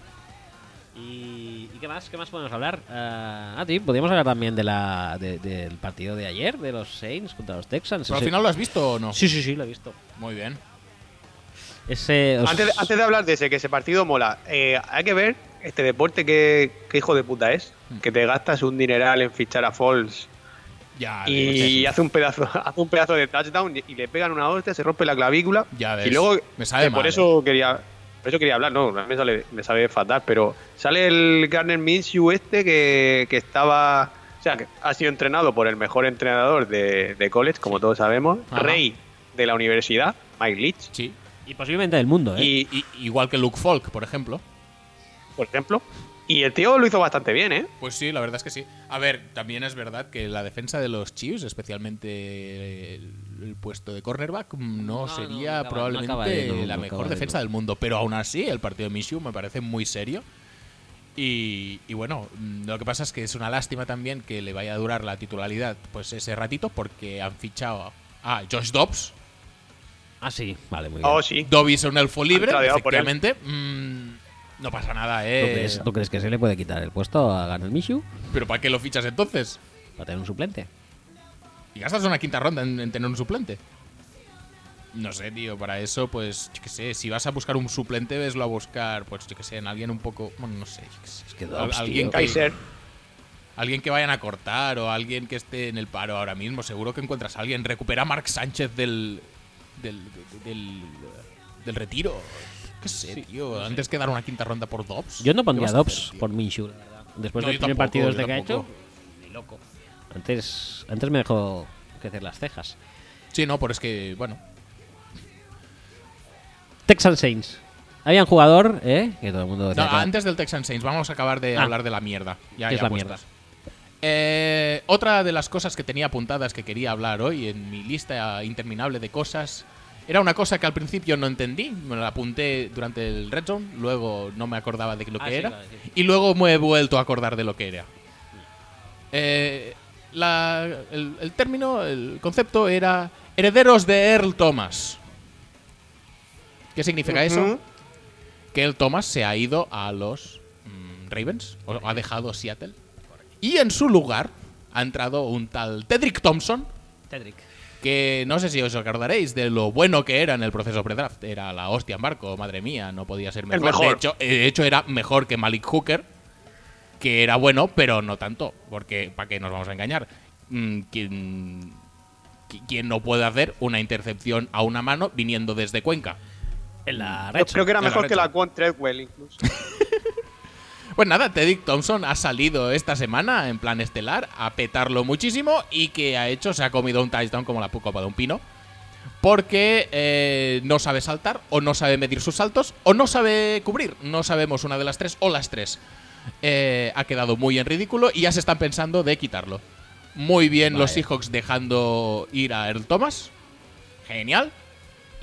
¿Y, y qué más? ¿Qué más podemos hablar? Ah, ah, sí, podríamos hablar también de la, de- del partido de ayer, de los Saints contra los Texans. ¿Pero al final lo has visto o no? Sí, sí, sí, lo he visto. Muy bien. Ese, os- Antes, de, antes de hablar de ese, que ese partido mola, eh, hay que ver este deporte que, hijo de puta es. Mm. Que te gastas un dineral en fichar a Falls Ya, y hace un pedazo hace un pedazo de touchdown y, le pegan una hostia, se rompe la clavícula. Ya ves. Y luego, Me sabe que por mal, eso quería por eso quería hablar, no, a mí me, sale, me sabe fatal, pero sale el Garner Minshew este que, que estaba, o sea, que ha sido entrenado por el mejor entrenador de, de college, como todos sabemos, Ajá. rey de la universidad, Mike Leach, Sí. Y posiblemente del mundo, ¿eh? y, Y- igual que Luke Falk, por ejemplo. por ejemplo, y el tío lo hizo bastante bien, ¿eh? Pues sí, la verdad es que sí. A ver, también es verdad que la defensa de los Chiefs, especialmente el, el puesto de cornerback, no, No, no, sería no acaba- probablemente no acaba de- no, la no mejor de- defensa del mundo. Pero aún así, el partido de Minshew me parece muy serio. Y, y bueno, mm, lo que pasa es que es una lástima también que le vaya a durar la titularidad pues ese ratito porque han fichado a Josh Dobbs. Ah, sí, vale, muy bien. Oh, sí. Dobbs es un elfo libre, efectivamente. Mm, no pasa nada, ¿Tú, ¿eh? crees, tú crees que se le puede quitar el puesto a Garner Minshew Pero ¿para qué lo fichas entonces? para tener un suplente? Y gastas una quinta ronda en, en tener un suplente. No sé, tío, para eso, pues, yo qué sé, si vas a buscar un suplente, veslo a buscar, pues, yo qué sé, en alguien un poco, bueno, no sé, yo qué sé. Es que Dobbs, alguien tío. que- Kaiser. Alguien que vayan a cortar o alguien que esté en el paro ahora mismo, seguro que encuentras a alguien. Recupera a Mark Sánchez del. Del. del, del retiro. ¿Qué sé, tío? Antes que dar una quinta ronda por Dobbs. Yo no ¿Qué pondría Dobbs por Minshew, la verdad. Después No, del yo primer tampoco, partido yo este que ha hecho, ni loco. Antes, antes me dejó crecer las cejas. Sí, no, pero es que, bueno. Texan Saints. Había un jugador, ¿eh? Que todo el mundo No, que- antes del Texan Saints, vamos a acabar de Ah. hablar de la mierda. Ya, ¿Qué es ya la puestas. mierda? Eh, otra de las cosas que tenía apuntadas que quería hablar hoy en mi lista interminable de cosas era una cosa que al principio no entendí, me la apunté durante el Red Zone, luego no me acordaba de lo Ah, que sí, era y luego me he vuelto a acordar de lo que era. Eh, la- el, el término, el concepto era herederos de Earl Thomas. ¿Qué significa eso? Que el Thomas se ha ido a los mm, Ravens, o ha dejado Seattle. Y en su lugar ha entrado un tal Tedrick Thompson, Tedrick. que no sé si os acordaréis de lo bueno que era en el proceso pre-draft. Era la hostia en barco, madre mía, no podía ser mejor. mejor. De, hecho, eh, de hecho, era mejor que Malik Hooker, que era bueno, pero no tanto, porque ¿para qué nos vamos a engañar? Mm, ¿Quién, qui- quién no puede hacer una intercepción a una mano viniendo desde Cuenca? En la Yo red creo que era la mejor red que la zone. Quan Treadwell, incluso. Pues nada, Tedrick Thompson ha salido esta semana en plan estelar a petarlo muchísimo y que ha hecho, se ha comido un touchdown como la copa de un pino. Porque eh, no sabe saltar, o no sabe medir sus saltos, o no sabe cubrir. No sabemos una de las tres, o las tres. Eh, ha quedado muy en ridículo y ya se están pensando de quitarlo. Muy bien los. Seahawks dejando ir a Earl Thomas. Genial.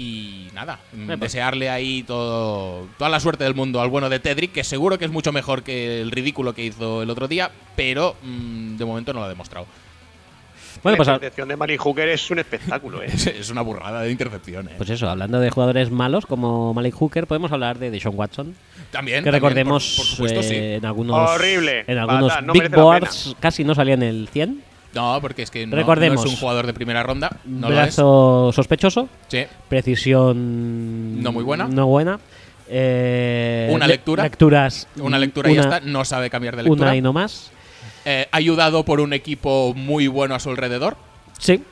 Y nada, mm, desearle ahí todo, toda la suerte del mundo al bueno de Tedrick, que seguro que es mucho mejor que el ridículo que hizo el otro día, pero mm, de momento no lo ha demostrado. Bueno, pues, la intercepción de Malik Hooker es un espectáculo, ¿eh? Es, es una burrada de intercepción, ¿eh? pues eso, hablando de jugadores malos como Malik Hooker, podemos hablar de Deshaun Watson. también. Que también, recordemos por, por supuesto, eh, sí. en algunos, Horrible, en algunos no big boards casi no salía en el 100. No, porque es que no, Recordemos. no es un jugador de primera ronda. No lo es. Brazo sospechoso, Sí. precisión No muy buena. No buena. Eh, Una le- lectura. Lecturas. Una lectura y ya está. No sabe cambiar de lectura. Una y no más. Eh, ayudado por un equipo muy bueno a su alrededor. Sí,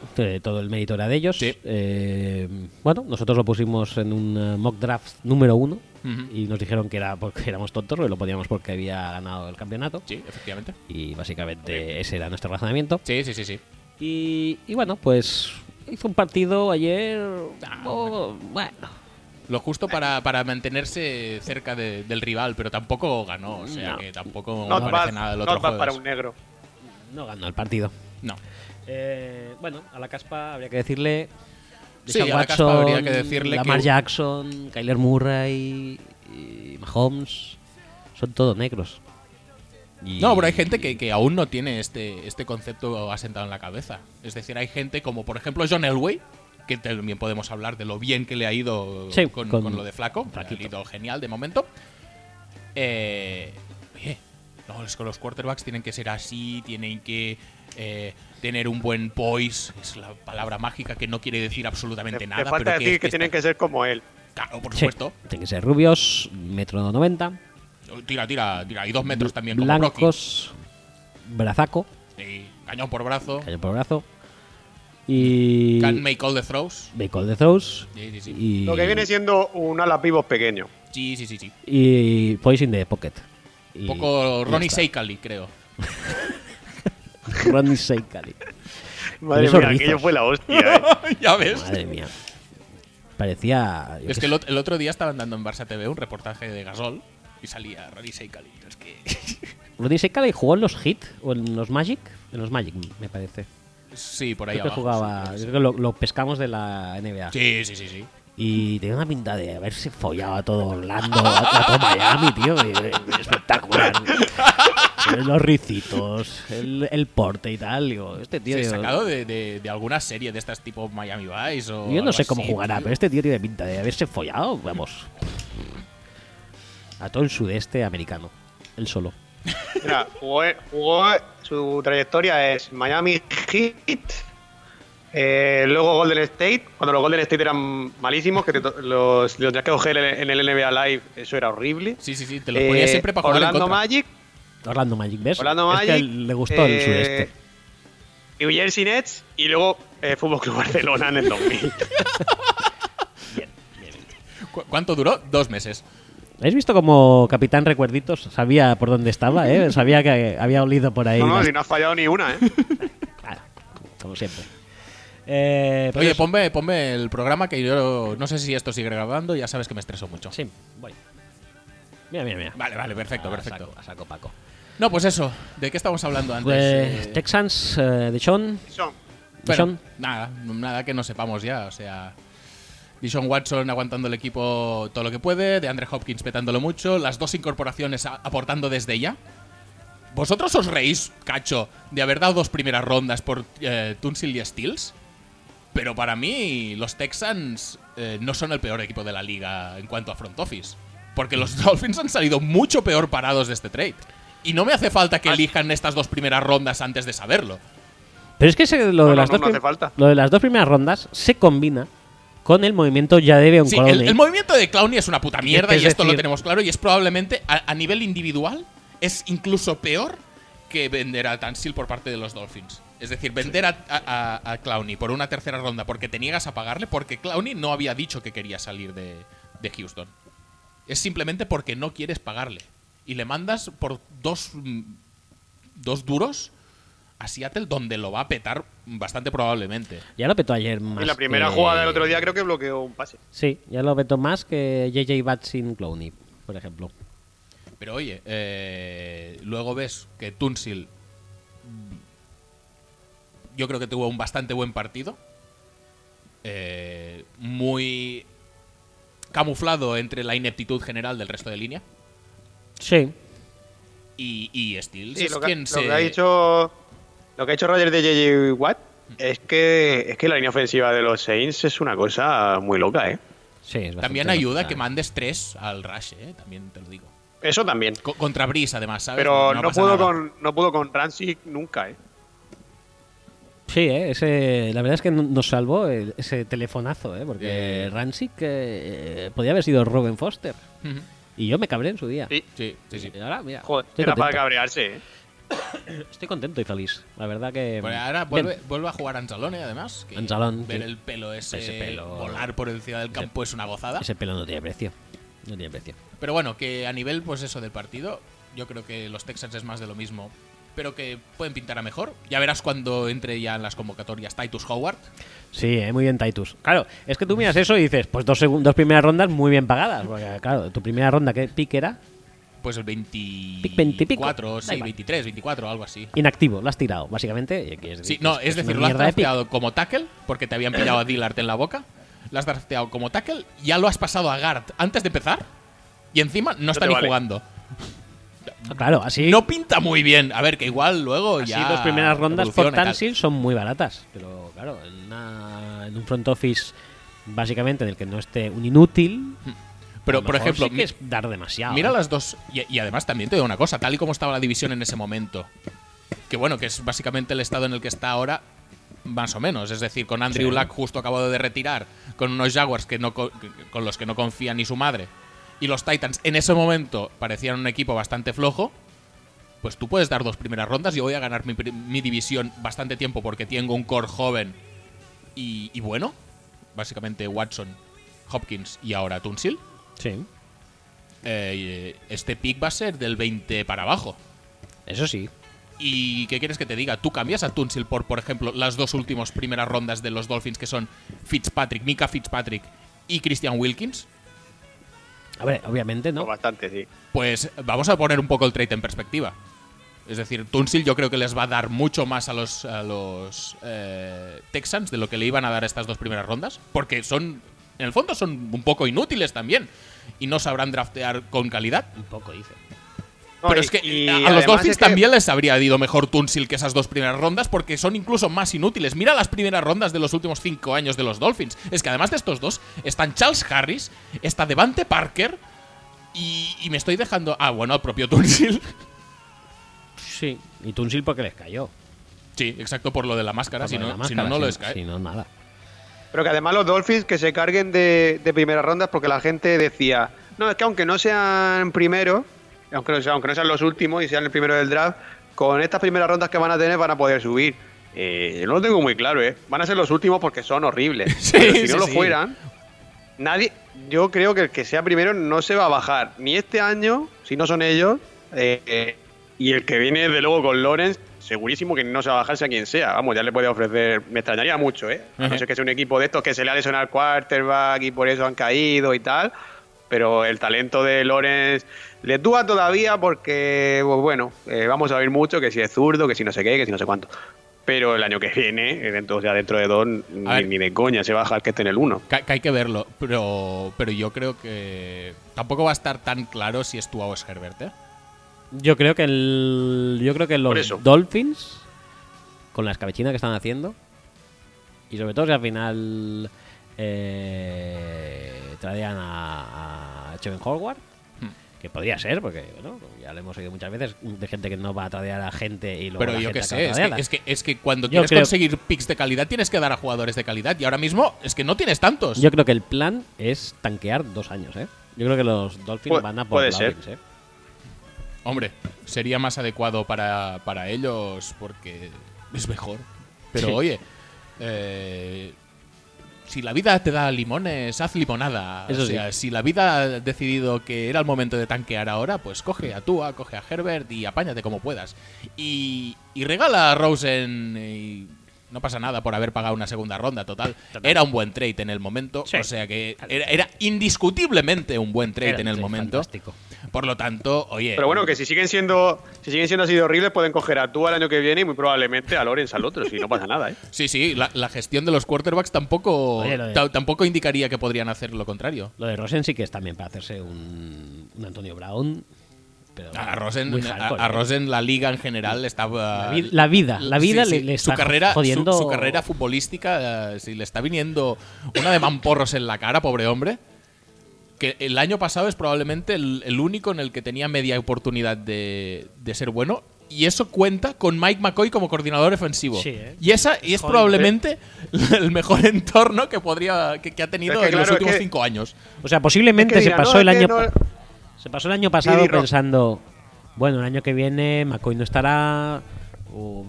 todo el mérito era de ellos. Sí. Eh, bueno, nosotros lo pusimos en un mock draft número uno Ujú. y nos dijeron que era porque éramos tontos, que lo poníamos porque había ganado el campeonato. Sí, efectivamente. Y básicamente ese era nuestro razonamiento. Sí, sí, sí, sí. Y, y bueno, pues hizo un partido ayer. oh, bueno, Lo justo para, para mantenerse cerca de- del rival, pero tampoco ganó. O sea No. que tampoco bad, parece nada del otro jueves. para un negro. no ganó el partido. No. Eh, bueno, a la caspa habría que decirle. Sí, Watson, habría que decirle Lamar que- Jackson, Kyler Murray y Mahomes son todos negros. Y- No, pero hay gente que, que aún no tiene este, este concepto asentado en la cabeza. Es decir, hay gente como, por ejemplo, John Elway, que también podemos hablar de lo bien que le ha ido Sí, con, con- con lo de Flaco. Le ha ido genial de momento. Eh, oye, no, es que los quarterbacks tienen que ser así, tienen que eh, tener un buen poise. Es la palabra mágica que no quiere decir absolutamente Le, nada. le falta pero decir es que, tienen está- que ser como él. Claro, por Sí, supuesto. tienen que ser rubios, metro 90, Tira, tira, tira. Y dos metros también, como Rocky. blancos, brazaco, Sí, cañón por brazo. cañón por brazo. Y. Can make all the throws. Make all the throws. Sí, sí, sí. Y, Lo que viene siendo un ala pivot pequeño. Sí, sí, sí, sí. y Poise in the Pocket. Y- Un poco Ronnie. Seikali, creo. Ronnie Seikali. Madre mía, rizos. aquello fue la hostia, ¿eh? ya ves. Madre mía. Parecía. Es que el, otro día estaban dando en Barça TV un reportaje de Gasol y salía Ronnie Seikali. Es que. Seikali jugó en los Hit o en los Magic. En los Magic, me parece. sí, por ahí Creo que jugaba. sí, creo que lo, lo pescamos de la NBA. Sí, sí, sí, sí. Y tenía una pinta de haberse follado a todo Orlando, a todo Miami, tío. Espectacular. Los ricitos, el, el porte y tal. Digo, este tío. Sí, digo, sacado de, de, de alguna serie de estas tipo Miami Vice o. yo no sé cómo así, jugará, tío. pero este tío tiene pinta de haberse follado, vamos. A todo el sudeste americano. Él solo. Mira, jugó, jugó- su trayectoria es Miami Heat, Eh, luego Golden State, cuando los Golden State eran malísimos, que te to- los, los tenías que coger en el NBA Live, eso era horrible. Sí, sí, sí, te lo ponía Eh, siempre para jugar en Orlando contra. Magic, Orlando Magic, ¿ves? Orlando es que Magic. le gustó el eh, sureste. New Jersey Nets y luego eh, Fútbol Club Barcelona en el 2000. ¿Cu- ¿Cuánto duró? Dos meses. ¿Habéis visto como Capitán Recuerditos sabía por dónde estaba, eh? Sabía que había olido por ahí. no, no, las- si no has fallado ni una, ¿eh? Claro, como siempre. Eh, Oye, eso- ponme, ponme el programa que yo no sé si esto sigue grabando, ya sabes que me estreso mucho. Sí, voy. Mira, mira, mira. Vale, vale, perfecto, A perfecto. saco, a saco, Paco. No, pues eso, ¿de qué estábamos hablando antes? Pues Eh, Texans, eh, de Sean. Son. bueno, Dishon. nada, nada que no sepamos ya, o sea... Dishon Watson aguantando el equipo todo lo que puede, de Andre Hopkins petándolo mucho, las dos incorporaciones aportando desde ya. ¿Vosotros os reís, cacho, de haber dado dos primeras rondas por eh, Tunsil y Steels? Pero para mí, los Texans eh, no son el peor equipo de la liga en cuanto a front office. Porque los Dolphins han salido mucho peor parados de este trade. Y no me hace falta que elijan estas dos primeras rondas antes de saberlo. Pero es que lo, No, de las no, dos no falta. lo de las dos primeras rondas se combina con el movimiento ya de Sí, Colony. el, el movimiento de Clowney es una puta mierda Es y esto lo tenemos claro. Y es probablemente, a, a nivel individual, es incluso peor que vender a Tansil por parte de los Dolphins. Es decir, vender a, a, a- a Clowney por una tercera ronda porque te niegas a pagarle, porque Clowney no había dicho que quería salir de, de Houston. Es simplemente porque no quieres pagarle. Y le mandas por dos, mm, dos duros a Seattle, donde lo va a petar bastante probablemente. Ya lo petó ayer más. Y la primera que- jugada del otro día creo que bloqueó un pase. Sí, ya lo petó más que JJ Watt sin Clowney, por ejemplo. Pero oye, eh, luego ves que Tunsil yo creo que tuvo un bastante buen partido. Eh, muy camuflado entre la ineptitud general del resto de línea. Sí. Y, y Steels Sí, es lo, que, lo ha dicho lo que ha hecho Roger de JJ Watt es que es que la línea ofensiva de los Saints es una cosa muy loca, ¿eh? Sí, es También ayuda loca. que mandes tres al rush, eh, también te lo digo. Eso también. Co- contra Breeze, además, ¿sabes? Pero no, puedo nada. con no pudo con Rancic nunca, ¿eh? Sí, eh, ese, la verdad es que no- nos salvó el- ese telefonazo, ¿eh? porque Eh. Rancic eh, podía haber sido Robin Foster. Y yo me cabré en su día. Sí. Sí, sí, sí. Y ahora, mira, Joder, era para cabrearse, ¿eh? estoy contento y feliz. La verdad que. Bueno, ahora bien. vuelve, vuelve a jugar Anzalone, además. que Anzalone, Ver sí. el pelo ese, Ese pelo- volar por encima del campo es una gozada. Ese pelo no tiene precio. No tiene precio. Pero bueno, que a nivel, pues eso, del partido, yo creo que los Texans es más de lo mismo. Pero que pueden pintar a mejor. Ya verás cuando entre ya en las convocatorias Titus Howard. Sí, eh, muy bien Titus. Claro, es que tú miras eso y dices, pues dos, dos primeras rondas muy bien pagadas. Porque, claro, tu primera ronda, ¿qué pick era? Pues el 24, 20 y pico. Da sí, igual. 23, 24, algo así. Inactivo, lo has tirado, básicamente. es- Sí, no, es decir, lo has de drafteado como tackle, porque te habían pillado a Dillard en la boca. Lo has drafteado como tackle, ya lo has pasado a guard antes de empezar. Y encima no está te ni vale. jugando. Ah, Claro, así, No pinta muy bien. A ver, que igual luego así ya. dos primeras rondas por. Tansil son muy baratas. Pero claro, en, una- en un front office, básicamente, en el que no esté un inútil. Pero, a lo por ejemplo, sí que es dar demasiado. Mira ¿eh? las dos. Y, y además también te digo una cosa, tal y como estaba la división en ese momento, que bueno, que es básicamente el estado en el que está ahora, más o menos. Es decir, con Andrew Sí. Luck justo acabado de retirar, con unos Jaguars que no con los que no confía ni su madre, y los Titans en ese momento parecían un equipo bastante flojo. Pues tú puedes dar dos primeras rondas. Yo voy a ganar mi, división bastante tiempo porque tengo un core joven y, y bueno. Básicamente Watson, Hopkins y ahora Tunsil Sí, eh, este pick va a ser del 20 para abajo. eso sí. ¿Y qué quieres que te diga? Tú cambias a Tunsil por, por ejemplo, las dos últimas primeras rondas de los Dolphins, que son Fitzpatrick, Mika Fitzpatrick y Christian Wilkins. A ver, obviamente no. Pues bastante, sí. Pues vamos a poner un poco el trade en perspectiva. Es decir, Tunsil yo creo que les va a dar mucho más a los, a los eh, Texans de lo que le iban a dar estas dos primeras rondas. Porque son, en el fondo, son un poco inútiles también. Y no sabrán draftear con calidad. Un poco dice. No, Pero y- es que y a- los Dolphins es que- también les habría ido mejor Tunsil que esas dos primeras rondas porque son incluso más inútiles. Mira las primeras rondas de los últimos cinco años de los Dolphins. Es que además de estos dos están Charles Harris, está Devante Parker y, y me estoy dejando... Ah, bueno, el propio Tunsil. Sí, y Tunsil porque les cayó. Sí, exacto, por lo de la máscara. Si no, la si no, no lo si- es cae. Si no, nada. Pero que además los Dolphins que se carguen de, de primeras rondas porque la gente decía, no, es que aunque no sean primeros, aunque no, sean, aunque no sean los últimos y sean el primero del draft, con estas primeras rondas que van a tener van a poder subir. Eh, yo no lo tengo muy claro, ¿eh? Van a ser los últimos porque son horribles. Sí, Pero si sí, no lo sí. fueran, nadie, yo creo que el que sea primero no se va a bajar ni este año, si no son ellos, eh, y el que viene de luego con Lawrence, segurísimo que no se va a bajarse a quien sea. Vamos, ya le puede ofrecer, me extrañaría mucho, ¿eh? A no ser que sea un equipo de estos que se le ha lesionado al quarterback y por eso han caído y tal. Pero el talento de Lawrence le dúa todavía porque, pues bueno, eh, vamos a ver mucho que si es zurdo, que si no sé qué, que si no sé cuánto. Pero el año que viene, dentro, o sea, dentro de dos, ni, de coña se baja el que esté en el 1. Que, que hay que verlo, pero, pero yo creo que tampoco va a estar tan claro si es Tua o es Herbert, ¿eh? Yo creo que el, yo creo que los eso. Dolphins, con la escabechina que están haciendo, y sobre todo si al final eh, traían a, a Cheven Howard, Hmm. que podría ser, porque bueno, ya lo hemos oído muchas veces de gente que no va a tradear a gente y luego Pero la yo gente qué acaba sé, es que, es, que, es que cuando Yo quieres creo- conseguir picks de calidad tienes que dar a jugadores de calidad y ahora mismo es que no tienes tantos. Yo creo que el plan es tanquear dos años, ¿eh? Yo creo que los Dolphins Pu- van a por puede ser. Lawrence, ¿eh? Hombre, sería más adecuado para, para ellos porque es mejor. Pero Sí. oye, eh, si la vida te da limones, haz limonada. Eso o sí. sea, si la vida ha decidido que era el momento de tanquear ahora, pues coge a Tua, coge a Herbert y apáñate como puedas. Y, y regala a Rosen y no pasa nada por haber pagado una segunda ronda, total. Era un buen trade en el momento, Sí. o sea que era, era indiscutiblemente un buen trade Era en el momento. fantástico. Por lo tanto, oye, Pero bueno, que si siguen siendo si siguen siendo así de horribles, pueden coger a tú al año que viene y muy probablemente a Lorenz al otro, si no pasa nada, ¿eh? Sí, sí, la, la gestión de los quarterbacks tampoco, Oye, lo de- ta- tampoco indicaría que podrían hacer lo contrario. Lo de Rosen sí que es también para hacerse un, un Antonio Brown. Pero A Rosen, muy a, hardcore, a ¿eh? Rosen, la liga en general estaba. La vi- la vida, la vida le- le su está carrera, su- jodiendo- Su, carrera futbolística, eh, si le está viniendo una de mamporros en la cara, pobre hombre. Que el año pasado es probablemente el, el único en el que tenía media oportunidad de, de ser bueno. Y eso cuenta con Mike McCoy como coordinador ofensivo. Sí, ¿eh? Y esa y es Joder. probablemente el mejor entorno que podría que, que ha tenido Es que en los es últimos que- cinco años. O sea, posiblemente Es que se pasó no, el año no- se pasó el año pasado pensando, bueno, el año que viene McCoy no estará. o-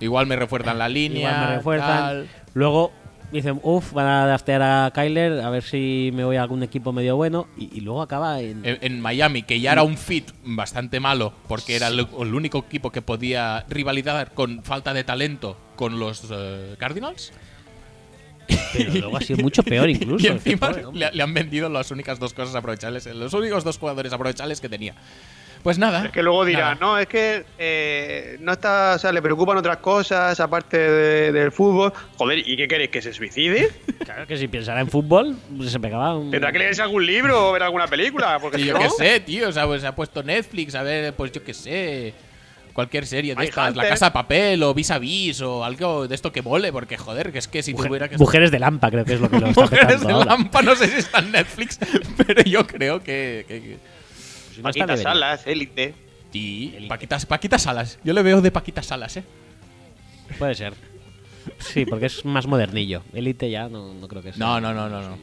Igual me refuerzan la línea. igual me refuerzan. tal. Luego dicen, uff, van a draftear a Kyler, a ver si me voy a algún equipo medio bueno. Y, y luego acaba en. en, en Miami, que ya era un fit bastante malo, porque era el, el único equipo que podía rivalizar con falta de talento con los eh, Cardinals. pero luego ha sido mucho peor incluso. y encima le han vendido las únicas dos cosas aprovechables, los únicos dos jugadores aprovechables que tenía. Pues nada. Es que luego dirán, nada. no, es que eh, no está, o sea, le preocupan otras cosas aparte de- del fútbol. Joder, ¿y qué queréis? ¿Que se suicide? Claro que si pensara en fútbol, se pegaba un. ¿Tendrá que leerse algún libro o ver alguna película? Porque si yo no, qué sé, tío, o sea, pues, se ha puesto Netflix, a ver, pues yo qué sé. Cualquier serie de Hay estas, La Hunter. Casa de Papel o Vis a Vis o algo de esto que mole, porque joder, que es que si Mujer- tuviera que. Mujeres de Lampa, creo que es lo que lo está Mujeres de ahora. Lampa, no sé si está en Netflix, pero yo creo que. que- está, Paquita. Salas, élite. Sí, Paquita, Paquita Salas. Yo le veo de Paquita Salas, ¿eh? Puede ser. Sí, porque es más modernillo. Elite ya no, no creo que sea. No, no, no, no, no.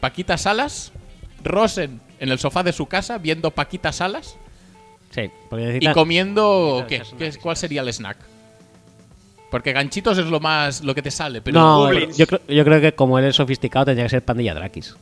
Paquita Salas, Rosen en el sofá de su casa viendo Paquita Salas Sí, porque y comiendo. ¿Qué? ¿Qué es-. ¿Cuál sería el snack? Porque ganchitos es lo más. lo que te sale, pero. no, yo creo, yo creo que como él es sofisticado, tendría que ser pandilla Drakis.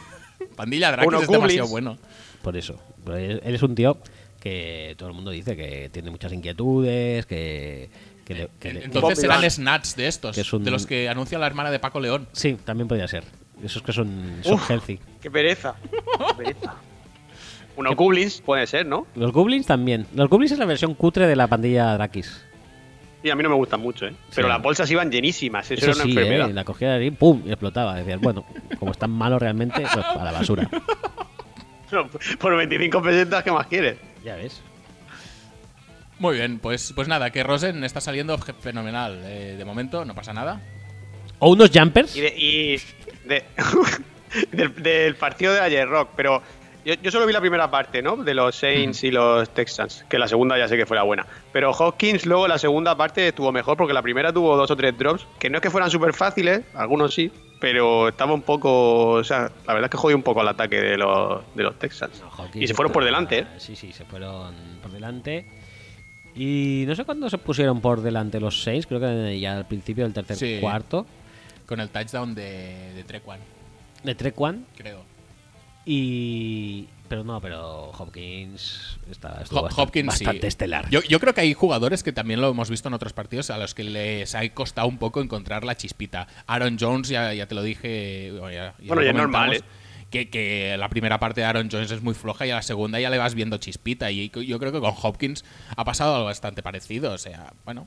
Pandilla Drakis es demasiado bueno. Por eso. Pero él, él es un tío que todo el mundo dice que tiene muchas inquietudes, que. que le- que le- Entonces Bob serán snacks de estos, Que es un- de los que anuncia la hermana de Paco León. sí, también podría ser. Esos que son, son Uf. healthy. Qué pereza. Qué pereza. Unos goblins puede ser, ¿no? Los Goblins también. Los Goblins es la versión cutre de la pandilla Drakis. Y a mí no me gustan mucho, ¿eh? Pero Sí. las bolsas iban llenísimas, eso, Eso era una sí, enfermedad. ¿eh? la cogía y ¡pum! y explotaba. Decías, bueno, como es tan malo realmente, pues a la basura. Por 25 pesetas, ¿qué más quieres? Ya ves. Muy bien, pues, pues nada, que Rosen está saliendo fenomenal. Eh, de momento no pasa nada. O unos jumpers. Y, de- y de- del, del partido de ayer, Rock, pero Yo, yo solo vi la primera parte, ¿no? De los Saints y los Texans, que la segunda ya sé que fue la buena. Pero Hopkins luego la segunda parte estuvo mejor porque la primera tuvo dos o tres drops, que no es que fueran súper fáciles, algunos sí, pero estaba un poco, o sea, la verdad es que jodió un poco al ataque de los, de los Texans. No, Hawkins y se fueron por delante, ¿eh? Sí, sí, se fueron por delante. Y no sé cuándo se pusieron por delante los seis, creo que ya al principio del tercer Sí. cuarto. Con el touchdown de, de Trequan, De Trequan. creo. Y. Pero no, pero Hopkins está bastante, Hopkins sí. estelar. Yo, yo creo que hay jugadores que también lo hemos visto en otros partidos a los que les ha costado un poco encontrar la chispita. Aaron Jones, ya, ya te lo dije. o ya- ya Bueno, lo ya es normal, comentamos, Que, que la primera parte de Aaron Jones es muy floja y a la segunda ya le vas viendo chispita. Y yo creo que con Hopkins ha pasado algo bastante parecido. O sea, bueno,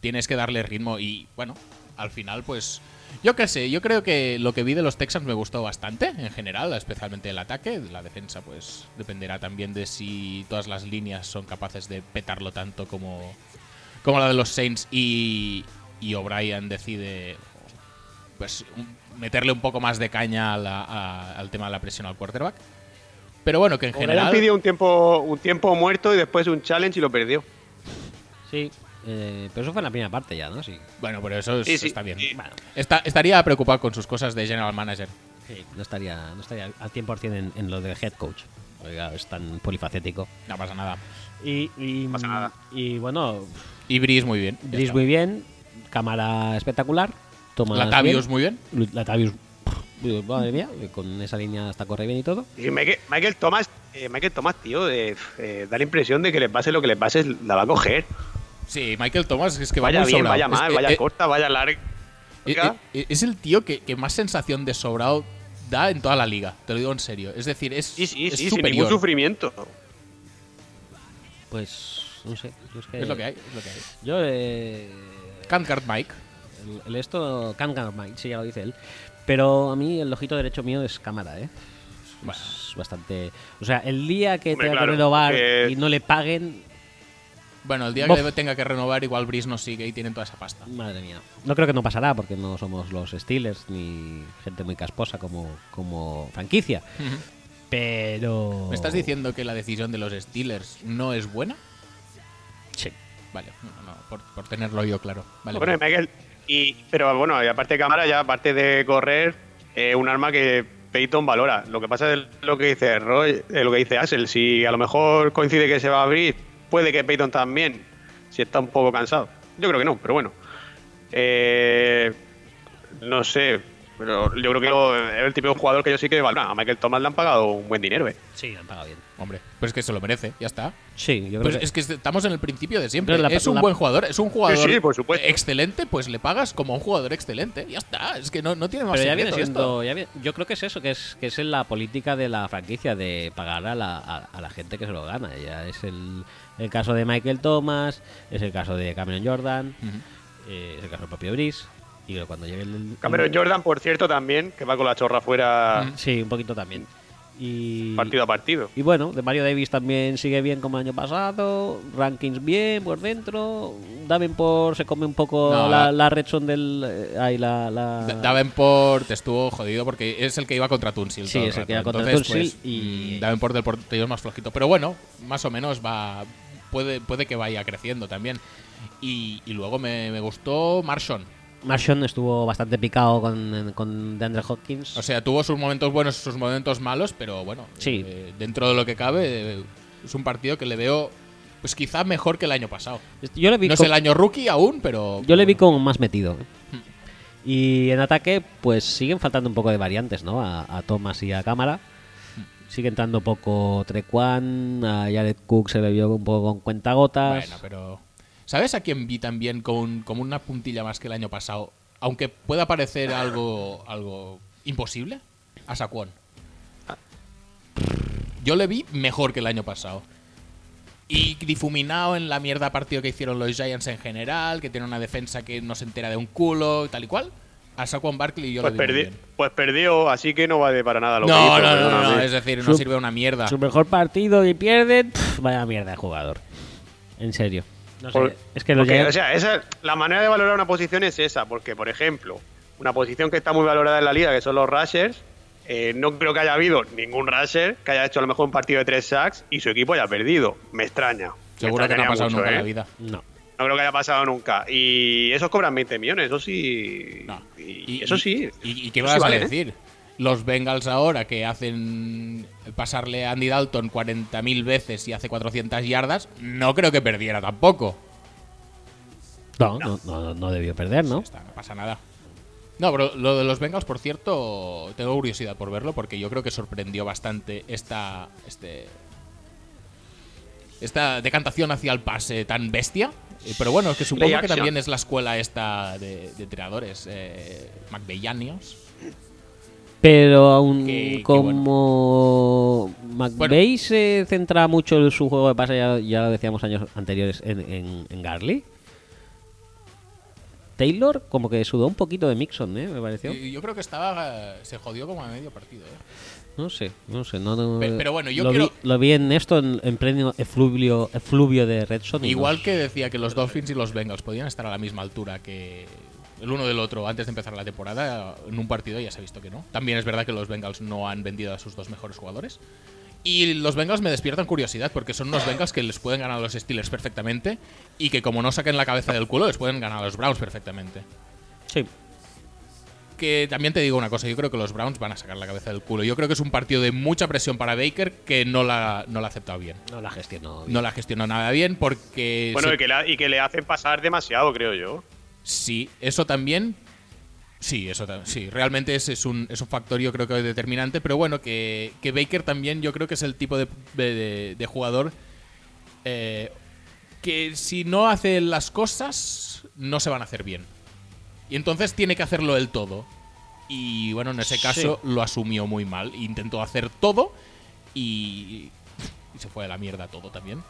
tienes que darle ritmo y, bueno, al final, pues. Yo qué sé, yo creo que lo que vi de los Texans me gustó bastante en general, especialmente el ataque. La defensa, pues dependerá también de si todas las líneas son capaces de petarlo tanto como, como la de los Saints y, y O'Brien decide pues meterle un poco más de caña a la- a- al tema de la presión al quarterback. Pero bueno, que en O'Brien general. pidió un tiempo, un tiempo muerto y después un challenge y lo perdió. Sí, eh, pero eso fue en la primera parte ya, ¿no? Sí. Bueno, pero eso es- Sí, sí, está bien. sí. Bueno, Está- estaría preocupado con sus cosas de general manager. sí, no estaría, no estaría al 100% en, en lo de head coach. Oiga, es tan polifacético. No pasa nada. Y, y, pasa nada. y bueno, Y Brice muy bien. Brice está. muy bien, cámara espectacular. Thomas Latavius bien. muy bien. Latavius, pff, madre mía, con esa línea hasta corre bien y todo. Y Michael, Michael Thomas, eh, Michael Thomas, tío, eh, eh, da la impresión de que le pase lo que le pase, la va a coger. Sí, Michael Thomas es que va vaya muy bien, sobrado. vaya Es mal, que, vaya eh, corta, vaya larga. eh, eh, es el tío que, que más sensación de sobrado da en toda la liga. Te lo digo en serio. Es decir, es, Sí, sí, es sí, sin ningún superior. sufrimiento. Pues, no sé. yo es, que- Es lo que hay. Es lo que hay. Yo, eh, Can't guard Mike. el, el esto, can Guard Mike, sí, ya lo dice él. Pero a mí el ojito derecho mío es cámara, ¿eh? Bueno. Es bastante. O sea, el día que Hombre, tenga claro, que renovar que- y no le paguen, Bueno, el día Bof. que tenga que renovar, igual Brice no sigue y tienen toda esa pasta. madre mía. No creo que no pasará porque no somos los Steelers ni gente muy casposa como, como franquicia. Pero. ¿Me estás diciendo que la decisión de los Steelers no es buena? Sí. Vale, no, no, por, por tenerlo yo claro. Vale, Bueno, y Michael, y, pero bueno, y aparte de cámara, ya aparte de correr, eh, un arma que Peyton valora. Lo que pasa es lo que dice Roy, eh, lo que dice Axel. Si a lo mejor coincide que se va a abrir, puede que Peyton también, si está un poco cansado. Yo creo que no, pero bueno. Eh, no sé, pero yo creo que lo- es el tipo de jugador que yo sí que valora. A Michael Thomas le han pagado un buen dinero, ¿eh? Sí, han pagado bien. Hombre, pues es que se lo merece, ya está. Sí, yo creo Pues que. es que estamos en el principio de siempre. Pero la- es un la- buen jugador, es un jugador Sí, sí, por supuesto. excelente, pues le pagas como un jugador excelente. Ya está, es que no, no tiene más Pero ya viene esto. ya viene- yo creo que es eso, que es, que es la política de la franquicia de pagar a la, a, a la gente que se lo gana. Ya es el, el caso de Michael Thomas, es el caso de Cameron Jordan, eh, es el caso del propio Brice. Y cuando llegue el. Cameron Jordan, por cierto, también, que va con la chorra fuera. Sí, un poquito también. Y, partido a partido. y bueno, de Mario Davis también sigue bien como el año pasado. Rankings bien por dentro. Davenport se come un poco No, la, la- la red zone del. eh, ahí la. la- Davenport estuvo jodido porque es el que iba contra Tunsil. Sí, todo el es el que iba contra Entonces, Tunsil pues, y- mm, Davenport del portero es más flojito. Pero bueno, más o menos va puede, puede que vaya creciendo también. Y, y luego me, me gustó Marshon. Marshon estuvo bastante picado con, con DeAndre Hopkins. O sea, tuvo sus momentos buenos y sus momentos malos, pero bueno, Sí. eh, dentro de lo que cabe, eh, es un partido que le veo, pues quizá mejor que el año pasado. yo le vi No es el año rookie aún, pero. Yo le vi como más metido. Y en ataque, pues siguen faltando un poco de variantes, ¿no? A, a Thomas y a Cámara. Sigue entrando poco Trequan, a Jared Cook se le vio un poco con cuentagotas. Bueno, pero. ¿Sabes a quién vi también con, como una puntilla más que el año pasado? Aunque pueda parecer algo, algo imposible, a Saquon. Yo le vi mejor que el año pasado. Y difuminado en la mierda partido que hicieron los Giants en general, que tiene una defensa que no se entera de un culo y tal y cual. A Saquon Barkley yo Pues, lo muy perdi- bien. pues perdió, así que no vale para nada lo que No, hizo, no, no, no, es decir, no Su- sirve una mierda. Su mejor partido y pierden. pff, vaya mierda de jugador. En serio. No sé, Por- es que los porque, o sea, esa, la manera de valorar una posición es esa, porque, por ejemplo, una posición que está muy valorada en la liga, que son los rushers, eh, no creo que haya habido ningún rusher que haya hecho a lo mejor un partido de tres sacks y su equipo haya perdido. Me extraña. Me Seguro que no ha pasado mucho, nunca en ¿eh? la vida. No. No creo que haya pasado nunca. Y esos cobran 20 millones, eso sí. No. Y, eso sí. ¿Y, y qué vas sí vale, a ¿eh? decir? Los Bengals ahora que hacen pasarle a Andy Dalton 40.000 veces y hace 400 yardas, no creo que perdiera tampoco. No, no, no, no debió perder, ¿no? Está, no pasa nada. No, pero lo de los Bengals, por cierto, tengo curiosidad por verlo porque yo creo que sorprendió bastante esta este esta decantación hacia el pase tan bestia. Eh, Pero bueno, es que supongo que también es la escuela esta de, de entrenadores, eh, McVeighianios. Pero aún Que- que como McVeigh se centra mucho en su juego de pase, ya, ya lo decíamos años anteriores, en, en, en Garley. Taylor como que sudó un poquito de Mixon, ¿eh? Me pareció. Yo creo que estaba se jodió como a medio partido. ¿eh? No sé, no sé. No, no- Pe- pero bueno, yo lo, quiero- vi, lo vi en esto, en, en pleno efluvio, efluvio de Redson. Igual que decía que los Dolphins y los Bengals podían estar a la misma altura que el uno del otro antes de empezar la temporada, en un partido ya se ha visto que no. También es verdad que los Bengals no han vendido a sus dos mejores jugadores. Y los Bengals me despiertan curiosidad porque son unos Bengals que les pueden ganar a los Steelers perfectamente y que como no saquen la cabeza del culo les pueden ganar a los Browns perfectamente. Sí. Que también te digo una cosa, yo creo que los Browns van a sacar la cabeza del culo. Yo creo que es un partido de mucha presión para Baker que no la, no la ha aceptado bien. No la gestionó. bien. No la gestionó nada bien porque... Bueno, se- y que, le, y que le hacen pasar demasiado, creo yo. Sí, eso también. Sí, eso sí, realmente es, es un, es un factor yo creo que determinante, pero bueno, que, que Baker también yo creo que es el tipo de, de- de- de jugador eh, que si no hace las cosas no se van a hacer bien. Y entonces tiene que hacerlo él todo. Y bueno, en ese caso lo asumió muy mal. Intentó hacer todo y, y se fue a la mierda todo también.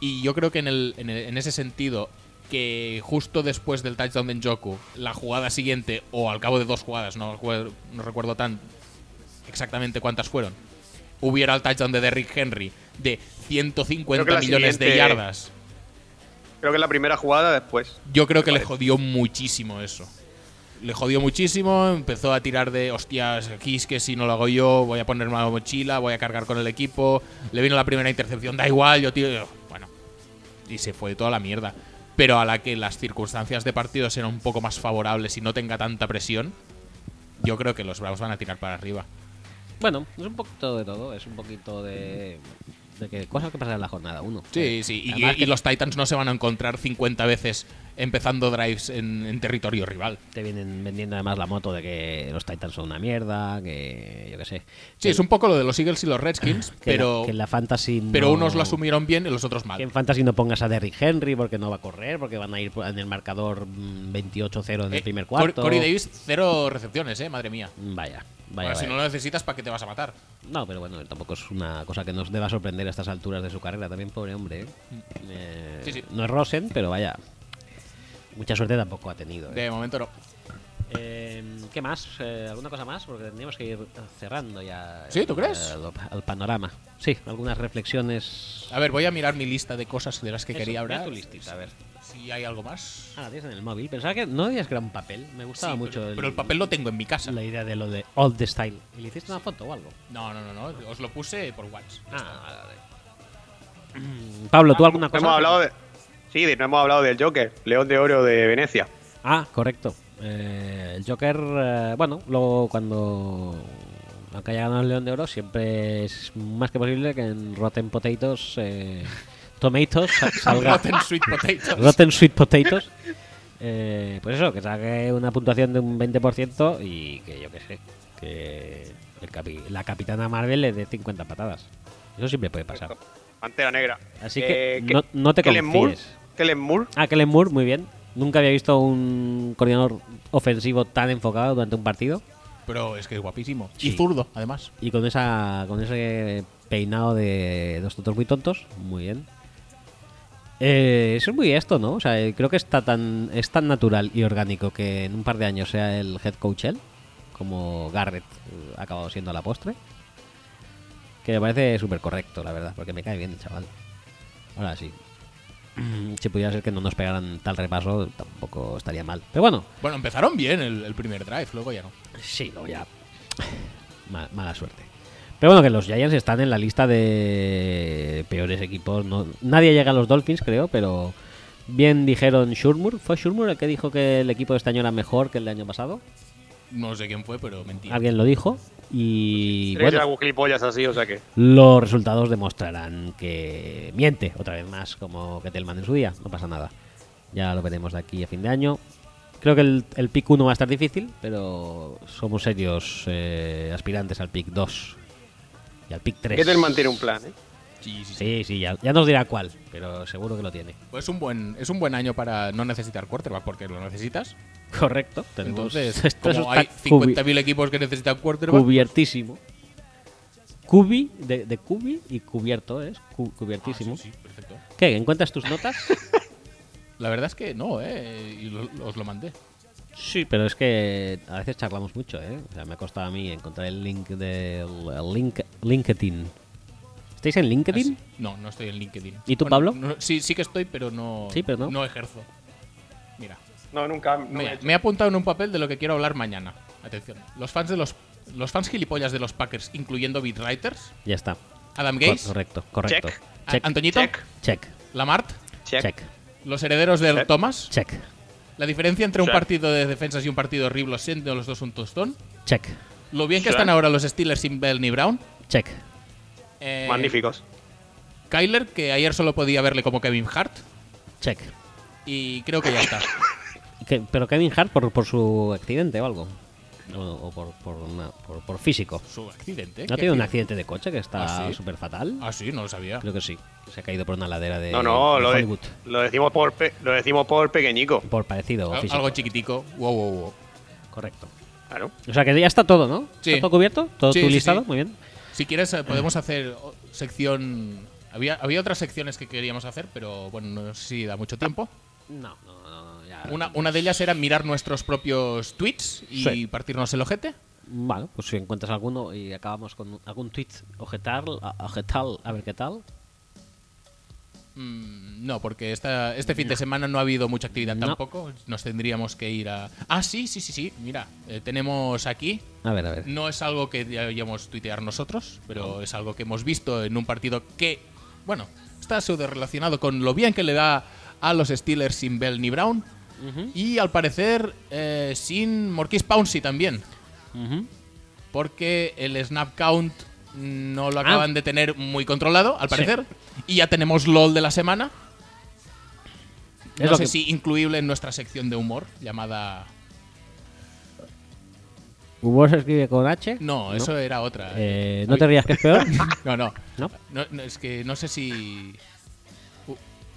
Y yo creo que en, el, en, el- en ese sentido, que justo después del touchdown de Njoku, la jugada siguiente, o al cabo de dos jugadas, no, no recuerdo tan exactamente cuántas fueron, hubiera el touchdown de Derrick Henry de Creo 150 que la millones de yardas. Creo que es la primera jugada después. Yo creo que le jodió muchísimo eso. Le jodió muchísimo, empezó a tirar de hostias, aquí es que si no lo hago yo, voy a ponerme la mochila, voy a cargar con el equipo. Le vino la primera intercepción, da igual, yo tiro. Bueno, y se fue toda la mierda. Pero a la que las circunstancias de partido sean un poco más favorables y no tenga tanta presión, yo creo que los Bravos van a tirar para arriba. Bueno, es un poquito de todo. Es un poquito de. De que cosas que pasan en la jornada 1. Sí, sí, y, que los Titans no se van a encontrar 50 veces empezando drives en, en territorio rival. te vienen vendiendo además la moto de que los Titans son una mierda, que yo qué sé. Sí, es un poco lo de los Eagles y los Redskins, que pero... la, que en la Fantasy Pero no- unos lo asumieron bien y los otros Que mal. en Fantasy no pongas a Derrick Henry porque no va a correr, porque van a ir en el marcador mm, 28-0 en el Eh, primer cuarto. Corey Davis, cero recepciones, eh, madre mía. Vaya, vaya. Ahora, si no lo necesitas, ¿para qué te vas a matar? No, pero bueno, tampoco es una cosa que nos deba sorprender a estas alturas de su carrera. También, pobre hombre. ¿eh? Eh, Sí, sí. No es Rosen, pero vaya. Mucha suerte tampoco ha tenido. ¿eh? De momento no. Eh, ¿Qué más? Eh, ¿Alguna cosa más? Porque tendríamos que ir cerrando ya. ¿Sí? ¿Tú crees? eh, el panorama. Sí, algunas reflexiones. A ver, voy a mirar mi lista de cosas de las que Eso, quería hablar. tu listita, a ver. Si hay algo más. Ah, la tienes en el móvil. Pensaba que no decías que era un papel. Me gustaba Sí, mucho. pero, pero el papel lo tengo en mi casa. La idea de lo de Old the Style. ¿Y le hiciste una foto o algo? No, no, no, no. Os lo puse por WhatsApp. Ah, vale. Mm, Pablo, ¿tú alguna No cosa? hemos hablado de. Sí, de- no hemos hablado del Joker, León de Oro de Venecia. Ah, correcto. Eh, el Joker, eh, bueno, luego cuando. Aunque haya ganado el León de Oro, siempre es más que posible que en Rotten Potatoes. Eh, tomatoes sa- salga. Rotten Sweet Potatoes. Rotten Sweet Potatoes. Eh, pues eso, que saque una puntuación de un 20% y que yo qué sé, que el capi- la capitana Marvel le dé 50 patadas. Eso siempre puede pasar. Pantera Negra. Así que Eh, no, no te Kellen Moore. confíes. Kellen Moore. Ah, Kellen Moore, muy bien. Nunca había visto un coordinador ofensivo tan enfocado durante un partido Pero es que es guapísimo. Sí. Y zurdo, además. y con esa con ese peinado de dos tontos muy tontos, muy bien. Eh, eso es muy esto, ¿no? O sea, eh, creo que está tan es tan natural y orgánico que en un par de años sea el head coach él, como Garrett eh, ha acabado siendo a la postre. Que me parece súper correcto, la verdad, porque me cae bien el chaval. Ahora sí. Si pudiera ser que no nos pegaran tal repaso, tampoco estaría mal. Pero bueno, Bueno, empezaron bien el, el primer drive, luego ya no. Sí, no, ya. ma- mala suerte. Pero bueno, que los Giants están en la lista de peores equipos. No, nadie llega a los Dolphins, creo, pero bien dijeron Shurmur. ¿Fue Shurmur el que dijo que el equipo de este año era mejor que el del año pasado? No sé quién fue, pero mentira. Alguien lo dijo. Y que ser bueno, así, o sea que. los resultados demostrarán que miente otra vez más, como Ketelman en su día. No pasa nada. Ya lo veremos de aquí a fin de año. Creo que el, el pick 1 va a estar difícil, pero somos serios eh, aspirantes al pick 2 y al pick 3. Gettelman tiene un plan, ¿eh? Sí, sí, sí. Sí, sí, ya, ya nos dirá cuál, pero seguro que lo tiene. Pues es un buen, es un buen año para no necesitar quarterback porque lo necesitas. Correcto. Tenemos Entonces, como hay cubi- 50.000 equipos que necesitan quarterback, cubiertísimo. Cubi, de, de cubi y cubierto, es cu- Ah, cubiertísimo. sí, sí, perfecto. ¿Qué? ¿Encuentras tus notas? La verdad es que no, ¿eh? Y lo- os lo mandé. Sí, pero es que a veces charlamos mucho, ¿eh? O sea, me ha costado a mí encontrar el link del el link, LinkedIn. ¿Estáis en LinkedIn? Ah, sí. No, no estoy en LinkedIn. ¿Y tú, Pablo? no- sí, sí que estoy, pero no, Sí, pero no. ejerzo. Mira, No, nunca. no me, he hecho. me he apuntado en un papel de lo que quiero hablar mañana. Atención, los fans de los los fans gilipollas de los Packers, incluyendo beatwriters, Ya está. Adam Co- Gaze, correcto, correcto. Check. Check. Antoñito, Check. Check. Lamart, Check. Check. los herederos del Check. Thomas, Check. La diferencia entre un Check. partido de defensas y un partido horrible siendo los dos un tostón, Check. lo bien que Check. están ahora los Steelers sin Bell ni Brown, Check. eh, Magníficos. Kyler, que ayer solo podía verle como Kevin Hart, Check. y creo que ya está. Pero Kevin Hart por, por su accidente o algo. O, o por, por, una- por, por físico. Su accidente. ¿No ha ¿Qué tenido un accidente? accidente de coche que está ¿Ah, sí? súper fatal? Ah, sí, no lo sabía. Creo que sí. Se ha caído por una ladera de, No, no, de lo, de- Hollywood. lo decimos por pe- lo decimos por pequeñico. Por parecido Al- físico. Algo chiquitico. Wow, wow, wow. Correcto. Claro. O sea que ya está todo, ¿no? Sí. ¿Está todo cubierto? ¿Todo Sí, tu sí, listado? sí. Muy bien. Si quieres, eh, podemos hacer o- sección. Había, había otras secciones que queríamos hacer, pero bueno, no sé si da mucho tiempo. No, no. Una, una de ellas era mirar nuestros propios tweets y Sí. partirnos el ojete. Bueno, pues si encuentras alguno y acabamos con algún tweet ojetal, ojetal, a ver qué tal. Mm, no, porque esta, este fin de semana no ha habido mucha actividad No. tampoco. Nos tendríamos que ir a. Ah, sí, sí, sí, sí. Mira, eh, tenemos aquí. A ver, a ver. No es algo que hayamos tuitear nosotros, pero es algo que hemos visto en un partido que, bueno, está pseudo relacionado con lo bien que le da a los Steelers sin Bell ni Brown. Y al parecer eh, sin Morquis Pouncey también. Porque el snap count no lo Ah. acaban de tener muy controlado, al Sí. parecer. Y ya tenemos LOL de la semana. Es no sé que- si incluible en nuestra sección de humor llamada. ¿Humor se escribe con H? No, eso era otra. Eh, ¿No te rías que es peor? No, no. ¿No? No, no, es que no sé si. Hu-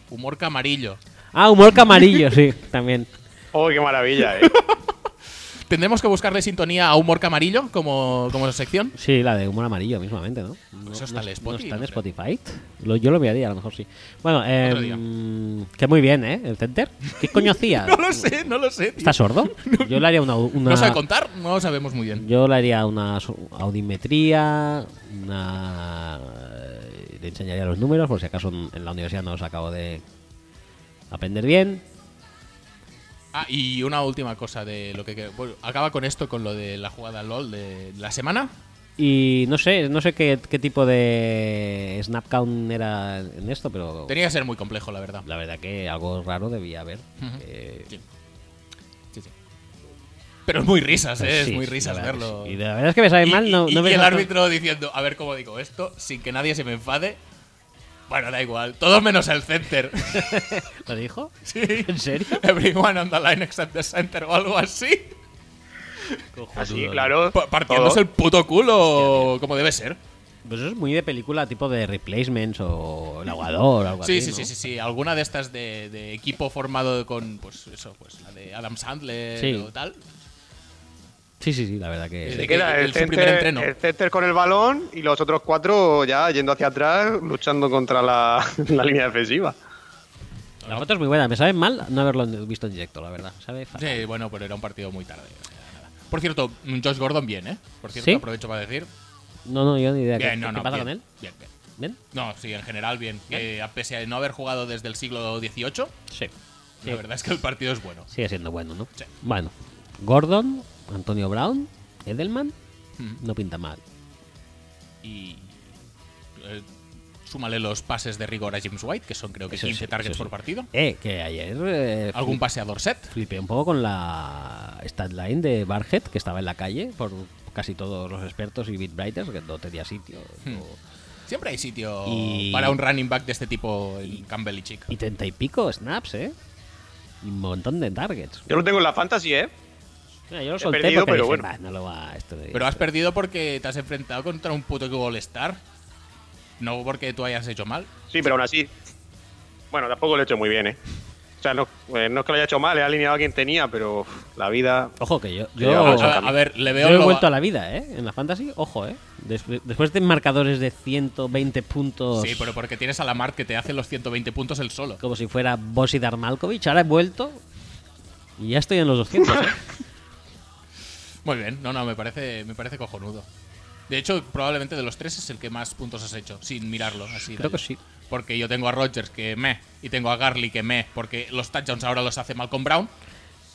Humor camarillo. Ah, humor camarillo, sí, también. Oh, qué maravilla, eh. Tendremos que buscarle sintonía a Humor Camarillo como, como sección. Sí, la de humor amarillo mismamente, ¿no? No, Eso está no- en Spotify, ¿no está en. Spotify? Lo- yo lo miraría, a lo mejor sí. Bueno, día. eh, que muy bien, ¿eh? El center. ¿Qué coño hacía? No lo sé, no lo sé. tío. ¿Está sordo? Yo le haría una... una ¿No sabe contar? No lo sabemos muy bien. Yo le haría una so- audimetría, una... eh, Le enseñaría los números, por si acaso en en la universidad no los acabo de aprender bien. Ah, y una última cosa de lo que. bueno, acaba con esto, con lo de la jugada LOL de la semana. Y no sé, no sé qué, qué tipo de snap count era en esto, pero Tenía que ser muy complejo, la verdad. la verdad que algo raro debía haber. Eh, Sí. Sí, sí. Pero es muy risas, ¿eh? pues sí, es muy risas verlo. Y la verdad es que me sabe Y- mal, no, y, no y el árbitro diciendo, a ver cómo digo esto, sin que nadie se me enfade. Bueno, da igual. Todos menos el center. ¿Lo dijo? sí. ¿En serio? Everyone on the line except the center o algo así. Así, claro. Pa- Partiéndose el puto culo como debe ser. Pues eso es muy de película tipo de Replacements o El Aguador o algo Sí, así. sí, ¿no? sí, sí, sí. Alguna de estas de, de equipo formado con, pues eso, pues la de Adam Sandler Sí. o tal. Sí, sí, sí, la verdad que. Se queda el- el, su primer entreno. el center con el balón y los otros cuatro ya yendo hacia atrás, luchando contra la, la línea defensiva. La foto es muy buena. Me sabe mal no haberlo visto en directo, la verdad. Sabe. Sí, bueno, pero era un partido muy tarde. Por cierto, Josh Gordon bien, ¿eh? Por cierto, ¿Sí? aprovecho para decir. No, no, yo ni idea. ¿Qué, Bien, no, qué no, pasa bien, con él? Bien, bien. ¿Bien? No, sí, en general bien. A pese a no haber jugado desde el siglo XVIII, Sí. la verdad es que el partido es bueno. Sigue siendo bueno, ¿no? Sí. Bueno, Gordon, Antonio Brown, Edelman Mm. No pinta mal. Y. eh, súmale los pases de rigor a James White, que son creo que Eso 15 sí, targets sí. por partido. Eh, que ayer. eh, Algún pase a Dorset. Flipé un poco con la stat line de Barhead, que estaba en la calle por casi todos los expertos y beatwriters, que no tenía sitio. Hmm. no- Siempre hay sitio Y- para un running back de este tipo en Campbell y Chick. Y treinta y pico snaps, ¿eh? Y un montón de targets. Yo lo tengo en la fantasy, ¿eh? Mira, yo lo He solté perdido, porque pero dije, bueno. "Bah, no lo va esto de- Pero has perdido porque te has enfrentado contra un puto All-Star. No porque tú hayas hecho mal. Sí, pero aún así. Bueno, tampoco lo he hecho muy bien, ¿eh? O sea, no, eh, no es que lo haya hecho mal, he alineado a quien tenía, pero uf, la vida. Ojo, que yo. Yo, vamos a, a ver, le yo veo he lo- vuelto a la vida, ¿eh? En la fantasy, ojo, ¿eh? Des- después de marcadores de 120 puntos. Sí, pero porque tienes a Lamar que te hace los 120 puntos él solo. Como si fuera Bosidar Malkovich. Ahora he vuelto. Y ya estoy en los 200, ¿eh? Muy bien, no, no, me parece, me parece cojonudo. De hecho, probablemente de los tres es el que más puntos has hecho, sin mirarlo así. Creo que sí. Porque yo tengo a Rodgers que me, y tengo a Garley que me, porque los touchdowns ahora los hace Malcolm Brown.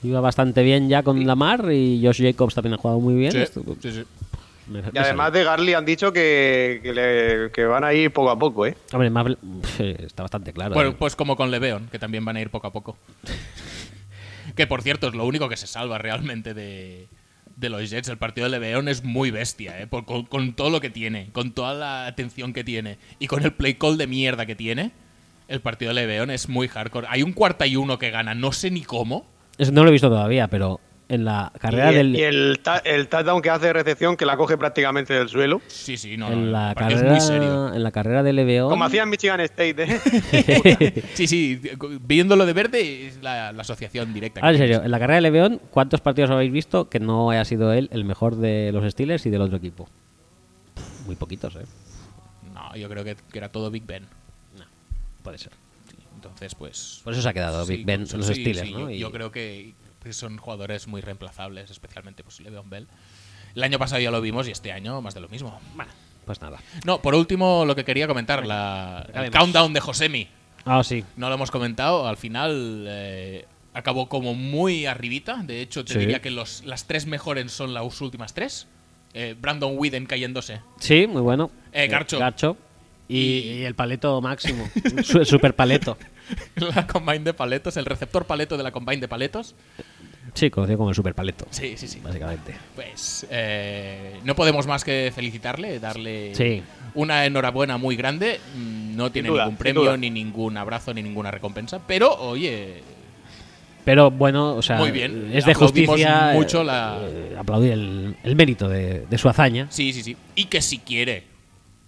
Iba bastante bien ya con Lamar y Josh Jacobs también ha jugado muy bien. Sí, Esto- sí, sí. me- me Y además de Garly han dicho que, que, le- que van a ir poco a poco, ¿eh? Hombre, pf, está bastante claro. Bueno, ¿eh? pues como con Leveon, que también van a ir poco a poco. que por cierto, es lo único que se salva realmente de, de los Jets. El partido de Leveon es muy bestia, ¿eh? Por- con, con todo lo que tiene, con toda la atención que tiene y con el play call de mierda que tiene. El partido de Leveon es muy hardcore. Hay un cuarta y uno que gana, no sé ni cómo. Eso no lo he visto todavía, pero en la carrera y, del. y el, ta- el touchdown que hace de recepción, que la coge prácticamente del suelo. Sí, sí, no, no, en, la carrera, es muy serio. en la carrera de Leveón. Como hacía en Michigan State, ¿eh? Sí, sí, viéndolo de verde es la, la asociación directa. Ahora, en serio, en la carrera de Leveón, ¿cuántos partidos habéis visto que no haya sido él el mejor de los Steelers y del otro equipo? Muy poquitos, ¿eh? No, yo creo que, que era todo Big Ben. Puede ser. Sí, Entonces, pues. Por eso se ha quedado sí, Big Ben los sí, Steelers, sí, ¿no? Yo, Y- yo creo que que son jugadores muy reemplazables, especialmente pues Le'Veon Bell. El año pasado ya lo vimos y este año más de lo mismo. Bueno, pues nada. No, por último, lo que quería comentar, la, el countdown de Josemi. Ah, sí. No lo hemos comentado, al final eh, acabó como muy arribita. De hecho, te Sí. diría que los, las tres mejores son las últimas tres. Eh, Brandon Whedon cayéndose. Sí, muy bueno. Eh, Garcho. Garcho. Y, Y- el paleto máximo. Super paleto. la combine de paletos, el receptor paleto de la combine de paletos. Sí, conocido como el super paleto. Sí, sí, sí. Básicamente. Pues eh, no podemos más que felicitarle, darle Sí. una enhorabuena muy grande. No tiene duda, ningún premio, ni ningún abrazo, ni ninguna recompensa. Pero, oye, Pero bueno, o sea, Muy bien. es de justicia mucho eh, la- eh, aplaudir el, el mérito de, de su hazaña. sí, sí, sí. Y que si quiere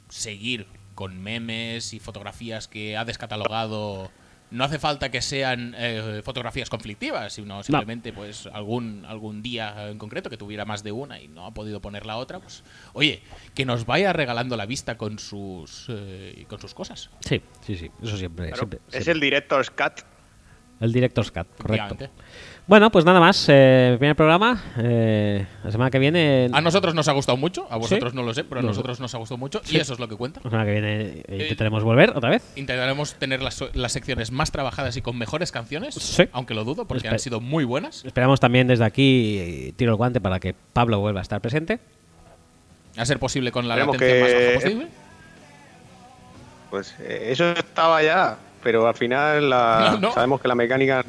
seguir con memes y fotografías que ha descatalogado, no hace falta que sean eh, fotografías conflictivas, sino simplemente pues algún, algún día en concreto que tuviera más de una y no ha podido poner la otra, pues oye, que nos vaya regalando la vista con sus, eh, con sus cosas. Sí, sí, sí. Eso siempre. Claro, siempre, es siempre. el Director's Cut. El Director's Cut, correcto. Bueno, pues nada más. Eh, primer programa. eh, la semana que viene. A nosotros nos ha gustado mucho, a vosotros ¿Sí? no lo sé, pero a No. nosotros nos ha gustado mucho Sí. y eso es lo que cuenta. La semana que viene eh, intentaremos volver otra vez. Intentaremos tener las, las secciones más trabajadas y con mejores canciones, Sí. aunque lo dudo porque Espe- han sido muy buenas. Esperamos también desde aquí eh, tiro el guante para que Pablo vuelva a estar presente. A ser posible con la Esperemos latencia más baja posible. Pues eh, eso estaba ya, pero al final la- No, no. sabemos que la mecánica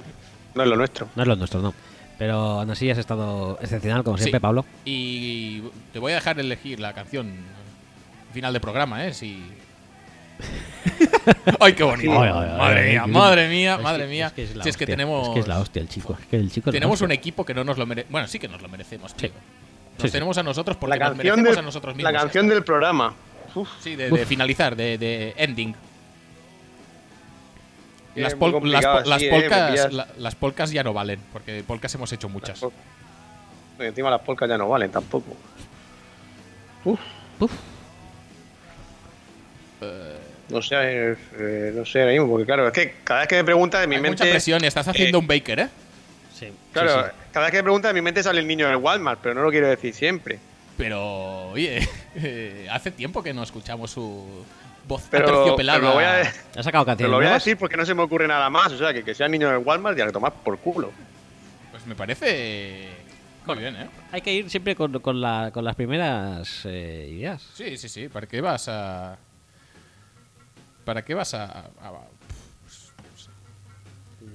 no es lo nuestro. No es lo nuestro, no. Pero aún así has estado excepcional, como Sí. siempre, Pablo. Y te voy a dejar elegir la canción final de programa, ¿eh? Si... ¡Ay, qué bonito! Ay, ay, ay, madre ay, mía, qué- madre mía, Es madre que- mía. es que es la si es que hostia, tenemos... Es que es la hostia el chico. Es que el chico la Tenemos un equipo que no nos lo merece. Bueno, sí que nos lo merecemos, tío. Sí. Nos Sí, sí. tenemos a nosotros porque La nos canción, merecemos del, a nosotros la mismos. canción del programa. Uf, Sí, de, de finalizar, de, de ending. Las, pol- po- ¿eh? Polcas, la- las polcas ya no valen, porque polcas hemos hecho muchas. y encima las polcas ya no valen tampoco. Uf, Uf, no sé, eh, eh, no sé ahora mismo, porque claro, es que cada vez que me pregunta de mi Hay mente. mucha presión estás haciendo un baker, ¿eh? sí. Claro, sí, sí. cada vez que me pregunta de mi mente sale el niño del Walmart, pero no lo quiero decir siempre. Pero, oye, eh, hace tiempo que no escuchamos su voz Pero, pero lo voy a, ¿Has sacado pero canciones lo voy a nuevas? decir porque no se me ocurre nada más. O sea, que, que sea el niño del Walmart y a que tomar por culo. Pues me parece Muy bien, ¿eh? Hay que ir siempre con, con, la- con las primeras eh, ideas. Sí, sí, sí. ¿Para qué vas a...? ¿Para qué vas a...? a-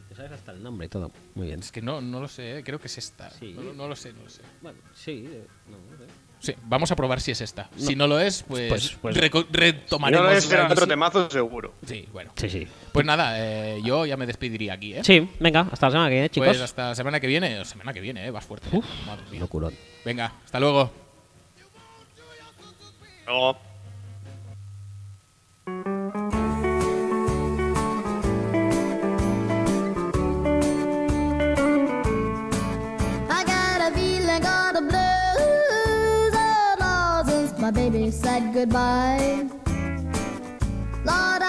Te sabes hasta el nombre y todo. Muy bien. Es que no, no lo sé, ¿eh? creo que es esta. Sí. No, no lo sé, no lo sé. Bueno, sí. eh, no, no sé. Sí, vamos a probar si es esta. Si no lo es, pues, Pues- pues- reco- Si retomaremos. no lo es, será otro temazo seguro. Sí, bueno. Sí, sí. Pues nada, eh, yo ya me despediría aquí, ¿eh? Sí, venga, hasta la semana que viene, chicos. Pues hasta la semana que viene. Semana que viene, ¿eh? Vas fuerte. ¿eh? Madre mía. Locurón. Venga, hasta luego. Luego. my baby said goodbye. Lord,